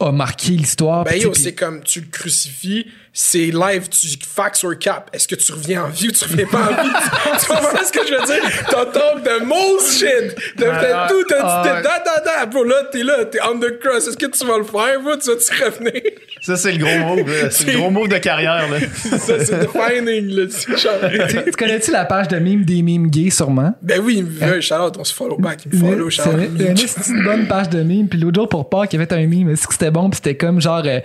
A marqué l'histoire. Ben c'est comme tu le crucifies, c'est live, tu fax or cap. Est-ce que tu reviens en vie ou tu reviens pas en vie? tu, comprends ce que je veux dire? T'entends de most shit, de Ah, de tout, t'as ah, da da da, bro, là, t'es là, t'es on the cross. Est-ce que tu vas le faire, bro? Tu vas-tu revenir? Ça, c'est le gros move. là. C'est le gros move de carrière. Là. Ça, c'est defining, là, tu tu, tu connais-tu la page de mime des mimes gays sûrement? Ben oui, il me veut, shout out, on se follow back, il me follow, shout C'est out. une de bonne page de mime. Puis l'autre jour, pour Pâques, il y avait un mime. Est-ce que c'était bon? Puis c'était comme genre euh,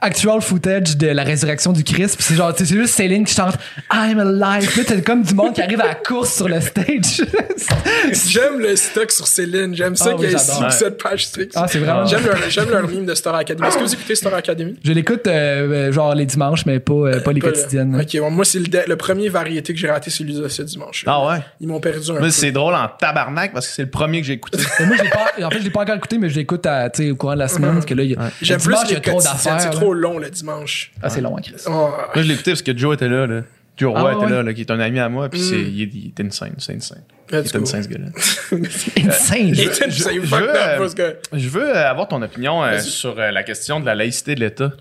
actual footage de la résurrection du Christ. Puis c'est genre, tu sais, c'est juste Céline qui chante I'm alive. Puis là, t'as comme du monde qui arrive à la course sur le stage. J'aime le stock sur Céline, j'aime ça Ah oui, qu'il y ait j'adore. si- cette page strict. Ah, c'est vraiment- J'aime leur, j'aime leur de Star Academy. Est-ce que vous écoutez Star Academy? Je l'écoute euh, euh, genre les dimanches, mais pas, euh, pas les Pas le- quotidiennes. Ok, bon, moi, c'est le, de- le premier variété que j'ai raté, c'est l'USA ce dimanche. Ah ouais? Ils m'ont perdu un peu. c'est drôle en tabarnak parce que c'est le premier que j'ai écouté. Mais moi, pas, en fait, je l'ai pas encore écouté, mais je l'écoute au courant de la semaine. Parce que là, il y a, le J'aime plus a trop d'affaires. c'est. Trop long le dimanche. Ah, c'est long, hein, Chris. Oh, Moi, je l'ai écouté parce que Joe était là. là. Joe Ah Roy ouais? était là, là, qui est un ami à moi. Puis c'est, il, est- il est insane, c'est insane. Il est go. insane, ce gars-là. Insane. Il était- je fucked veux, euh, Je veux euh, avoir ton opinion euh, sur euh, la question de la laïcité de l'État.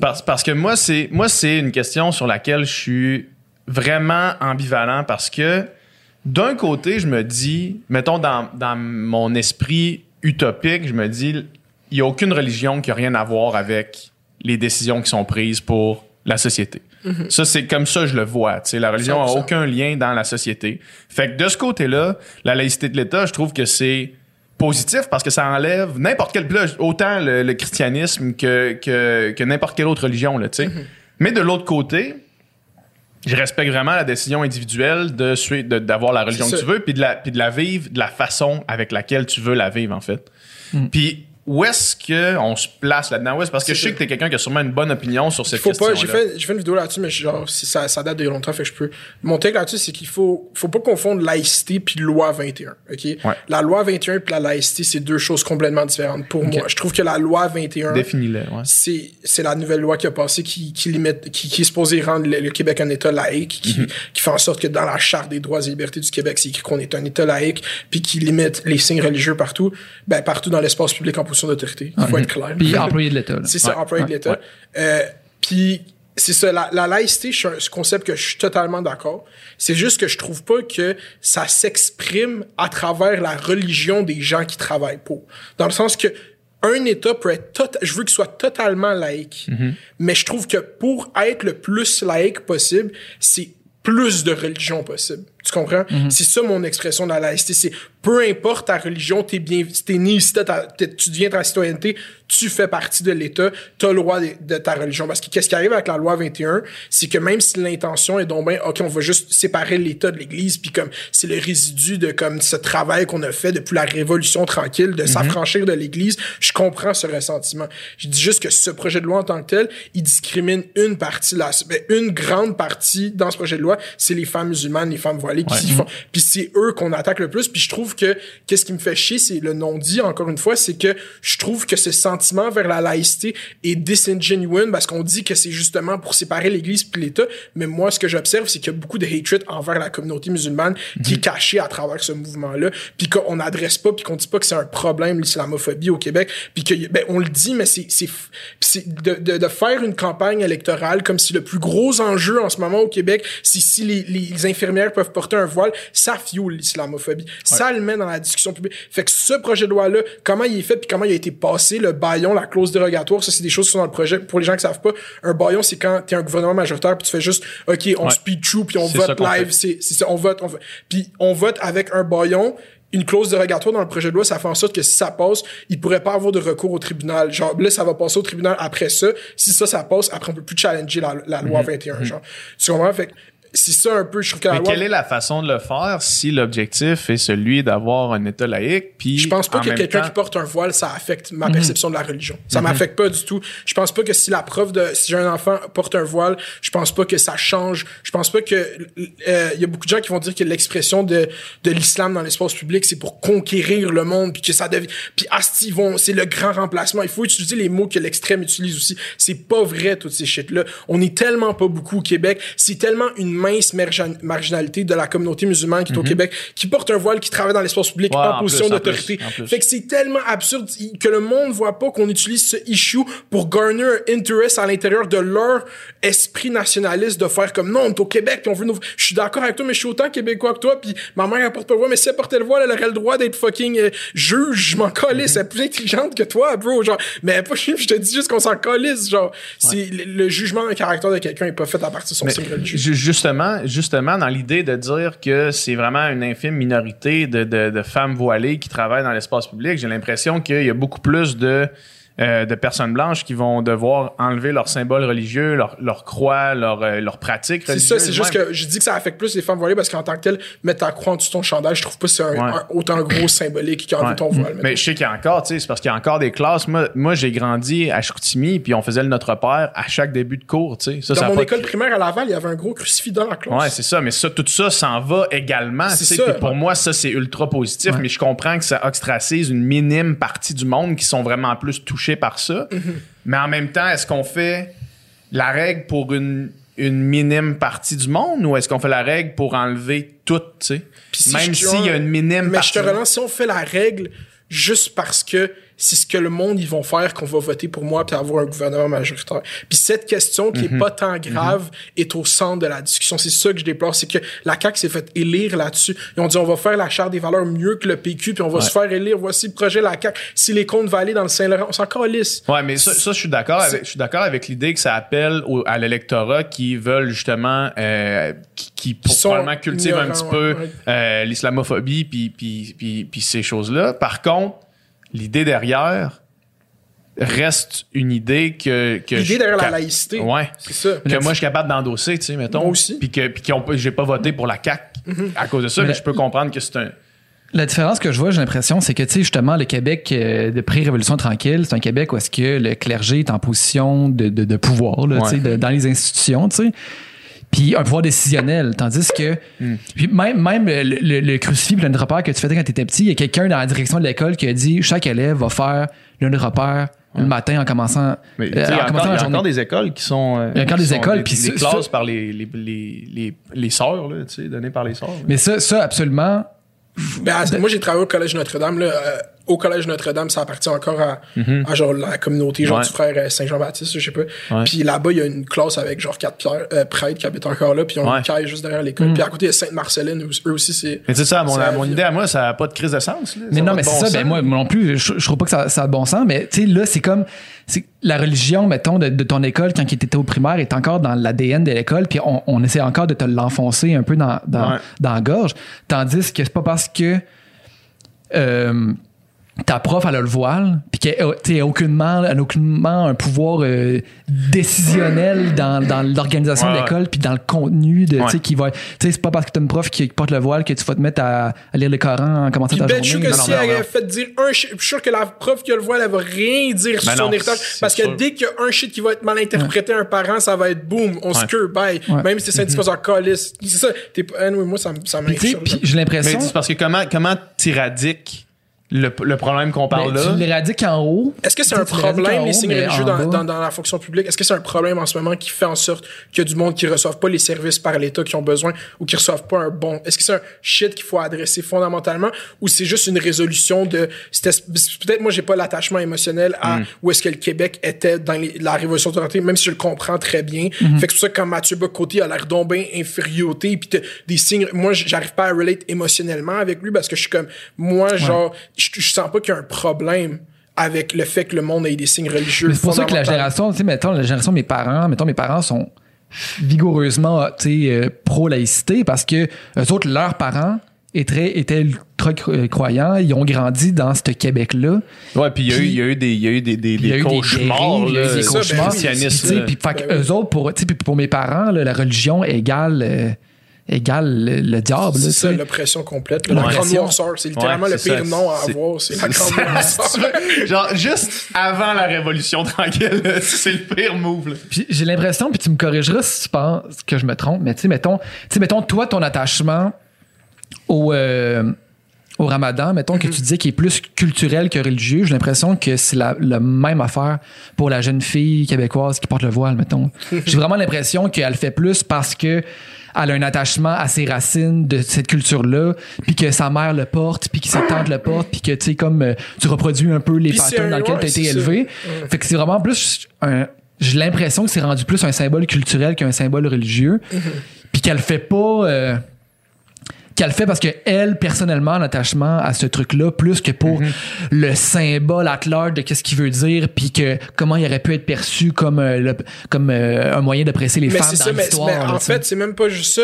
Parce, parce que moi, c'est moi, c'est une question sur laquelle je suis vraiment ambivalent parce que d'un côté, je me dis, mettons dans, dans mon esprit utopique, je me dis, il n'y a aucune religion qui a rien à voir avec les décisions qui sont prises pour la société. Ça, c'est comme ça je le vois. tu sais. La religion n'a 100%. aucun lien dans la société. Fait que de ce côté-là, la laïcité de l'État, je trouve que c'est positif parce que ça enlève n'importe quel autant le, le christianisme que, que, que n'importe quelle autre religion là, sais. Mais de l'autre côté, je respecte vraiment la décision individuelle de d'avoir la religion que tu veux puis de la puis de la vivre de la façon avec laquelle tu veux la vivre en fait. Puis où est-ce que on se place là-dedans? Où est-ce- parce que je sais que t'es quelqu'un qui a sûrement une bonne opinion sur cette faut question pas, j'ai fait, j'ai fait une vidéo là-dessus, mais genre, si ça, ça date de longtemps, fait que je peux. Mon take là-dessus, c'est qu'il faut, faut pas confondre laïcité puis loi 21, ok? Ouais. La loi 21 puis la laïcité, c'est deux choses complètement différentes pour moi. Je trouve que la loi 21, Définis-le, ouais. c'est c'est la nouvelle loi qui a passé qui qui limite qui, qui est supposée rendre le, le Québec un État laïque qui, qui fait en sorte que dans la charte des droits et libertés du Québec c'est écrit qu'on est un État laïque puis qui limite les signes religieux partout ben partout dans l'espace public en position d'autorité il faut être clair Puis employé de l'État. c'est ça employé de l'État. Euh, puis c'est ça la, la laïcité suis un- ce concept que je suis totalement d'accord c'est juste que je trouve pas que ça s'exprime à travers la religion des gens qui travaillent pour dans le sens que un État peut être je veux qu'il soit totalement laïque Mm-hmm. mais je trouve que pour être le plus laïque possible c'est plus de religion possible. Tu comprends? Mm-hmm. C'est ça mon expression de la laïcité. C'est peu importe ta religion, t'es bien, t'es né ici, tu deviens ta citoyenneté, tu fais partie de l'État, t'as le droit de, de ta religion. Parce que qu'est-ce qui arrive avec la loi 21, c'est que même si l'intention est donc bien, ok, on va juste séparer l'État de l'Église, puis comme c'est le résidu de comme ce travail qu'on a fait depuis la Révolution tranquille, de s'affranchir de l'Église, je comprends ce ressentiment. Je dis juste que ce projet de loi en tant que tel, il discrimine une partie, là, ben, une grande partie dans ce projet de loi, c'est les femmes musulmanes, les femmes qui s'y font. Puis c'est eux qu'on attaque le plus. Puis je trouve que qu'est-ce qui me fait chier, c'est le non-dit, encore une fois, c'est que je trouve que ce sentiment vers la laïcité est disingenuine parce qu'on dit que c'est justement pour séparer l'Église puis l'État. Mais moi, ce que j'observe, c'est qu'il y a beaucoup de hatred envers la communauté musulmane qui est cachée à travers ce mouvement-là. Puis qu'on n'adresse pas, puis qu'on dit pas que c'est un problème, l'islamophobie au Québec. Puis que, ben, on le dit, mais c'est, de, de, de faire une campagne électorale comme si le plus gros enjeu en ce moment au Québec, c'est si les, les infirmières peuvent porter un voile, ça fuel l'islamophobie. Ça le met dans la discussion publique. Fait que ce projet de loi-là, comment il est fait puis comment il a été passé, le baillon, la clause dérogatoire, ça c'est des choses qui sont dans le projet. Pour les gens qui savent pas, un baillon, c'est quand t'es un gouvernement majoritaire puis tu fais juste, OK, on Ouais. speed through puis on vote live. C'est on vote, on vote. Puis on vote avec un baillon une clause dérogatoire dans le projet de loi, ça fait en sorte que si ça passe, il pourrait pas avoir de recours au tribunal. Genre, là, ça va passer au tribunal après ça. Si ça, ça passe, après, on peut plus challenger la, la loi 21, genre. Tu comprends? Fait c'est ça un peu, je trouve que Mais loi- quelle est la façon de le faire si l'objectif est celui d'avoir un État laïque? Puis Je pense pas que quelqu'un temps- qui porte un voile, ça affecte Mhm. ma perception de la religion. Ça m'affecte pas du tout. Je pense pas que si la preuve de si j'ai un enfant porte un voile, je pense pas que ça change. Je pense pas que euh, il y a beaucoup de gens qui vont dire que l'expression de de l'islam dans l'espace public, c'est pour conquérir le monde puis que ça devient puis asti ils vont c'est le grand remplacement. Il faut utiliser les mots que l'extrême utilise aussi. C'est pas vrai toutes ces shit là. On est tellement pas beaucoup au Québec, c'est tellement une mince margin- marginalité de la communauté musulmane qui est au Québec qui porte un voile qui travaille dans l'espace public Mhm. Ouais, en en position d'autorité. Fait que c'est tellement absurde que le monde voit pas qu'on utilise ce issue pour garner un interest à l'intérieur de leur esprit nationaliste de faire comme non, on est au Québec puis on veut nous... Je suis d'accord avec toi, mais je suis autant québécois que toi puis ma mère elle porte pas le voile, mais si elle portait le voile, elle aurait le droit d'être fucking euh, juge, je m'en calisse, elle est plus intelligente que toi, bro, genre. Mais pas je te dis juste qu'on s'en calisse, genre. C'est le, le jugement d'un caractère de quelqu'un est pas fait à partir de son signe religieux. Justement, dans l'idée de dire que c'est vraiment une infime minorité de, de- de femmes voilées qui travaillent dans l'espace public, j'ai l'impression qu'il y a beaucoup plus de, euh, de personnes blanches qui vont devoir enlever leurs symboles religieux, leurs leur croix, leurs euh, leurs pratiques C'est ça, c'est juste que je dis que ça affecte plus les femmes voilées parce qu'en tant que tel, mettre ta croix en dessous de ton chandail, je trouve pas que c'est un, Ouais. un- autant gros symbolique qu'enlever Ouais. ton voile. Mais je sais qu'il y a encore, tu sais, c'est parce qu'il y a encore des classes. Moi, moi j'ai grandi à Chicoutimi, puis on faisait le Notre Père à chaque début de cours, tu sais. Ça, ça Dans mon école primaire à Laval, il y avait un gros crucifix dans la classe. Ouais, c'est ça, mais ça, tout ça s'en va également. Tu sais, Pour moi, ça, c'est ultra positif, mais je comprends que ça ostracise une minime partie du monde qui sont vraiment plus touchés par ça. Mm-hmm. Mais en même temps, est-ce qu'on fait la règle pour une, une minime partie du monde ou est-ce qu'on fait la règle pour enlever tout, tu sais? Si Même je- s'il y a une minime Mais je partie. te relance, si on fait la règle juste parce que c'est ce que le monde ils vont faire qu'on va voter pour moi puis avoir un gouvernement majoritaire. Puis cette question qui Mhm. est pas tant grave est au centre de la discussion. C'est ça que je déplore, c'est que la CAQ s'est fait élire là-dessus. Ils ont dit on va faire la charte des valeurs mieux que le PQ puis on va se faire élire. Voici le projet de la CAQ. Si les comptes vont aller dans le Saint-Laurent, on s'en calisse. Ouais, mais ça, ça, je suis d'accord avec, je suis d'accord avec l'idée que ça appelle au- à l'électorat qui veulent justement, euh, qui, qui pour- probablement cultive un petit peu ouais. euh, l'islamophobie puis, puis, puis, puis ces choses-là. Par contre, l'idée derrière reste une idée que, que L'idée derrière la que- laïcité. Ouais. C'est ça. Que moi, je suis capable d'endosser, tu sais, mettons. Moi aussi. Puis que, puis pas- j'ai pas voté pour la CAQ Mm-hmm. à cause de ça, mais, Mais- je peux comprendre que c'est un. La différence que je vois, j'ai l'impression, c'est que, tu sais, justement, le Québec euh, de pré-révolution tranquille, c'est un Québec où est-ce que le clergé est en position de, de, de pouvoir, là, tu sais, Ouais. de- dans les institutions, tu sais. Puis un pouvoir décisionnel. Tandis que, puis même, même le, le, le crucifix le Notre Père que tu faisais quand tu étais petit, il y a quelqu'un dans la direction de l'école qui a dit chaque élève va faire le Notre Père le matin en commençant, Mais, euh, il y en a, encore, commençant il y la a journée. encore des écoles qui sont. euh, Il y a encore des écoles, Des, puis des classes ça- par les, les, les, les, les sœurs, là, tu sais, données par les sœurs. Mais ça, ça, absolument, Ben, moi, j'ai travaillé au Collège Notre-Dame. Là, euh, au Collège Notre-Dame, ça appartient encore à, à genre la communauté genre Ouais. du frère euh, Saint-Jean-Baptiste, je sais pas. Ouais. Puis là-bas, il y a une classe avec genre quatre pierres, euh, prêtres qui habitent encore là, puis ils ont Ouais. caille juste derrière l'école. Puis à côté, il y a Sainte-Marceline, où eux aussi, c'est... Mais tu sais, ça, mon, C'est mon idée, à moi, ça n'a pas de crise de sens. là. Mais Ça non, mais c'est bon ça. Ben moi, moi non plus, je, je trouve pas que ça, ça a de bon sens. Mais tu sais, là, c'est comme c'est la religion, mettons, de, de ton école quand tu étais au primaire est encore dans l'ADN de l'école, puis on, on essaie encore de te l'enfoncer un peu dans, dans, Ouais. dans la gorge. Tandis que c'est pas parce que euh, ta prof elle a le voile puis qu'elle a tu sais, aucunement elle a aucunement un pouvoir euh, décisionnel dans, dans l'organisation Ouais, de ouais. l'école puis dans le contenu de tu sais Ouais. qui va tu sais c'est pas parce que t'as une prof qui porte le voile que tu vas te mettre à, à lire le Coran en commençant ta ben, je suis journée que non, si non, elle non. avait fait dire un shit, je suis sûr que la prof qui a le voile, elle va rien dire sur Ben son non, héritage. Parce que sûr. dès qu'il y a un shit qui va être mal interprété à un parent, ça va être boum, on se Ouais. bye. Ouais. Même si c'est syndicat, on s'en calisse. C'est ça. T'es pas, anyway, moi, ça, ça puis j'ai Mais l'impression c'est parce que comment, comment t'éradiques le, le problème qu'on parle ben, là? tu l'éradiques en haut Est-ce que c'est un problème, les signes religieux dans, dans, dans la fonction publique? Est-ce que c'est un problème en ce moment qui fait en sorte qu'il y a du monde qui reçoivent pas les services par l'État qui ont besoin ou qui reçoivent pas un bon? Est-ce que c'est un shit qu'il faut adresser fondamentalement ou c'est juste une résolution de... c'était- Peut-être moi, j'ai pas l'attachement émotionnel à où est-ce que le Québec était dans les- la Révolution d'autorité, même si je le comprends très bien. Fait que c'est pour ça que quand Mathieu Bocoté a l'air donc bien infériorité puis t'as des signes... Moi, j'arrive pas à relate émotionnellement avec lui parce que je suis comme... Moi, genre, je, je sens pas qu'il y a un problème avec le fait que le monde ait des signes religieux. C'est pour ça que la génération, tu sais, mettons, la génération de mes parents, mettons, mes parents sont vigoureusement, tu sais, euh, pro-laïcité parce que eux autres, leurs parents étaient, étaient ultra cro- croyants, ils ont grandi dans ce Québec-là. Ouais, puis il y, a eu- Puis- il y a eu des, il y a eu des, des, Il y a des eu des cauchemars, dérives, il y a eu là, des ça, ben cauchemars. oui, Puis, Ben oui. eux autres, pour, tu sais, puis pour mes parents, là, la religion égale, euh, égale le, le diable. là, C'est ça, sais. l'oppression complète. Ouais. grande noirceur, c'est littéralement Ouais, le pire ça. nom à avoir. C'est la grande noirceur. Genre, juste avant la révolution tranquille, c'est le pire move. Là. Puis j'ai l'impression, puis tu me corrigeras si tu penses que je me trompe, mais tu sais, mettons, mettons, toi, ton attachement au, euh, au ramadan, mettons que tu disais qu'il est plus culturel que religieux, j'ai l'impression que c'est la, la même affaire pour la jeune fille québécoise qui porte le voile, mettons. j'ai vraiment l'impression qu'elle le fait plus parce que elle a un attachement à ses racines de cette culture-là, puis que sa mère le porte, puis que ses tantes le portent, puis que, tu sais, comme euh, tu reproduis un peu les c'est patterns dans lesquels tu as été élevé. Fait que c'est vraiment plus un. J'ai l'impression que c'est rendu plus un symbole culturel qu'un symbole religieux. Mhm. Puis qu'elle fait pas. euh, qu'elle fait parce que elle personnellement un attachement à ce truc là plus que pour Mhm. le symbole at large de qu'est-ce qu'il veut dire puis que comment il aurait pu être perçu comme euh, le- comme euh, un moyen d'oppresser les Mais femmes c'est dans ça, mais, l'histoire en tu sais. fait, c'est même pas juste ça.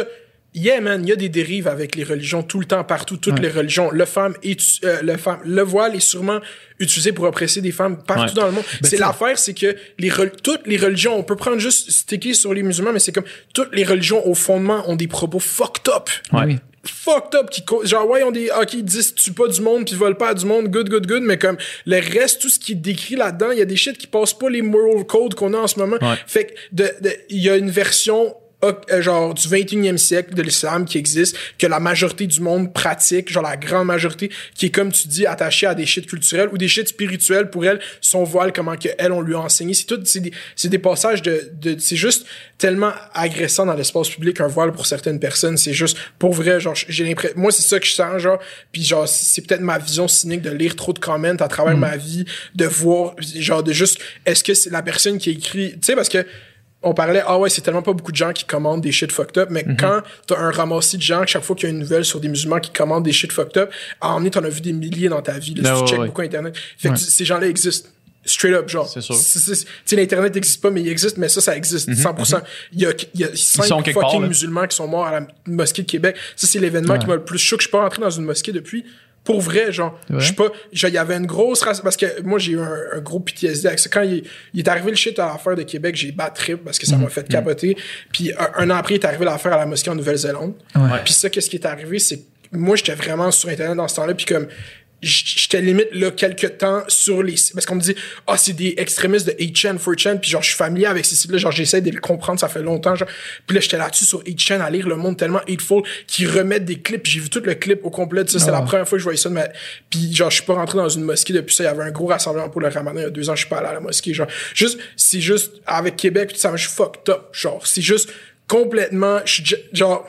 Yeah, man, il y a des dérives avec les religions tout le temps, partout, toutes les religions. Le, femme est, euh, le, femme, le voile est sûrement utilisé pour oppresser des femmes partout Ouais. dans le monde. c'est t'sais- l'affaire, c'est que les toutes les religions, on peut prendre juste sticker sur les musulmans, mais c'est comme toutes les religions au fondement ont des propos fucked up. Ouais. Fucked up qui genre ouais ils ont des ok ils disent tue pas du monde puis volent pas du monde good good good mais comme le reste tout ce qui est décrit là-dedans il y a des shit qui passent pas les moral codes qu'on a en ce moment Ouais. fait que de il y a une version genre du 21e siècle de l'islam qui existe que la majorité du monde pratique genre la grande majorité qui est comme tu dis attachée à des shit culturels ou des shit spirituels pour elle son voile comment que elle on lui a enseigné. C'est tout c'est des, des passages de, de c'est juste tellement agressant dans l'espace public un voile pour certaines personnes. C'est juste pour vrai genre j'ai l'impression moi c'est ça que je sens genre puis genre c'est peut-être ma vision cynique de lire trop de comments à travers ma vie de voir genre de juste est-ce que c'est la personne qui écrit tu sais parce que on parlait, ah ouais, c'est tellement pas beaucoup de gens qui commandent des shit fucked up, mais quand t'as un ramassis de gens, chaque fois qu'il y a une nouvelle sur des musulmans qui commandent des shit fucked up, à donné, t'en as vu des milliers dans ta vie, là, si Ah tu checkes ouais. beaucoup Internet. Fait que ces gens-là existent. Straight up, genre. C'est sûr. Tu sais, l'Internet n'existe pas, mais il existe, mais ça, ça existe. 100%. Il y a, il y a cinq fucking part, musulmans qui sont morts à la mosquée de Québec. Ça, c'est l'événement qui m'a le plus choqué. Je suis pas rentré dans une mosquée depuis. Pour vrai, genre, Ouais. je suis pas, genre, il y avait une grosse race, parce que moi, j'ai eu un, un gros PTSD avec ça. Quand il, il est arrivé le shit à l'affaire de Québec, j'ai bat trip parce que ça m'a fait capoter. Puis un, un an après, il est arrivé l'affaire à la mosquée en Nouvelle-Zélande. Puis ça, qu'est-ce qui est arrivé, c'est que moi, j'étais vraiment sur Internet dans ce temps-là, puis comme, j- j'étais limite là quelques temps sur les parce qu'on me dit ah c'est des extrémistes de 8chan 4chan puis genre je suis familier avec ces sites là genre j'essaie de les comprendre ça fait longtemps genre. Puis là j'étais là-dessus sur 8chan à lire le monde tellement hateful qui remettent des clips j'ai vu tout le clip au complet ça c'est la première fois que je voyais ça de ma... puis genre je suis pas rentré dans une mosquée depuis ça il y avait un gros rassemblement pour le ramadan il y a deux ans je suis pas allé à la mosquée genre. Juste c'est juste avec Québec tout ça je suis fucked up genre. C'est juste complètement je suis genre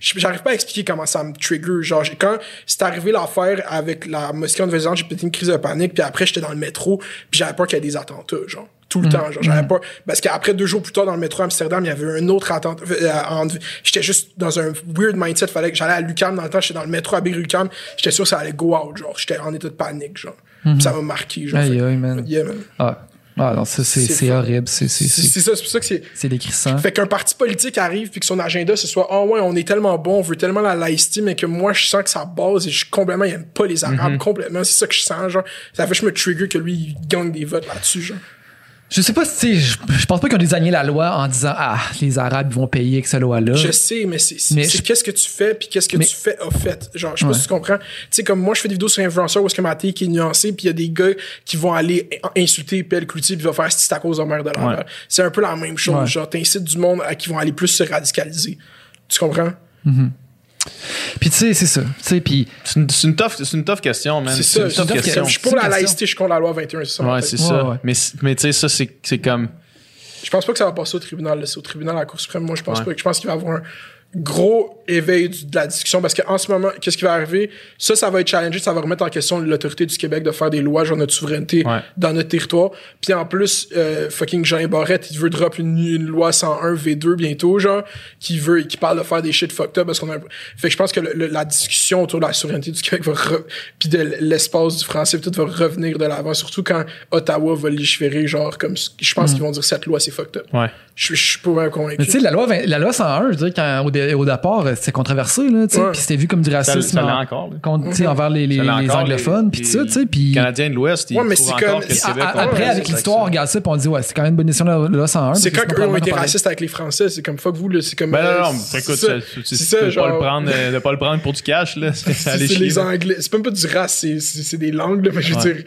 j'arrive pas à expliquer comment ça me trigger genre quand c'est arrivé l'affaire avec la mosquée en Nouvelle-Zélande j'ai pété une crise de panique puis après j'étais dans le métro puis j'avais peur qu'il y ait des attentats genre tout le temps genre j'avais pas parce qu'après deux jours plus tard dans le métro à Amsterdam il y avait un autre attentat euh, j'étais juste dans un weird mindset fallait que j'allais à Lucam dans le temps j'étais dans le métro à Lucam j'étais sûr que ça allait go out genre j'étais en état de panique genre. Puis ça m'a marqué genre Aïe, Fait aïe, man. yeah, man. Ah, Ah, non, ça, c'est horrible. C'est c'est- c'est c'est- c'est ça c'est pour ça que c'est c'est décrissant. fait qu'un parti politique arrive puis que son agenda ce soit ah ouais on est tellement bon on veut tellement la laïcité mais que moi je sens que sa base et je suis complètement il aime pas les arabes complètement c'est ça que je sens genre ça fait que je me trigger que lui il gagne des votes là-dessus genre Je sais pas si, tu sais, je, je pense pas qu'ils ont désigné la loi en disant, ah, les Arabes vont payer avec cette loi-là. je sais mais c'est qu'est-ce que tu fais puis qu'est-ce que Mais- tu fais a fait. Genre je sais pas si tu comprends. Tu sais comme moi je fais des vidéos sur influenceurs où est-ce que ma qui est nuancée puis il y a des gars qui vont aller insulter Pelle Cloutier puis va faire c'est à cause de mère de Ouais. c'est un peu la même chose Ouais. genre t'incites du monde à qui vont aller plus se radicaliser. Tu comprends? Puis tu sais, c'est ça. Puis C'est une, c'est une tough, c'est une tough question, man. c'est C'est ça une je tough suis question. je suis pour la laïcité je suis contre la loi 21 c'est ça Ouais, c'est ça. Ouais, ouais. Mais, c'est- mais tu sais, ça, c'est c'est comme. Je pense pas que ça va passer au tribunal. là. C'est au tribunal à la Cour suprême. Moi, je pense Ouais. pas. Je pense qu'il va y avoir un gros éveil de la discussion parce qu'en ce moment, qu'est-ce qui va arriver? Ça, ça va être challengé. Ça va remettre en question l'autorité du Québec de faire des lois genre notre souveraineté Ouais. dans notre territoire. Puis en plus, euh, fucking Jean Barrette, il veut drop une, une loi 101 V2 bientôt, genre, qui veut, qui parle de faire des shit fucked up parce qu'on a un... Fait que je pense que le- le- la discussion autour de la souveraineté du Québec va re- puis de l'espace du français tout va revenir de l'avant, surtout quand Ottawa va légiférer, genre, comme, je pense qu'ils vont dire cette loi, c'est fucked up. Ouais. Je suis pas vraiment convaincu. Mais tu sais, la loi, 20 la loi 101, je veux dire, quand, au, dé- au départ, euh, c'était controversé, là, tu sais, Ouais. puis c'était vu comme du Ça, racisme ça l'est en- encore. contre, sais, envers les, les, Ça les anglophones, puis tout ça, tu sais, puis... Canadiens de l'Ouest, ils Ouais, mais trouvent comme- que Québec... a- après, ouais, avec l'histoire, on regarde ça, puis on dit, ouais, c'est quand même une bonne décision, la loi 101. C'est quand que qu'eux ont été racistes avec les Français, c'est comme fuck vous, là, c'est comme. Ben euh, non, non, écoute, c'est ça, ça. ça, euh, de pas le prendre pour du cash, là. C'est les. Anglais. C'est même pas du race, c'est- des langues, là, mais je veux dire.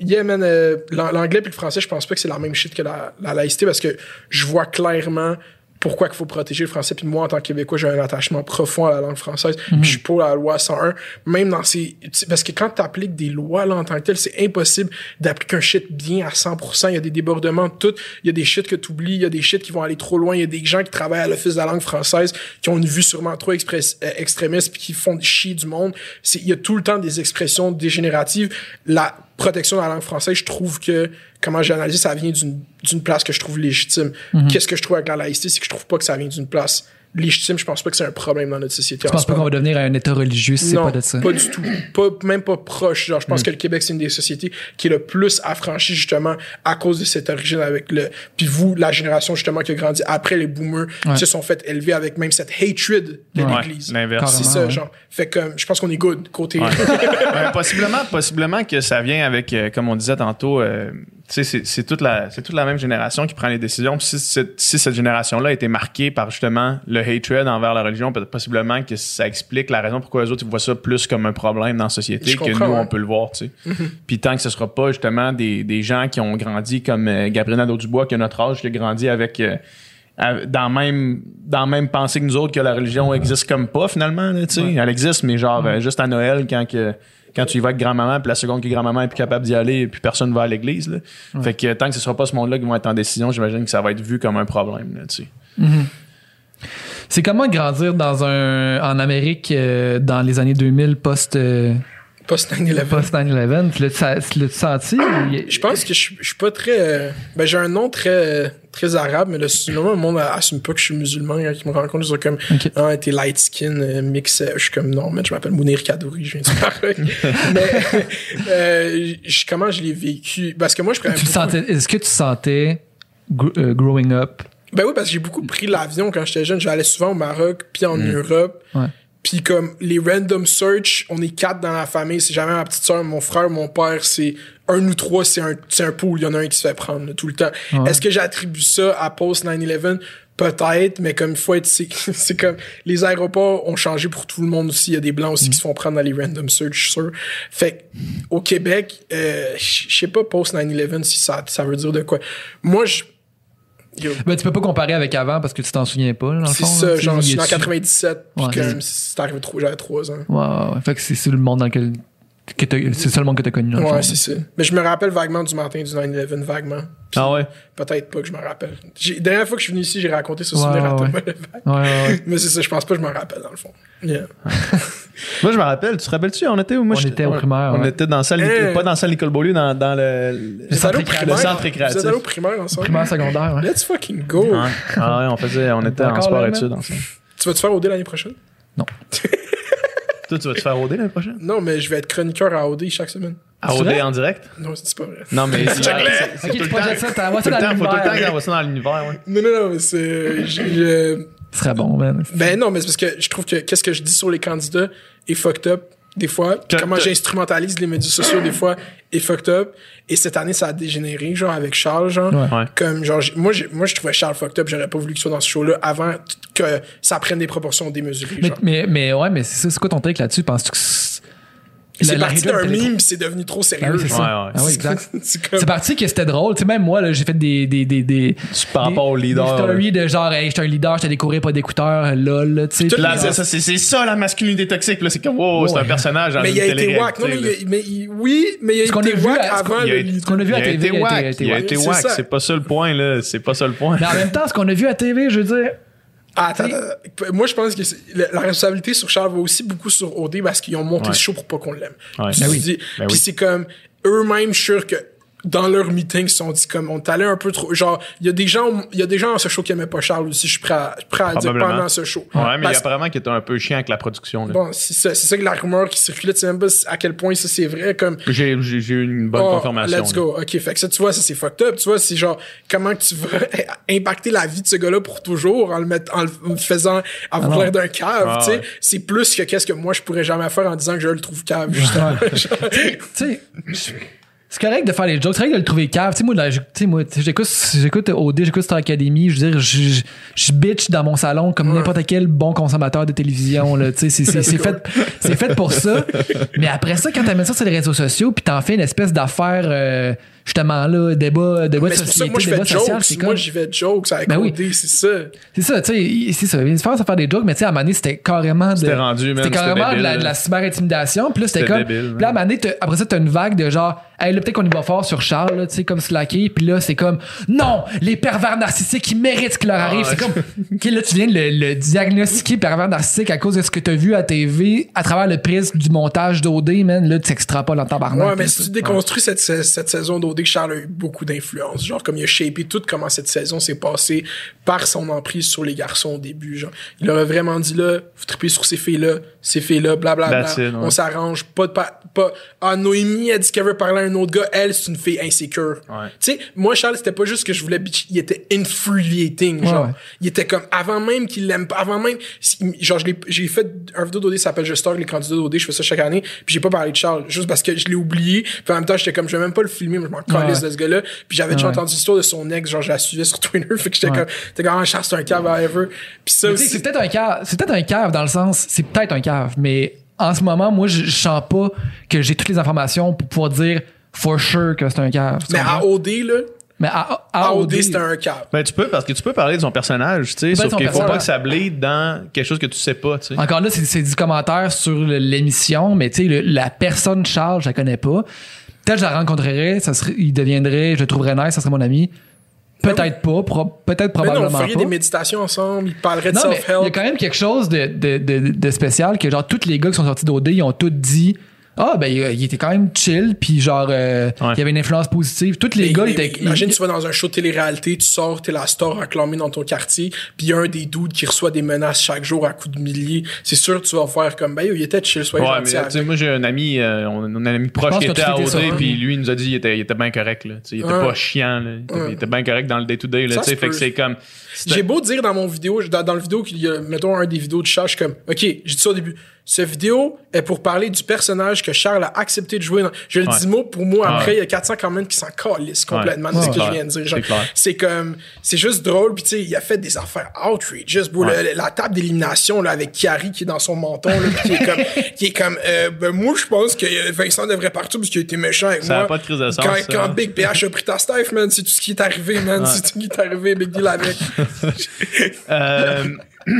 Yeah, man, euh, l'an- l'anglais puis le français, je pense pas que c'est la même shit que la, la laïcité parce que je vois clairement pourquoi qu'il faut protéger le français. Puis moi, en tant que Québécois, j'ai un attachement profond à la langue française. Puis je suis pour la loi 101. Même dans ces... Parce que quand tu appliques des lois là, en tant que telles, c'est impossible d'appliquer un shit bien à 100%. Il y a des débordements de tout. Il y a des shit que tu oublies. Il y a des shit qui vont aller trop loin. Il y a des gens qui travaillent à l'Office de la langue française qui ont une vue sûrement trop express- euh, extrémiste puis qui font chier du monde. Il y a tout le temps des expressions dégénératives. La protection de la langue française, je trouve que, comment j'ai analysé, ça vient d'une d'une place que je trouve légitime. Mhm. Qu'est-ce que je trouve avec la laïcité, c'est que je trouve pas que ça vient d'une place légitime. Je pense pas que c'est un problème dans notre société. Je pense pas qu'on va devenir un état religieux si c'est non, pas de ça? pas du tout. Pas, même pas proche. Genre, je Mm. pense que le Québec, c'est une des sociétés qui est le plus affranchie, justement, à cause de cette origine avec le, puis vous, la génération, justement, qui a grandi après les boomers, Ouais. se sont fait élever avec même cette hatred de Ouais. l'église. l'inverse. C'est ça, ouais. genre. Fait que, je pense qu'on est good, côté. Ouais. Ouais, possiblement, possiblement que ça vient avec, euh, comme on disait tantôt, euh, c'est- toute la, c'est toute la même génération qui prend les décisions. Puis si, cette- si cette génération-là a été marquée par justement le hatred envers la religion, peut-être possiblement que ça explique la raison pourquoi les autres ils voient ça plus comme un problème dans la société Je que nous ouais. on peut le voir, tu sais. Puis tant que ce sera pas justement des, des gens qui ont grandi comme euh, Gabriel Nadeau-Dubois qui a notre âge, qui a grandi avec euh, dans même dans la même pensée que nous autres que la religion existe comme pas finalement là, tu sais elle existe mais genre euh, juste à Noël quand que quand tu y vas avec grand-maman puis la seconde que grand-maman est plus capable d'y aller puis personne va à l'église là. fait que tant que ce sera pas ce monde-là qui vont être en décision j'imagine que ça va être vu comme un problème là, tu sais. C'est comment grandir dans un, en Amérique euh, dans les années 2000 post, euh, Post 9/11. post 9-11? Tu l'as- senti? Je pense que je, suis- je suis pas très. euh, ben, j'ai un nom très, euh, très arabe, mais le souvent, le monde assume pas que je suis musulman. Quand ils me rencontrent, ils sont comme, Ok. ah, t'es light skin, euh, mix. Je suis comme, non, mais je m'appelle Mounir Kadouri, je viens du Maroc. mais, euh, je- comment je l'ai vécu? Parce que moi, je prenais est-ce que tu sentais, gr- euh, growing up, Ben oui, parce que j'ai beaucoup pris l'avion quand j'étais jeune. J'allais souvent au Maroc, puis en Europe. Ouais. Puis comme les random search, on est quatre dans la famille. C'est jamais ma petite soeur, mon frère, mon père. C'est un ou trois, c'est un, c'est un pool. Il y en a un qui se fait prendre là, tout le temps. Ouais. Est-ce que j'attribue ça à post 9-11? Peut-être, mais comme il faut être, c'est, comme les aéroports ont changé pour tout le monde aussi. Il y a des blancs aussi qui se font prendre dans les random search, je suis sûr. Fait que, au Québec, euh, je sais pas post 9-11 si ça, ça veut dire de quoi. Moi, je, Ben, tu peux pas comparer avec avant parce que tu t'en souviens pas, dans le c'est ça, genre, je suis en est-tu- 97, puis comme c'est arrivé trop, j'avais 3 ans. Ouais, ouais. Fait que c'est le monde dans lequel. C'est le seul monde que t'as connu, dans le. Ouais, c'est ça. Mais je me rappelle vaguement du matin du 9-11, vaguement. Ah ouais? Peut-être pas que je me rappelle. J'ai- Dernière fois que je suis venu ici, j'ai raconté ce souvenir à ouais, Thomas. Levac. Mais c'est ça, je pense pas que je me rappelle, dans le fond. Yeah. moi je me rappelle tu te rappelles-tu on était où moi On était au primaire, on ouais. était dans la salle Hein. pas dans la salle Nicole Beaulieu dans, dans le, le- Vous centre primaire? le centre Vous récréatif êtes allé au primaire ensemble? Primaire, secondaire, ouais. Let's fucking go! Ouais. Ah ouais, on faisait on était en encore sport là, études man? ensemble Tu vas te faire OD l'année prochaine? toi tu vas te faire OD l'année prochaine? Non, mais je vais être chroniqueur à OD chaque semaine. à OD en direct? Non, c'est pas vrai. non mais c'est Ok, tu projettes ça, t'envoies ça dans temps faut tout le temps l'univers. ça dans l'univers ouais Non, non, non, mais c'est. Ce serait bon, man. Ben non, mais c'est parce que je trouve que qu'est-ce que je dis sur les candidats est fucked up des fois. Puis comment que- j'instrumentalise les médias sociaux des fois est fucked up. Et cette année, ça a dégénéré, genre avec Charles, genre. Ouais. Ouais. Comme, genre, moi, moi, je trouvais Charles fucked up. J'aurais pas voulu qu'il soit dans ce show-là avant que ça prenne des proportions démesurées. Mais, genre. mais, mais ouais, mais c'est ça, c'est quoi ton truc là-dessus? Penses-tu que c'est. parti d'un meme, puis c'est devenu trop sérieux. Ah oui, c'est genre. ça. Ouais, ouais. Ah oui, exact. c'est comme. Parti que c'était drôle. Tu sais, même moi, là, j'ai fait des. des, des, des par rapport au leader, Des stories de genre, hey, j'étais un leader, j'étais décoré, pas d'écouteurs, lol, là, tu sais. Là, genre- c'est ça, c'est c'est ça la masculinité toxique. Là, c'est comme, wow, c'est Ouais. un personnage. Mais il a été wack. Non, mais, mais oui, mais il a Ce qu'on été a vu wack avant le. Ce qu'on a vu à TV, il a été- wack. C'est pas ça le point, là. C'est pas ça le point. Mais en même temps, ce qu'on a vu à TV, je veux dire. Ah, Attends, attends. moi je pense que la, la responsabilité sur Charles va aussi beaucoup sur OD parce qu'ils ont monté Ouais. ce show pour pas qu'on l'aime. Ouais. Ben oui. Ben Puis oui. c'est comme eux-mêmes, je suis sûr que dans leur meeting, ils se sont dit comme on allé un peu trop. Genre, il y a des gens, il y a des gens dans ce show qui aimaient pas Charles aussi. Je suis prêt à, prêt à dire pendant ce show. Ouais, mais il y a apparemment qui était un peu chiant avec la production. là. Bon, c'est ça, c'est ça que la rumeur qui circulait. Tu sais même pas à quel point ça c'est vrai. Comme J'ai eu une bonne Oh, confirmation. Let's là. go. OK, fait que ça, tu vois, ça, c'est fucked up. Tu vois, c'est genre, comment que tu vas impacter la vie de ce gars-là pour toujours en le, mettant, en le faisant avoir non. l'air d'un cave, Ah, tu sais. ouais. C'est plus que qu'est-ce que moi, je pourrais jamais faire en disant que je le trouve cave, justement. Tu sais, c'est correct de faire les jokes, c'est correct de le trouver cave. Tu sais, moi, là, j'écoute, j'écoute OD, j'écoute Star Academy, je veux dire, je, je, je bitch dans mon salon comme n'importe quel bon consommateur de télévision, là. Tu sais, c'est, c'est, c'est fait, c'est fait pour ça. Mais après ça, quand t'amènes ça sur les réseaux sociaux, puis t'en fais une espèce d'affaire, euh, justement, là, débat, débat de société, moi, débat fais social, jokes. c'est Moi, comme. j'y vais jokes avec Ben oui. OD, c'est ça. C'est ça, tu sais, c'est ça. Il y a une différence à faire des jokes, mais tu sais, à un moment donné, c'était carrément de. C'était rendu, C'était carrément c'était de la, de la là. cyber-intimidation. Puis là, c'était C'était comme. débile, puis là, à un moment donné, t'as- après ça, t'as une vague de genre, hey, là, peut-être qu'on y va fort sur Charles, là, tu sais, comme slacké. Puis là, c'est comme, non, les pervers narcissiques, ils méritent ce qui leur arrive. Ah, c'est comme, OK, là, tu viens de le, le diagnostiquer pervers narcissique à cause de ce que t'as vu à TV à travers le prisme du montage d'OD, man. Là, tu extrapoles en tabarnak. Ouais, mais si tu déconstruis cette, cette saison d'OD, Charles a eu beaucoup d'influence. Genre, comme il a shapé tout comment cette saison s'est passée par son emprise sur les garçons au début. Genre, il aurait vraiment dit là, vous tripez sur ces filles-là, ces filles-là, blablabla. It, ouais. On s'arrange, pas de pa- pas. Ah, Noémie a dit qu'elle veut parler un autre gars, elle, c'est une fille insécure. Ouais. Tu sais, moi, Charles, c'était pas juste que je voulais bitch, il était infuriating, genre. Ouais, ouais. Il était comme, avant même qu'il l'aime pas, avant même, genre, je l'ai- j'ai fait un vidéo d'OD qui s'appelle Je star les candidats d'OD, je fais ça chaque année, puis j'ai pas parlé de Charles, juste parce que je l'ai oublié, puis en même temps, j'étais comme, je vais même pas le filmer, mais je m'en calisse Ouais. de ce gars-là, puis j'avais déjà entendu l'histoire de son ex, genre, je la suivais sur Twitter, fait que j'étais Ouais. comme, t'es comme, ah, Charles, c'est un cave, whatever. Puis ça aussi. c'est peut-être un cave. C'est peut-être un cave dans le sens, c'est peut-être un cave, mais en ce moment, moi, je, je sens pas que j'ai toutes les informations pour pouvoir dire for sure que c'est un cave. Mais comprends? à OD, là, Mais à, à à OD, OD, c'était un cave. Ben, tu peux, parce que tu peux parler de son personnage, tu sais, peut sauf qu'il faut pas que ça bleed dans quelque chose que tu sais pas, tu sais. Encore là, c'est, c'est du commentaire sur l'émission, mais tu sais, la personne Charles, je la connais pas. Peut-être que je la rencontrerais, ça serait, il deviendrait, je le trouverais nice, ça serait mon ami. Peut-être pas, pro- peut-être Mais non, probablement feriez pas. des méditations ensemble, il parlerait de mais il y a self-help. quand même quelque chose de, de, de, de spécial que genre tous les gars qui sont sortis d'OD, ils ont tous dit ah ben il, il était quand même chill puis genre euh, Ouais. il y avait une influence positive. Tous les Mais- gars mais- étaient Imagine, ils- tu vas dans un show de télé-réalité, tu sors, t'es la star acclamée dans ton quartier, puis il y a un des dudes qui reçoit des menaces chaque jour à coups de milliers. C'est sûr que tu vas faire comme, ben, il était chill, soyez Ouais, mais gentil tu avec. sais, moi j'ai un ami, euh, on, on a un ami proche qui était à OD, puis lui il nous a dit il était, il était bien correct, là. Tu sais, il était pas chiant, là. Il était, bien correct dans le day-to-day, là. Ça Tu sais, fait que c'est comme. J'ai beau dire dans mon vidéo, dans, dans le vidéo qu'il y a, mettons, un des vidéos de Charles, je suis comme, OK, j'ai dit ça au début. Cette vidéo est pour parler du personnage que Charles a accepté de jouer. Dans, je le Ouais. dis mot pour mot. Ouais. Après, il y a 400 comments qui s'en calissent complètement de Ouais. ce que je viens de dire. C'est comme, c'est juste drôle. Puis tu sais, il a fait des affaires outrageous. bro. Le- la table d'élimination là avec Kiari qui est dans son menton, là, qui est comme, qui est comme, euh, ben moi je pense que euh, Vincent devrait partir parce qu'il a été méchant avec Ça moi. a pas de crise de sens, Quand, ça. quand Big PH a pris ta staff, man, c'est tout ce qui est arrivé, man. C'est tout ce qui est arrivé, Big Deal avec. Euh,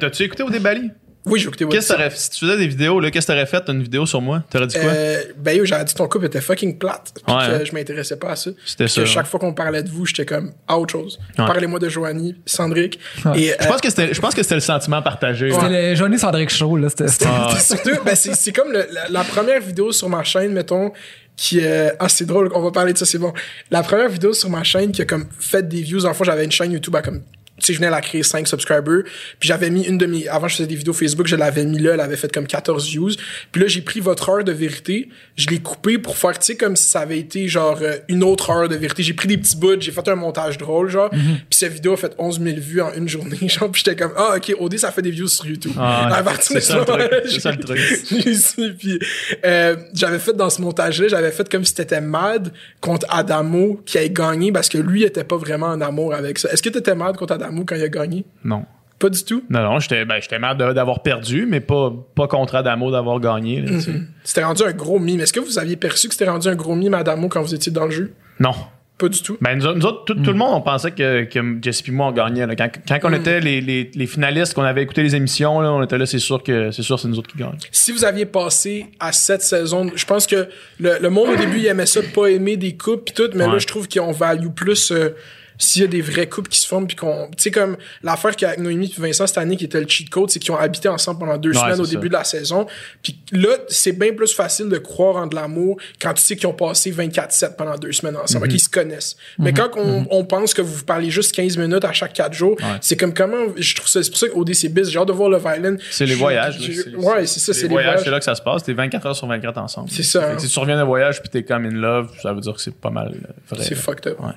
T'as-tu écouté au débali? Oui, j'ai écouté Qu'est-ce que Si tu faisais des vidéos, là, qu'est-ce que t'aurais fait une vidéo sur moi? T'aurais dit quoi? Euh, ben yo, j'avais dit que ton couple était fucking plate. Puis Ouais, que hein. je m'intéressais pas à ça. C'était ça, que chaque fois qu'on parlait de vous, j'étais comme à autre chose. Ouais. Parlez-moi de Joanie, Sandrick. Ouais. Et, euh, Je pense que c'était, je pense que c'était le sentiment partagé. C'était le Johnny Sandrick Show là, c'était c'était- Ah. Surtout, ben c'est, c'est comme le- la, la première vidéo sur ma chaîne, mettons, qui euh, ah c'est drôle, on va parler de ça, c'est bon. La première vidéo sur ma chaîne qui a comme fait des views. En j'avais une chaîne YouTube à comme tu sais, je venais à la créer 5 subscribers. Puis j'avais mis une de mes. Avant, je faisais des vidéos Facebook, je l'avais mis là, elle avait fait comme 14 views. Puis là, j'ai pris votre heure de vérité, je l'ai coupé pour faire, tu sais, comme si ça avait été genre euh, une autre heure de vérité. J'ai pris des petits bouts, j'ai fait un montage drôle, genre. Mhm. Puis cette vidéo a fait 11 000 vues en une journée, genre. Puis j'étais comme, ah, ok, OD, ça fait des views sur YouTube. Ah, c'est ça ça le truc. puis euh, j'avais fait dans ce montage-là, j'avais fait comme si t'étais mad contre Adamo qui a gagné parce que lui était pas vraiment en amour avec ça. Est-ce que t'étais mad contre Adamo? Quand il a gagné? Non. Pas du tout? Non, non, j'étais, ben, mal de- d'avoir perdu, mais pas, pas contre Adamo d'avoir gagné. sais. C'était rendu un gros mime. Est-ce que vous aviez perçu que c'était rendu un gros mime Adamo quand vous étiez dans le jeu? Non. Pas du tout? Ben, nous, autres- nous autres, tout, tout le monde, on pensait que, que Jesse et moi, on gagnait. là. Quand, quand on était les, les, les finalistes, qu'on avait écouté les émissions, là, on était là, c'est sûr que c'est sûr, c'est nous autres qui gagnent. Si vous aviez passé à cette saison, je pense que le, le monde au début il aimait ça, pas aimer des coupes pis tout, mais là je trouve qu'on value plus euh, s'il y a des vrais couples qui se forment puis qu'on tu sais comme l'affaire qu'avec Noémie et Vincent cette année qui était le cheat code c'est qu'ils ont habité ensemble pendant deux Ouais, semaines au ça. début de la saison puis là c'est bien plus facile de croire en de l'amour quand tu sais qu'ils ont passé 24/7 pendant deux semaines ensemble qu'ils se connaissent mais quand on, on pense que vous parlez juste 15 minutes à chaque quatre jours c'est comme comment je trouve ça c'est pour ça c'est biz j'ai hâte de voir le Violin C'est les voyages. là. je- C'est- ouais c'est ça c'est les voyages C'est là que ça se passe. T'es 24 heures sur 24 ensemble. C'est ça, hein. Si tu reviens d'un voyage puis t'es comme in love, ça veut dire que c'est pas mal vrai. c'est fucked up Ouais.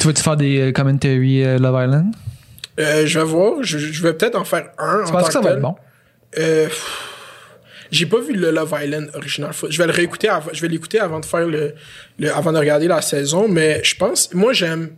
Tu vas-tu faire des euh, commentary euh, Love Island? Euh, je vais voir je, je vais peut-être en faire un Tu en penses que ça va être bon? Euh, j'ai pas vu le Love Island original. Je vais le réécouter avant, je vais l'écouter avant de faire le, le- avant de regarder la saison, mais je pense, moi j'aime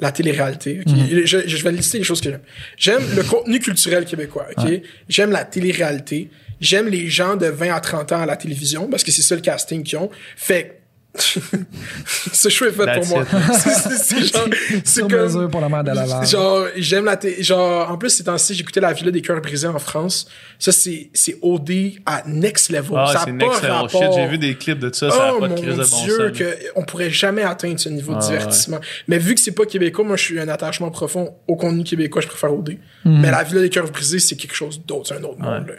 la télé-réalité. Mhm. Je, je vais lister les choses que j'aime. J'aime le contenu culturel québécois. ok? J'aime la télé-réalité. J'aime les gens de 20 à 30 ans à la télévision parce que c'est ça le casting qu'ils ont. Fait ce choix est fait That's pour moi. it. C'est- c'est- c'est genre- c'est Sur comme- mesure pour la mère de Laval. Genre, j'aime la télé. Genre, en plus, ces temps-ci, j'écoutais La Villa des cœurs brisés en France. Ça, c'est, c'est OD à next level. Ah, ça c'est next level rapport. shit. J'ai vu des clips de ça, ça a Oh pas de mon crise de bon dieu, sens. là. que on pourrait jamais atteindre ce niveau de Ah, divertissement. Mais vu que c'est pas québécois, moi, je suis un attachement profond au contenu québécois, je préfère OD. Hmm. Mais La Villa des cœurs brisés, c'est quelque chose d'autre, c'est un autre monde. là.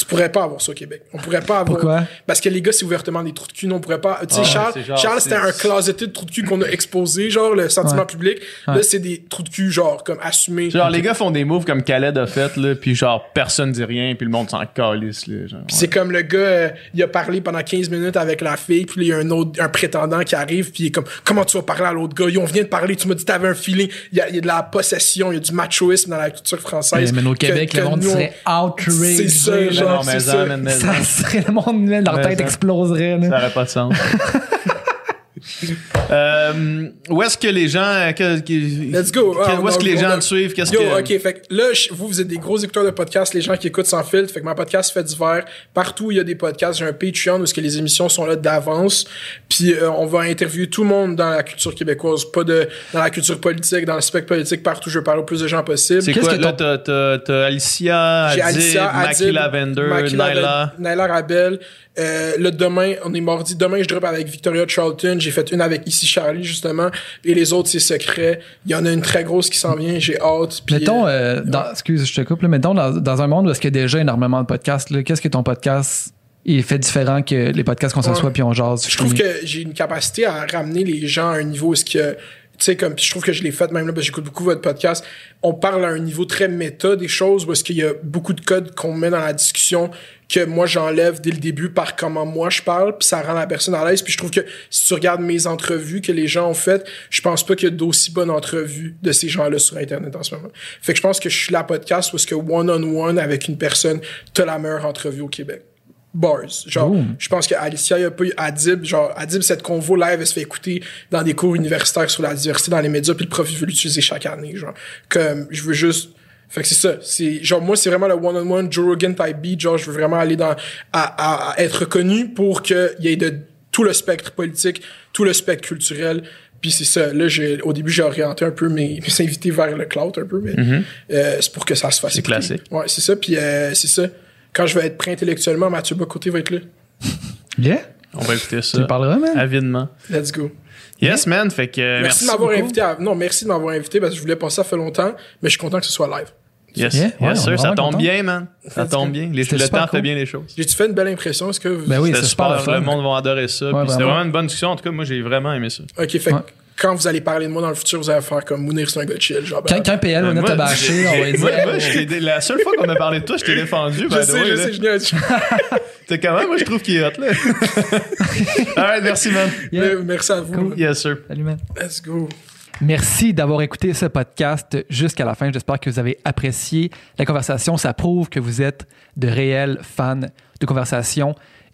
Tu pourrais pas avoir ça au Québec. On pourrait pas avoir. Pourquoi? Parce que les gars, c'est ouvertement des trous de cul. Non, on pourrait pas. Tu sais, Ah, Charles, genre, Charles, c'était un closeté de trous de cul qu'on a exposé, genre, le sentiment Ouais. public. Là, Ouais. c'est des trous de cul, genre, comme assumés. Genre, les gars font des moves comme Khaled a fait, là, puis genre, personne dit rien, puis le monde s'en calisse, là. Genre, Puis C'est comme le gars, euh, il a parlé pendant 15 minutes avec la fille, puis là, il y a un autre, un prétendant qui arrive, puis il est comme, comment tu vas parler à l'autre gars? Yo, on vient de parler, tu m'as dit t'avais un feeling. Il y, a, il y a de la possession, il y a du machoïsme dans la culture française. Mais au Québec, que le monde serait outraged. C'est ça, genre, non, mais c'est ça, serait le monde, leur Mais tête ça. exploserait. là. ça aurait pas de sens. Euh, où est-ce que les gens. que- que- Let's go. que- Ah, où est-ce que les gens a- te suivent? Qu'est-ce Yo, que. ok, fait que là, vous, vous êtes des gros écouteurs de podcasts, les gens qui écoutent sans filtre. Fait que ma podcast fait divers. Partout où il y a des podcasts, j'ai un Patreon où ce que les émissions sont là d'avance. Puis euh, on va interviewer tout le monde dans la culture québécoise, pas de dans la culture politique, dans le spectre politique, partout. Je veux parler au plus de gens possible. C'est Qu'est-ce quoi? que Là, t'as, t'as, t'as Alicia, Adib, Alicia, Maki Lavender, Maki. Lavender, Nyla Rabel. Euh, là, demain, on est mardi. Demain, je drop avec Victoria Charlton. J'ai fait une avec Ici Charlie, justement. Et les autres, c'est secret. Il y en a une très grosse qui s'en vient. J'ai hâte. Puis, Mettons, euh, euh, dans, excuse, je te coupe, là, mettons, dans, dans un monde où est-ce qu'il y a déjà énormément de podcasts, là, qu'est-ce que ton podcast il fait différent que les podcasts qu'on s'assoit Ouais. puis on jase? je trouve que j'ai une capacité à ramener les gens à un niveau où ce que sais comme je trouve que je l'ai fait même là parce que j'écoute beaucoup votre podcast. On parle à un niveau très méta des choses parce qu'il y a beaucoup de codes qu'on met dans la discussion que moi j'enlève dès le début par comment moi je parle puis ça rend la personne à l'aise. Puis je trouve que si tu regardes mes entrevues que les gens ont faites je pense pas qu'il y a d'aussi bonnes entrevues de ces gens-là sur internet en ce moment. Fait que je pense que je suis la podcast parce que one on one avec une personne t'as la meilleure entrevue au Québec bars. Genre, je pense que Alicia, il y a pas eu Adib, genre, Adib, cette convo live, elle se fait écouter dans des cours universitaires sur la diversité dans les médias, puis le prof, il veut l'utiliser chaque année, genre. Comme, je veux juste, fait que c'est ça. C'est, genre, moi, c'est vraiment le one-on-one Joe Rogan type beat, genre, je veux vraiment aller dans, à, à, à être reconnu pour qu'il y ait de tout le spectre politique, tout le spectre culturel, puis c'est ça. Là, j'ai, au début, j'ai orienté un peu mes, mes invités vers le cloud un peu, mais euh, c'est pour que ça se fasse. C'est classique. Ouais, c'est ça. Puis euh, c'est ça. Quand je vais être prêt intellectuellement, Mathieu Bocoté va être là. Yeah? On va écouter Tu ça. lui parleras, man? Avidement. Let's go. Yes, man. Fait que. Merci, Merci, de m'avoir invité. À... Non, merci de m'avoir invité parce que je voulais pas ça fait longtemps, mais je suis content que ce soit live. Yes, Yeah, ouais, est sir. Ça tombe content. bien, man. Ça tombe bien. Les- le temps cool. fait bien les choses. J'ai-tu fait une belle impression? Est-ce que vous... Ben oui, C'était c'est super super. le fun. Le monde va adorer ça. Ouais, C'était vraiment. une bonne discussion. En tout cas, moi, j'ai vraiment aimé ça. Ok, fait Ouais. Quand vous allez parler de moi dans le futur, vous allez faire comme Mounir, c'est un gars de chill. Genre, ben, Quand, quand PL Moi, bâcher, j'ai- on va dire. moi, moi, je la seule fois qu'on a parlé de toi, je t'ai défendu. je sais, je sais, génial. T'es quand même, moi, je trouve qu'il est hot, là. Alright, merci, man. Yeah. Merci à vous. Yes, sir. Salut, man. Let's go. Merci d'avoir écouté ce podcast jusqu'à la fin. J'espère que vous avez apprécié la conversation. Ça prouve que vous êtes de réels fans de conversation